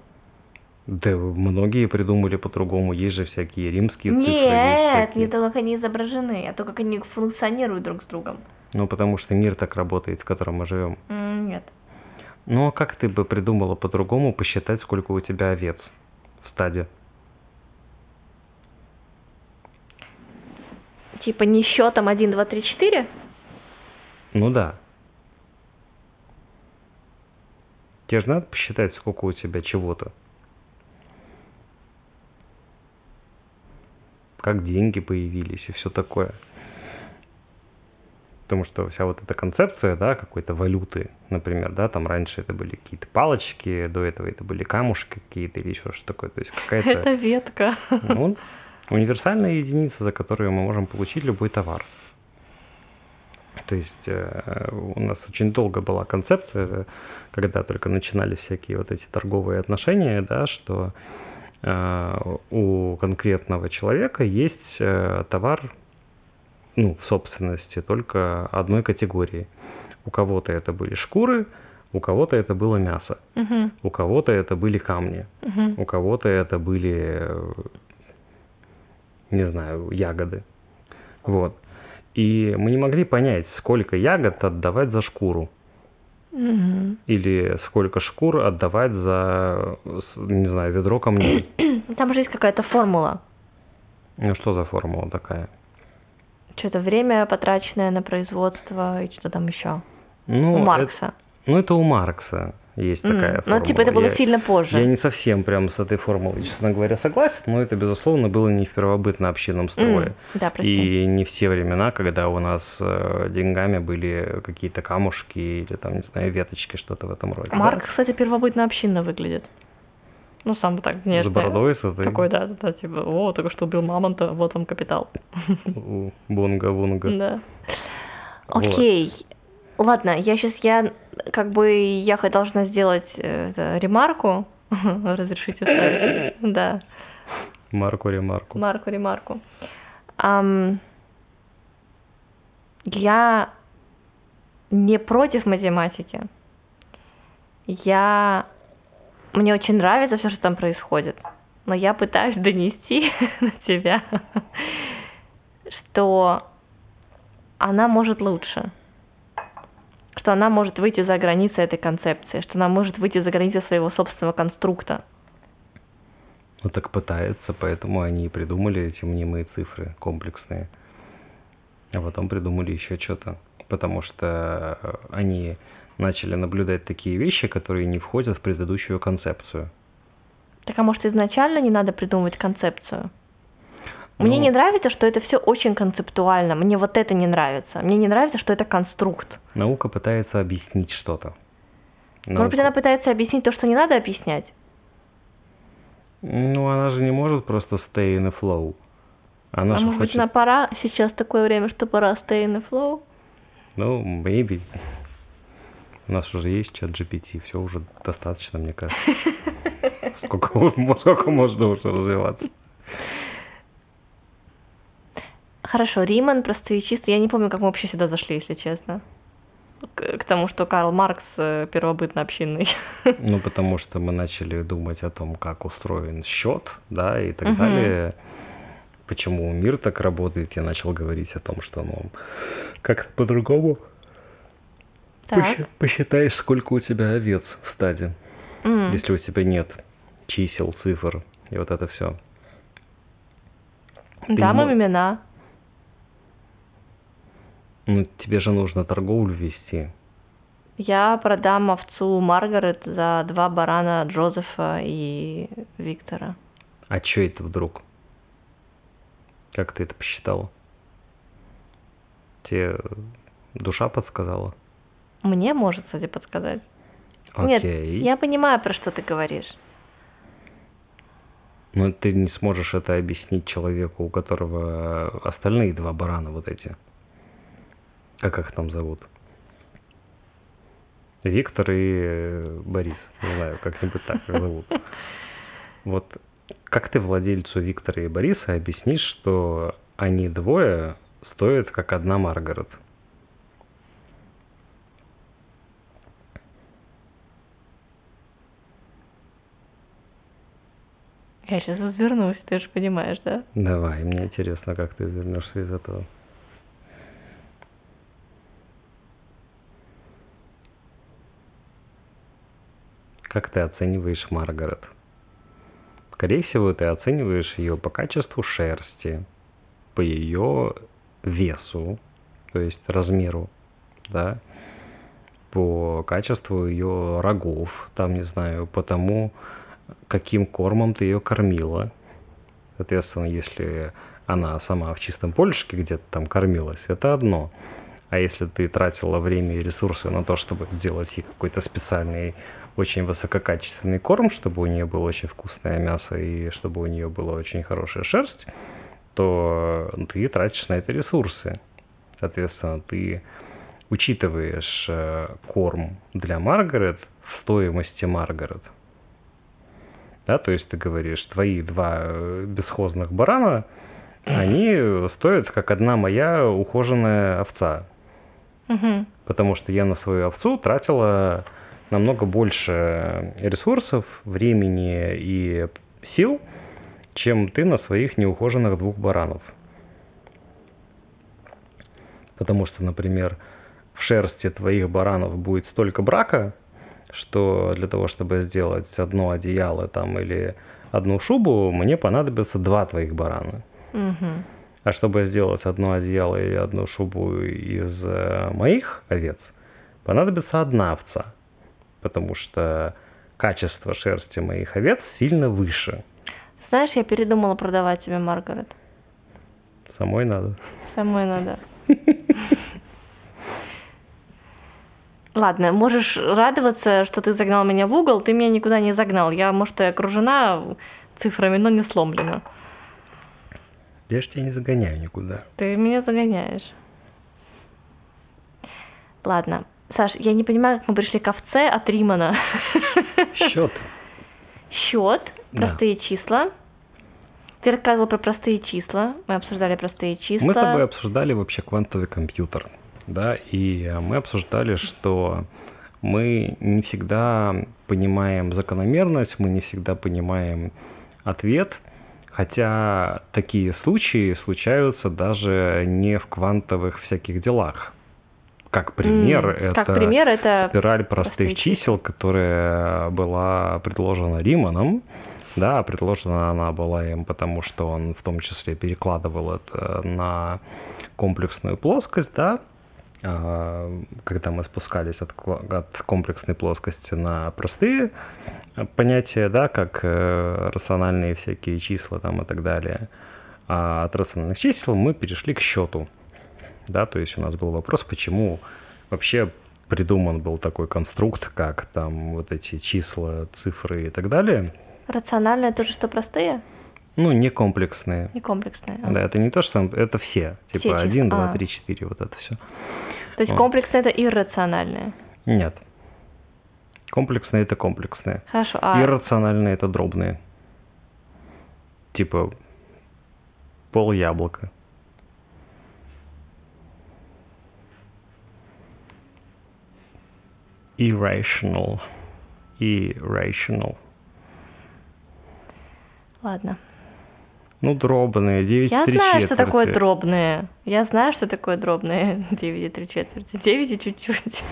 S2: Да, многие придумали по-другому. Есть же всякие римские цифры.
S1: Нет,
S2: всякие-
S1: не то, как они изображены, а то, как они функционируют друг с другом.
S2: Ну, потому что мир так работает, в котором мы живем.
S1: Нет.
S2: Ну, а как ты бы придумала по-другому посчитать, сколько у тебя овец в стаде?
S1: Типа не счетом 1, 2, 3, 4?
S2: Ну да. Тебе же надо посчитать, сколько у тебя чего-то. Как деньги появились и все такое. Потому что вся вот эта концепция, да, какой-то валюты, например, да, там раньше это были какие-то палочки, до этого это были камушки какие-то или еще что такое. То есть какая-то...
S1: Это ветка.
S2: Ну, универсальная единица, за которую мы можем получить любой товар. То есть э, у нас очень долго была концепция, когда только начинали всякие вот эти торговые отношения, да, что у конкретного человека есть э, товар, ну, в собственности только одной категории. У кого-то это были шкуры, у кого-то это было мясо,
S1: Мгм,
S2: у кого-то это были камни,
S1: мгм.
S2: у кого-то это были, э, не знаю, ягоды. Вот. И мы не могли понять, сколько ягод отдавать за шкуру. Или сколько шкур отдавать за, не знаю, ведро камней. [clears throat]
S1: Там же есть какая-то формула.
S2: Ну что за формула такая?
S1: Что-то время, потраченное на производство и что-то там еще.
S2: Ну,
S1: У
S2: это-
S1: Маркса.
S2: ну, это у Маркса есть
S1: М,
S2: такая
S1: Ну,
S2: формула.
S1: типа это было
S2: Я-
S1: сильно позже.
S2: Я не совсем прям с этой формулой, честно говоря, согласен, но это, безусловно, было не в первобытно-общинном строе.
S1: М, Да, прости.
S2: И не в те времена, когда у нас э, деньгами были какие-то камушки или там, не знаю, веточки, что-то в этом роде. да?
S1: Маркс, кстати, первобытно-общинно выглядит. Ну, сам так
S2: С
S1: внешне.
S2: бородой, с этой
S1: Такой, да, да, да, типа, о, только что убил мамонта, вот вам капитал.
S2: бунга-вунга.
S1: Да. Окей. Ладно, я сейчас, я как бы, я должна сделать э, это, ремарку. [laughs] Разрешите вставить? [coughs] Да,
S2: Марку-ремарку.
S1: марку, ремарку. Ам, Я не против математики. Я... Мне очень нравится все, что там происходит. Но я пытаюсь [laughs] донести на тебя, [laughs] что она может лучше. Что она может выйти за границы этой концепции, что она может выйти за границы своего собственного конструкта.
S2: Ну так пытается, поэтому они и придумали эти мнимые цифры комплексные. А потом придумали еще что-то. Потому что э, они начали наблюдать такие вещи, которые не входят в предыдущую концепцию.
S1: Так а может изначально не надо придумывать концепцию? Мне
S2: Ну.
S1: не нравится, что это все очень концептуально. Мне вот это не нравится. Мне не нравится, что это конструкт.
S2: Наука пытается объяснить что-то.
S1: Может быть,
S2: Наука-
S1: она пытается объяснить то, что не надо объяснять.
S2: Ну, она же не может просто stay in the flow. Она
S1: а
S2: же
S1: может быть,
S2: хочет...
S1: на пора сейчас такое время, что пора stay in the flow?
S2: Ну, maybe. У нас уже есть чат GPT, все уже достаточно, мне кажется. [laughs] Сколько, сколько можно уже развиваться?
S1: Хорошо, Риман, простые чисто. Я не помню, как мы вообще сюда зашли, если честно. К, к тому, что Карл Маркс э, первобытно-общинный. [laughs]
S2: Ну, потому что мы начали думать о том, как устроен счет, да, и так
S1: Мгм.
S2: далее. Почему мир так работает, я начал говорить о том, что, ну, как по-другому. Посчи- посчитаешь, сколько у тебя овец в стаде,
S1: М.
S2: если у тебя нет чисел, цифр и вот это все. Не
S1: им
S2: мо-
S1: имена.
S2: Ну, тебе же нужно торговлю вести.
S1: Я продам овцу Маргарет за два барана Джозефа и Виктора.
S2: А чё это вдруг? Как ты это посчитала? Тебе душа подсказала?
S1: Мне может, кстати, подсказать.
S2: Окей.
S1: Нет, я понимаю, про что ты говоришь.
S2: Но ты не сможешь это объяснить человеку, у которого остальные два барана вот эти. Как их там зовут? Виктор и э, Борис. Не знаю, как-нибудь так их зовут. Вот как ты владельцу Виктора и Бориса объяснишь, что они двое стоят как одна Маргарет?
S1: Я сейчас развернусь, ты же понимаешь, да?
S2: Давай, мне интересно, как ты извернешься из этого. Как ты оцениваешь Маргарет? Скорее всего, ты оцениваешь ее по качеству шерсти, по ее весу, то есть размеру, да, по качеству ее рогов, там, не знаю, по тому, каким кормом ты ее кормила. Соответственно, если она сама в чистом полюшке где-то там кормилась, это одно. А если ты тратила время и ресурсы на то, чтобы сделать ей какой-то специальный, очень высококачественный корм, чтобы у нее было очень вкусное мясо и чтобы у нее была очень хорошая шерсть, то ты тратишь на это ресурсы. Соответственно, ты учитываешь э, корм для Маргарет в стоимости Маргарет. Да, то есть ты говоришь, твои два э, бесхозных барана, они стоят как одна моя ухоженная овца.
S1: Мгм.
S2: Потому что я на свою овцу тратила намного больше ресурсов, времени и сил, чем ты на своих неухоженных двух баранов. Потому что, например, в шерсти твоих баранов будет столько брака, что для того, чтобы сделать одно одеяло там или одну шубу, мне понадобится два твоих барана.
S1: Угу.
S2: А чтобы сделать одно одеяло или одну шубу из э, моих овец, понадобится одна овца, потому что качество шерсти моих овец сильно выше.
S1: Знаешь, я передумала продавать тебе Маргарет.
S2: Самой надо.
S1: Самой надо. [laughs] Ладно, можешь радоваться, что ты загнал меня в угол, ты меня никуда не загнал. Я, может, и окружена цифрами, но не сломлена.
S2: Я ж тебя не загоняю никуда.
S1: Ты меня загоняешь. Ладно. Саш, я не понимаю, как мы пришли к овце от Римана.
S2: Счет.
S1: Счет, простые да. числа. Ты рассказывал про простые числа. Мы обсуждали простые числа.
S2: Мы с тобой обсуждали вообще квантовый компьютер. Да, и мы обсуждали, что мы не всегда понимаем закономерность, мы не всегда понимаем ответ, хотя такие случаи случаются даже не в квантовых всяких делах. Как пример, mm, это,
S1: как пример это
S2: спираль простых, простых чисел, которая была предложена Риманом. Да, предложена она была им, потому что он в том числе перекладывал это на комплексную плоскость, да, а, когда мы спускались от, от комплексной плоскости на простые понятия, да, как э, рациональные всякие числа там и так далее, а от рациональных чисел мы перешли к счету. Да, то есть у нас был вопрос, почему вообще придуман был такой конструкт, как там вот эти числа, цифры и так далее.
S1: Рациональные тоже что простые?
S2: Ну, не комплексные.
S1: Не комплексные.
S2: А. Да, это не то, что это все. Типа все 1, 2, а. 3, 4, вот это все.
S1: То есть вот. комплексные это иррациональные?
S2: Нет. Комплексные это комплексные.
S1: Хорошо. А...
S2: Иррациональные это дробные. Типа пол яблока. Irrational. Irrational.
S1: Ладно.
S2: Ну, дробные, 9
S1: Я
S2: 3
S1: знаю,
S2: четверти.
S1: что такое дробные. Я знаю, что такое дробные. [laughs] 9 и 3 четверти. 9 и чуть-чуть.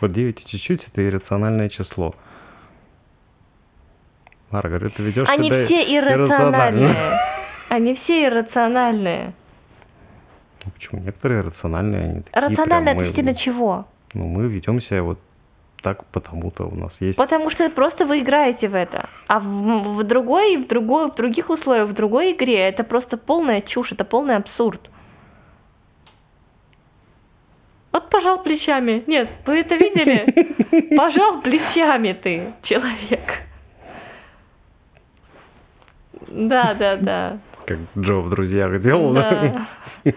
S2: Вот 9 и чуть-чуть это иррациональное число. Маргарет, ты ведешь
S1: Они все иррациональные. [laughs] Они все иррациональные.
S2: Ну, почему? Некоторые рациональные. Они
S1: такие Рационально относительно чего?
S2: Ну, мы ведем себя вот так потому-то у нас есть.
S1: Потому что просто вы играете в это. А в, в другой, в другой, в других условиях, в другой игре это просто полная чушь, это полный абсурд. Вот пожал плечами. Нет, вы это видели? [laughs] Пожал плечами ты, человек. Да, да, да.
S2: Как Джо в друзьях делал, да? [laughs]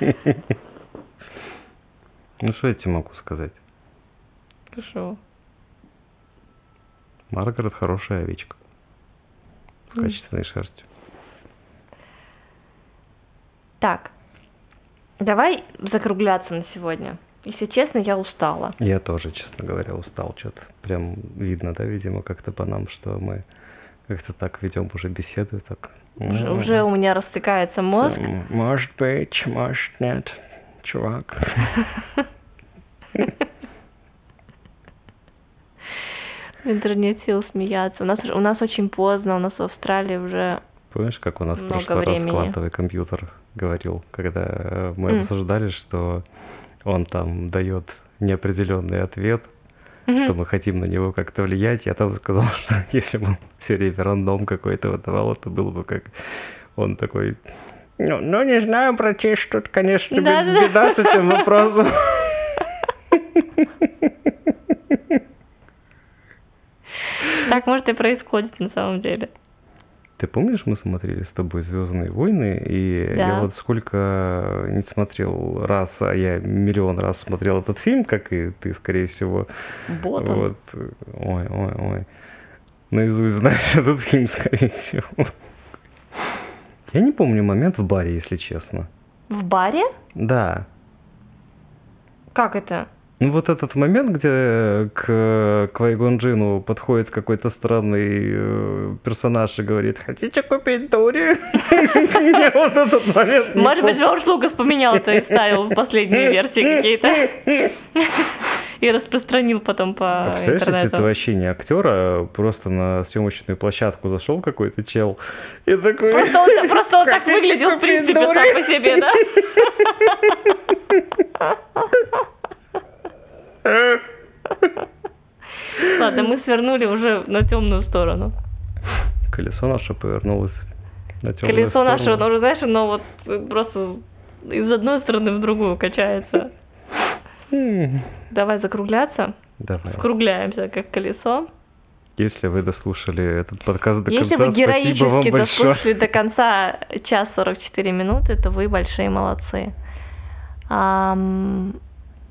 S2: Ну, что я тебе могу сказать?
S1: Хорошо.
S2: Маргарет хорошая овечка. С качественной шерстью.
S1: Так, давай закругляться на сегодня. Если честно, я устала.
S2: Я тоже, честно говоря, устал. Что-то прям видно, да, видимо, как-то по нам, что мы как-то так ведем уже беседы. Так.
S1: Уже, ну, уже у меня растекается мозг.
S2: Может быть, может нет, чувак. [laughs]
S1: В нет сил смеяться. У нас, у нас очень поздно, у нас в Австралии уже
S2: Помнишь, как у нас в прошлый времени. раз квантовый компьютер говорил, когда э, мы mm. обсуждали, что он там дает неопределенный ответ, mm-hmm. что мы хотим на него как-то влиять. Я там сказал, [laughs] что если бы все время рандом какой-то выдавал, это было бы как он такой... Ну, ну не знаю, братиш, тут, конечно, да, беда да. с этим вопросом. [laughs]
S1: Так может и происходит на самом деле.
S2: Ты помнишь, мы смотрели с тобой Звездные войны, и да. я вот сколько не смотрел раз, а я миллион раз смотрел этот фильм, как и ты, скорее всего.
S1: Ботом.
S2: Вот. Ой, ой, ой. Наизусть знаешь [laughs] этот фильм, скорее всего. Я не помню момент в баре, если честно.
S1: В баре?
S2: Да.
S1: Как это?
S2: Ну вот этот момент, где к Квайгон Джину подходит какой-то странный э, персонаж и говорит, хотите купить Дури? Вот этот момент.
S1: Может быть, Джордж Лукас поменял это и вставил в последние версии какие-то. И распространил потом по
S2: А представляешь, если
S1: интернету.
S2: ты вообще не актер, а просто на съемочную площадку зашел какой-то чел и такой...
S1: Просто он, просто он так выглядел, в принципе, сам по себе, да? [laughs] Ладно, мы свернули уже на темную сторону.
S2: Колесо наше повернулось на темную
S1: Колесо
S2: сторону.
S1: наше, оно уже, знаешь, оно вот просто из одной стороны в другую качается. Давай закругляться.
S2: Давай.
S1: Скругляемся, как колесо.
S2: Если вы дослушали этот подкаст до
S1: Если
S2: конца,
S1: вы героически
S2: вам большое.
S1: дослушали до конца час 44 минуты, то вы большие молодцы. Ам,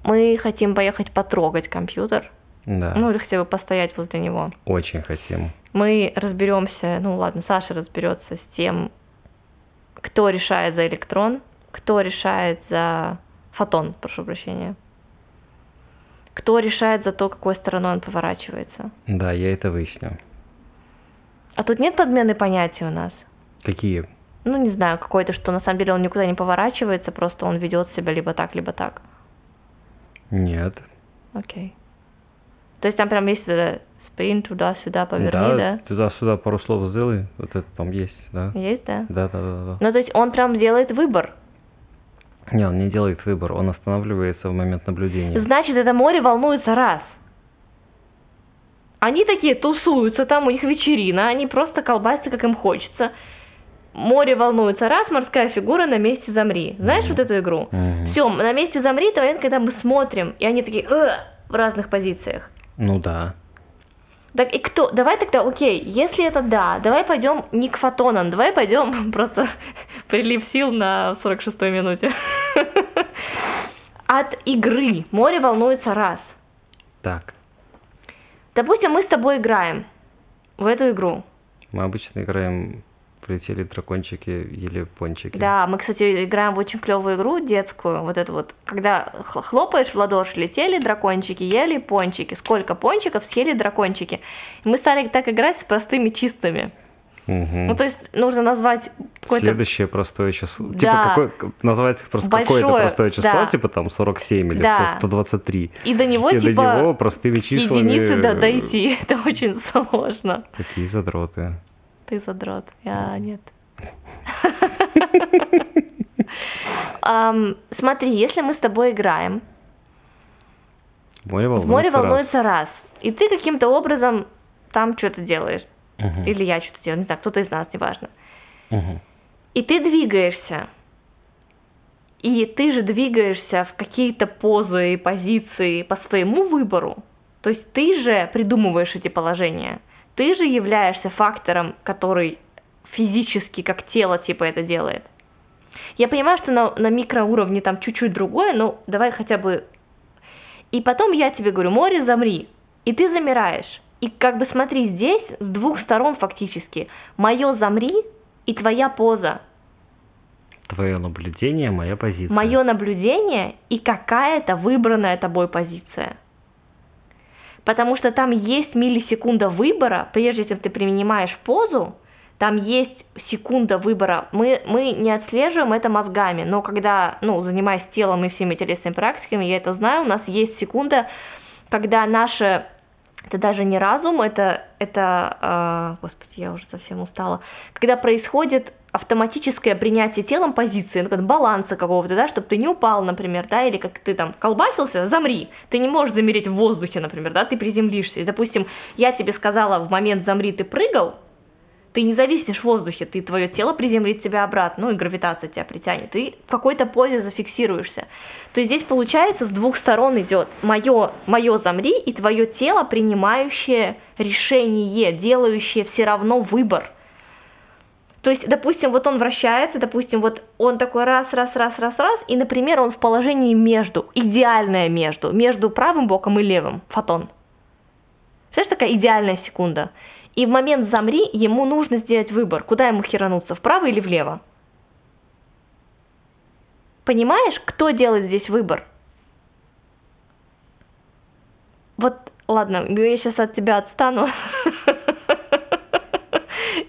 S1: мы хотим поехать потрогать компьютер,
S2: Да,
S1: ну или хотя бы постоять возле него.
S2: очень хотим.
S1: Мы разберемся, ну ладно, Саша разберется с тем, кто решает за электрон, кто решает за фотон, прошу прощения. Кто решает за то, какой стороной он поворачивается.
S2: Да, я это выясню.
S1: А тут нет подмены понятий у нас.
S2: Какие?
S1: Ну, не знаю, какой-то, что на самом деле он никуда не поворачивается, просто он ведет себя либо так, либо так.
S2: Нет.
S1: Окей. То есть там прям есть спин туда-сюда, поверни, да?
S2: Туда-сюда пару слов сделай. Вот это там есть, да?
S1: Есть, да?
S2: Да, да, да, да.
S1: Ну, то есть он прям делает выбор.
S2: Не, он не делает выбор, он останавливается в момент наблюдения.
S1: Значит, это море волнуется раз. Они такие тусуются, там у них вечерина, они просто колбасятся, как им хочется. Море волнуется раз, морская фигура на месте замри. Знаешь вот эту игру?
S2: Мгм.
S1: Все, на месте замри, это момент, когда мы смотрим, и они такие «Э!» в разных позициях.
S2: Ну да.
S1: Так и кто? Давай тогда, окей, если это да, давай пойдем не к фотонам, давай пойдем [laughs] просто [laughs] прилив сил на 46-й минуте. [laughs] От игры море волнуется раз.
S2: Так,
S1: Допустим, мы с тобой играем в эту игру.
S2: мы обычно играем «Полетели дракончики, ели пончики».
S1: Да, мы, кстати, играем в очень клевую игру детскую, вот эту вот, когда хлопаешь в ладоши, летели дракончики, ели пончики, сколько пончиков съели дракончики. И мы стали так играть с простыми чистыми.
S2: Мгм.
S1: Ну, то есть нужно назвать какое-то
S2: Следующее простое число.
S1: Да.
S2: Типа какой, назвать просто какое-то
S1: Большое,
S2: простое число,
S1: да.
S2: типа там 47 или
S1: Да.
S2: 100, 123.
S1: И до него,
S2: И до
S1: типа,
S2: него простыми числами...
S1: единицы до- дойти. [laughs] Это очень сложно.
S2: Такие задроты.
S1: Ты задрот, я нет. Смотри, если мы с тобой играем,
S2: Море
S1: в море
S2: раз.
S1: волнуется раз, и ты каким-то образом там что-то делаешь,
S2: Мгм.
S1: или я что-то делаю, не знаю, кто-то из нас, неважно.
S2: Мгм.
S1: И ты двигаешься, и ты же двигаешься в какие-то позы и позиции по своему выбору. То есть ты же придумываешь эти положения. Ты же являешься фактором, который физически, как тело, типа, это делает. Я понимаю, что на, на микроуровне там чуть-чуть другое, но давай хотя бы... И потом я тебе говорю, море, замри. И ты замираешь. И как бы смотри, здесь с двух сторон фактически. Мое замри и твоя поза.
S2: Твое наблюдение, моя позиция.
S1: Мое наблюдение и какая-то выбранная тобой позиция. Потому что там есть миллисекунда выбора, прежде чем ты принимаешь позу, там есть секунда выбора. Мы, мы не отслеживаем это мозгами, но когда, ну, занимаясь телом и всеми телесными практиками, я это знаю, у нас есть секунда, когда наше это даже не разум, это, это а, господи, я уже совсем устала, когда происходит автоматическое принятие телом позиции, ну, как баланса какого-то, да, чтобы ты не упал, например, да, или как ты там колбасился, замри. Ты не можешь замереть в воздухе, например, да, ты приземлишься. И, допустим, я тебе сказала в момент замри, ты прыгал, ты не зависнешь в воздухе, ты твое тело приземлит тебя обратно, ну и гравитация тебя притянет, ты в какой-то позе зафиксируешься. То есть здесь получается с двух сторон идет мое, мое замри и твое тело, принимающее решение, делающее все равно выбор. То есть, допустим, вот он вращается, допустим, вот он такой раз, раз, раз, раз, раз, и, например, он в положении между, идеальное между, между правым боком и левым, фотон. Представляешь, такая идеальная секунда. И в момент замри ему нужно сделать выбор, куда ему херануться, вправо или влево. Понимаешь, кто делает здесь выбор? Вот, ладно, я сейчас от тебя отстану. [laughs]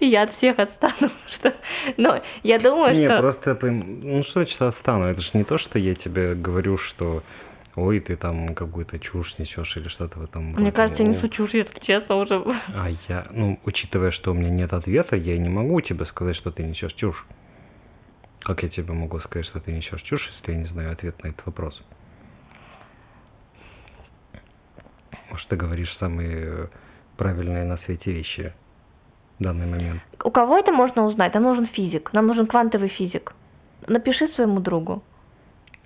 S1: И я от всех отстану, [laughs] что... Но я думаю,
S2: Не,
S1: что...
S2: просто, ну что значит отстану? Это же не то, что я тебе говорю, что ой, ты там какую-то чушь несешь или что-то в этом
S1: Мне
S2: роде.
S1: кажется, я
S2: Ну,
S1: несу чушь, если честно, уже.
S2: А я, ну, учитывая, что у меня нет ответа, я не могу тебе сказать, что ты несешь чушь. Как я тебе могу сказать, что ты несешь чушь, если я не знаю ответ на этот вопрос? Может, ты говоришь самые э, правильные на свете вещи в данный момент.
S1: У кого это можно узнать? Нам нужен физик, нам нужен квантовый физик. Напиши своему другу.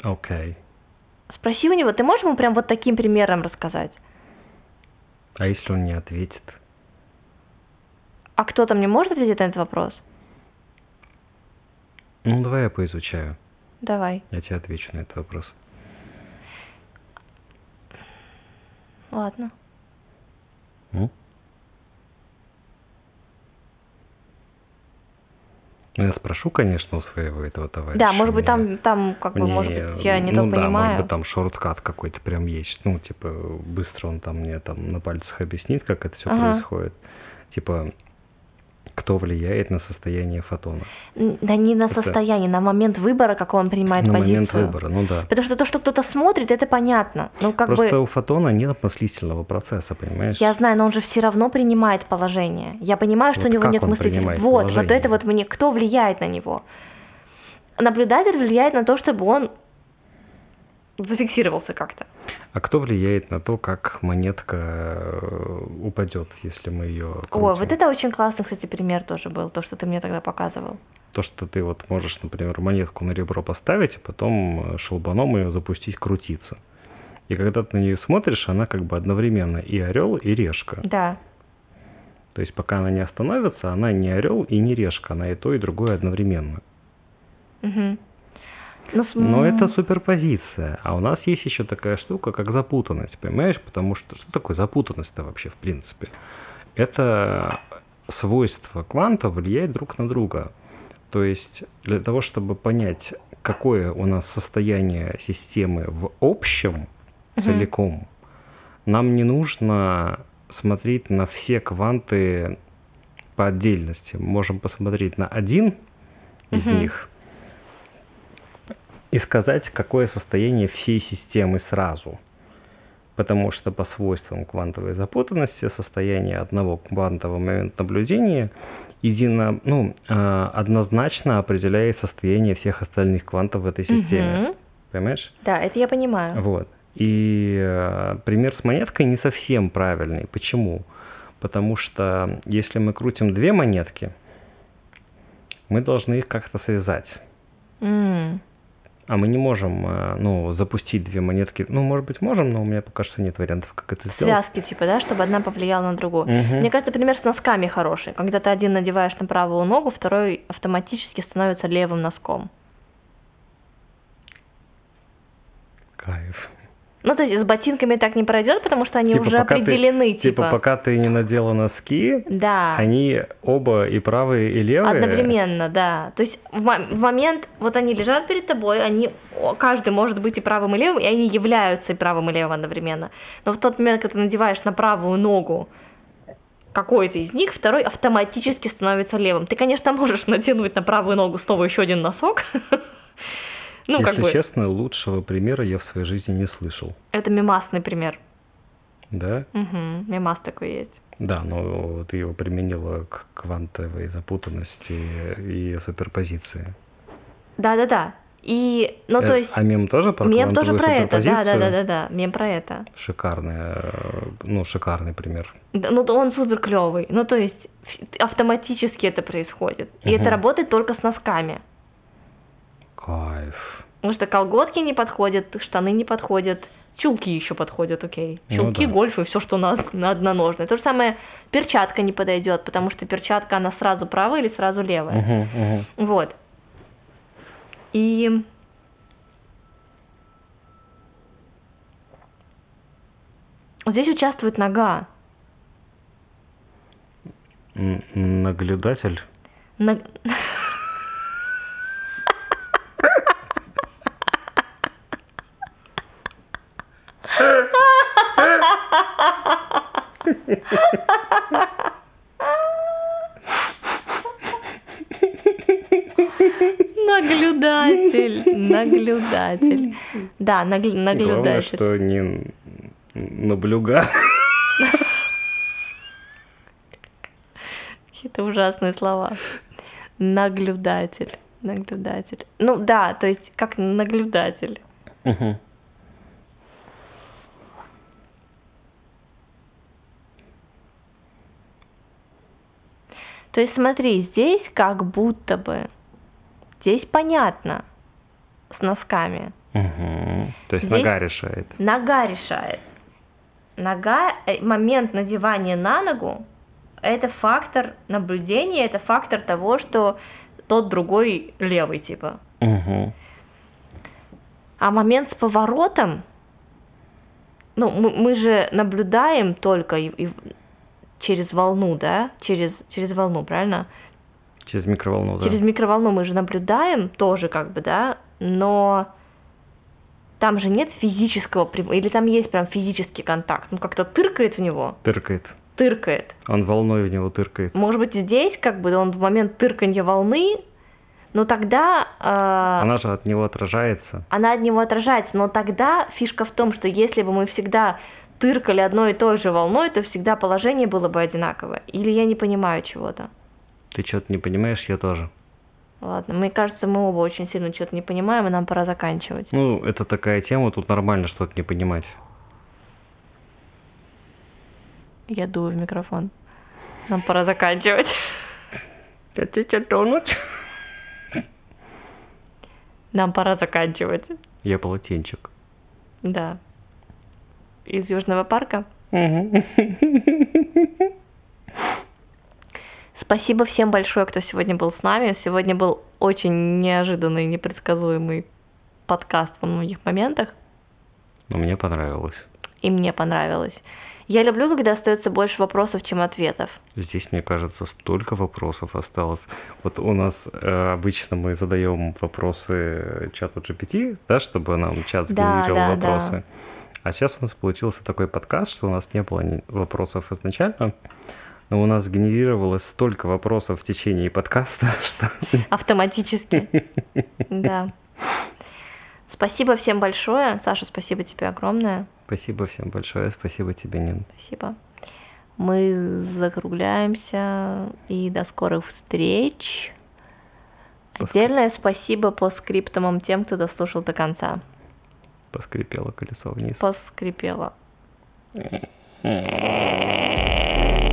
S2: Окей.
S1: Спроси у него, ты можешь ему прям вот таким примером рассказать?
S2: А если он не ответит?
S1: А кто-то мне может ответить на этот вопрос?
S2: Ну, давай я поизучаю.
S1: Давай,
S2: Я тебе отвечу на этот вопрос.
S1: ладно.
S2: Ну? Ну, я спрошу, конечно, у своего этого товарища.
S1: Да, может быть,
S2: Мне-
S1: там, там как бы, может
S2: мне-
S1: быть, я не
S2: ну,
S1: то
S2: да,
S1: понимаю.
S2: может быть, там шорткат какой-то прям есть. Ну, типа, быстро он там мне там на пальцах объяснит, как это все
S1: Ага.
S2: происходит. Типа, кто влияет на состояние фотона.
S1: Да не на
S2: Это-
S1: состояние, на момент выбора, какой он принимает
S2: на момент
S1: позицию.
S2: выбора, ну да.
S1: Потому что то, что кто-то смотрит, это понятно. Ну, как
S2: Просто
S1: бы,
S2: у фотона нет мыслительного процесса, понимаешь?
S1: я знаю, но он же все равно принимает положение. Я понимаю, что
S2: Вот
S1: у него
S2: как
S1: нет
S2: принимает
S1: Вот, вот
S2: положение?
S1: это вот мне, кто влияет на него? Наблюдатель влияет на то, чтобы он зафиксировался как-то.
S2: А кто влияет на то, как монетка э, упадет, если мы ее
S1: Ой, вот это очень классный, кстати, пример тоже был, то, что ты мне тогда показывал.
S2: То, что ты вот можешь, например, монетку на ребро поставить, а потом э, шелбаном ее запустить крутиться. И когда ты на нее смотришь, она как бы одновременно и орел, и решка.
S1: Да.
S2: То есть пока она не остановится, она не орел и не решка, она и то, и другое одновременно.
S1: Мгм. Ну, с-
S2: Но это суперпозиция. А у нас есть еще такая штука, как запутанность, понимаешь? Потому что что такое запутанность-то вообще в принципе? Это свойства кванта влияют друг на друга. То есть для того, чтобы понять, какое у нас состояние системы в общем, целиком, нам не нужно смотреть на все кванты по отдельности. Мы можем посмотреть на один из
S1: Мгм.
S2: них и сказать, какое состояние всей системы сразу. Потому что по свойствам квантовой запутанности состояние одного квантового момента наблюдения едино, ну, а, однозначно определяет состояние всех остальных квантов в этой системе.
S1: Мгм.
S2: Понимаешь?
S1: Да, это я понимаю.
S2: Вот. И э, пример с монеткой не совсем правильный. Почему? Потому что если мы крутим две монетки, мы должны их как-то связать.
S1: М.
S2: А мы не можем, э, ну, запустить две монетки. Ну, может быть, можем, но у меня пока что нет вариантов, как это сделать.
S1: Связки, типа, да, чтобы одна повлияла на другую.
S2: Мгм.
S1: Мне кажется, пример с носками хороший. Когда ты один надеваешь на правую ногу, второй автоматически становится левым носком.
S2: Кайф.
S1: Ну, то есть с ботинками так не пройдет, потому что они
S2: Типа,
S1: уже
S2: пока ты-
S1: определены,
S2: Типа,
S1: типа.
S2: пока ты не надела носки,
S1: Да.
S2: они оба и правые, и левые.
S1: Одновременно, да. То есть в, мо- в момент, вот они лежат перед тобой, они, каждый может быть и правым, и левым, и они являются и правым, и левым одновременно. Но в тот момент, когда ты надеваешь на правую ногу какой-то из них, второй автоматически становится левым. Ты, конечно, можешь [laughs] натянуть на правую ногу снова еще один носок. [laughs] Ну, как
S2: Если
S1: бы,
S2: честно, лучшего примера я в своей жизни не слышал.
S1: это мемасный пример.
S2: Да?
S1: Мгм, мемас такой есть.
S2: Да, но ты его применила к квантовой запутанности и суперпозиции.
S1: Да-да-да. И, ну, то
S2: Э,
S1: есть,
S2: А мем тоже про
S1: мем тоже про это, да-да-да-да, мем про это.
S2: Шикарный, ну, шикарный пример.
S1: Да, Ну, он супер клевый. Ну, то есть автоматически это происходит. И это работает только с носками.
S2: Кайф.
S1: Потому что колготки не подходят, штаны не подходят, чулки еще подходят, окей.
S2: Ну
S1: Чулки,
S2: да.
S1: гольф и все, что на, на одноножное. То же самое перчатка не подойдет, потому что перчатка, она сразу правая или сразу левая.
S2: Мгм, мгм.
S1: Вот. И здесь участвует нога.
S2: М, Наблюдатель.
S1: На- [laughs] Наблюдатель. [laughs] Да, нагл-
S2: Главное,
S1: наблюдатель.
S2: что не наблюга. [laughs]
S1: Какие-то ужасные слова. Наблюдатель, наблюдатель. Ну да, то есть как наблюдатель.
S2: Мгм.
S1: То есть смотри, здесь как будто бы, здесь понятно с носками.
S2: Мгм. То есть
S1: Здесь-
S2: нога решает.
S1: Нога решает. Нога, э, момент надевания на ногу, это фактор наблюдения, это фактор того, что тот другой левый, типа.
S2: Мгм.
S1: А момент с поворотом, ну, мы, мы же наблюдаем только и- и через волну, да? Через, через волну, правильно?
S2: Через микроволну, да.
S1: Через микроволну мы же наблюдаем тоже, как бы, да, но там же нет физического прям- или там есть прям физический контакт, ну как-то тыркает в него,
S2: Тыркает.
S1: тыркает.
S2: Он волной в него тыркает.
S1: Может быть здесь как бы он в момент тырканья волны, но тогда э,
S2: Она же от него отражается.
S1: она от него отражается, но тогда фишка в том, что если бы мы всегда тыркали одной и той же волной, то всегда положение было бы одинаковое. Или я не понимаю чего-то.
S2: Ты что-то не понимаешь, я тоже.
S1: Ладно, мне кажется, мы оба очень сильно что-то не понимаем, и нам пора заканчивать.
S2: Ну, это такая тема, тут нормально что-то не понимать.
S1: Я дую в микрофон. Нам пора заканчивать.
S2: Хотите тонуть?
S1: Нам пора заканчивать.
S2: Я полотенчик.
S1: Да. Из Южного парка. Спасибо всем большое, кто сегодня был с нами. Сегодня был очень неожиданный, непредсказуемый подкаст во многих моментах,
S2: Но мне понравилось.
S1: и мне понравилось. Я люблю, когда остается больше вопросов, чем ответов.
S2: Здесь, мне кажется, столько вопросов осталось. Вот у нас э, обычно мы задаем вопросы чату GPT, да, чтобы нам чат
S1: Да,
S2: сгенерировал
S1: да,
S2: вопросы. А сейчас у нас получился такой подкаст, что у нас не было вопросов изначально, но у нас генерировалось столько вопросов в течение подкаста, [laughs] что
S1: Автоматически. [laughs] Да. Спасибо всем большое. Саша, спасибо тебе огромное.
S2: спасибо всем большое, спасибо тебе, Нин.
S1: Спасибо. Мы закругляемся и до скорых встреч.
S2: По
S1: Отдельное спасибо по скриптумам тем, кто дослушал до конца.
S2: Поскрипело колесо вниз.
S1: Поскрипело. [laughs]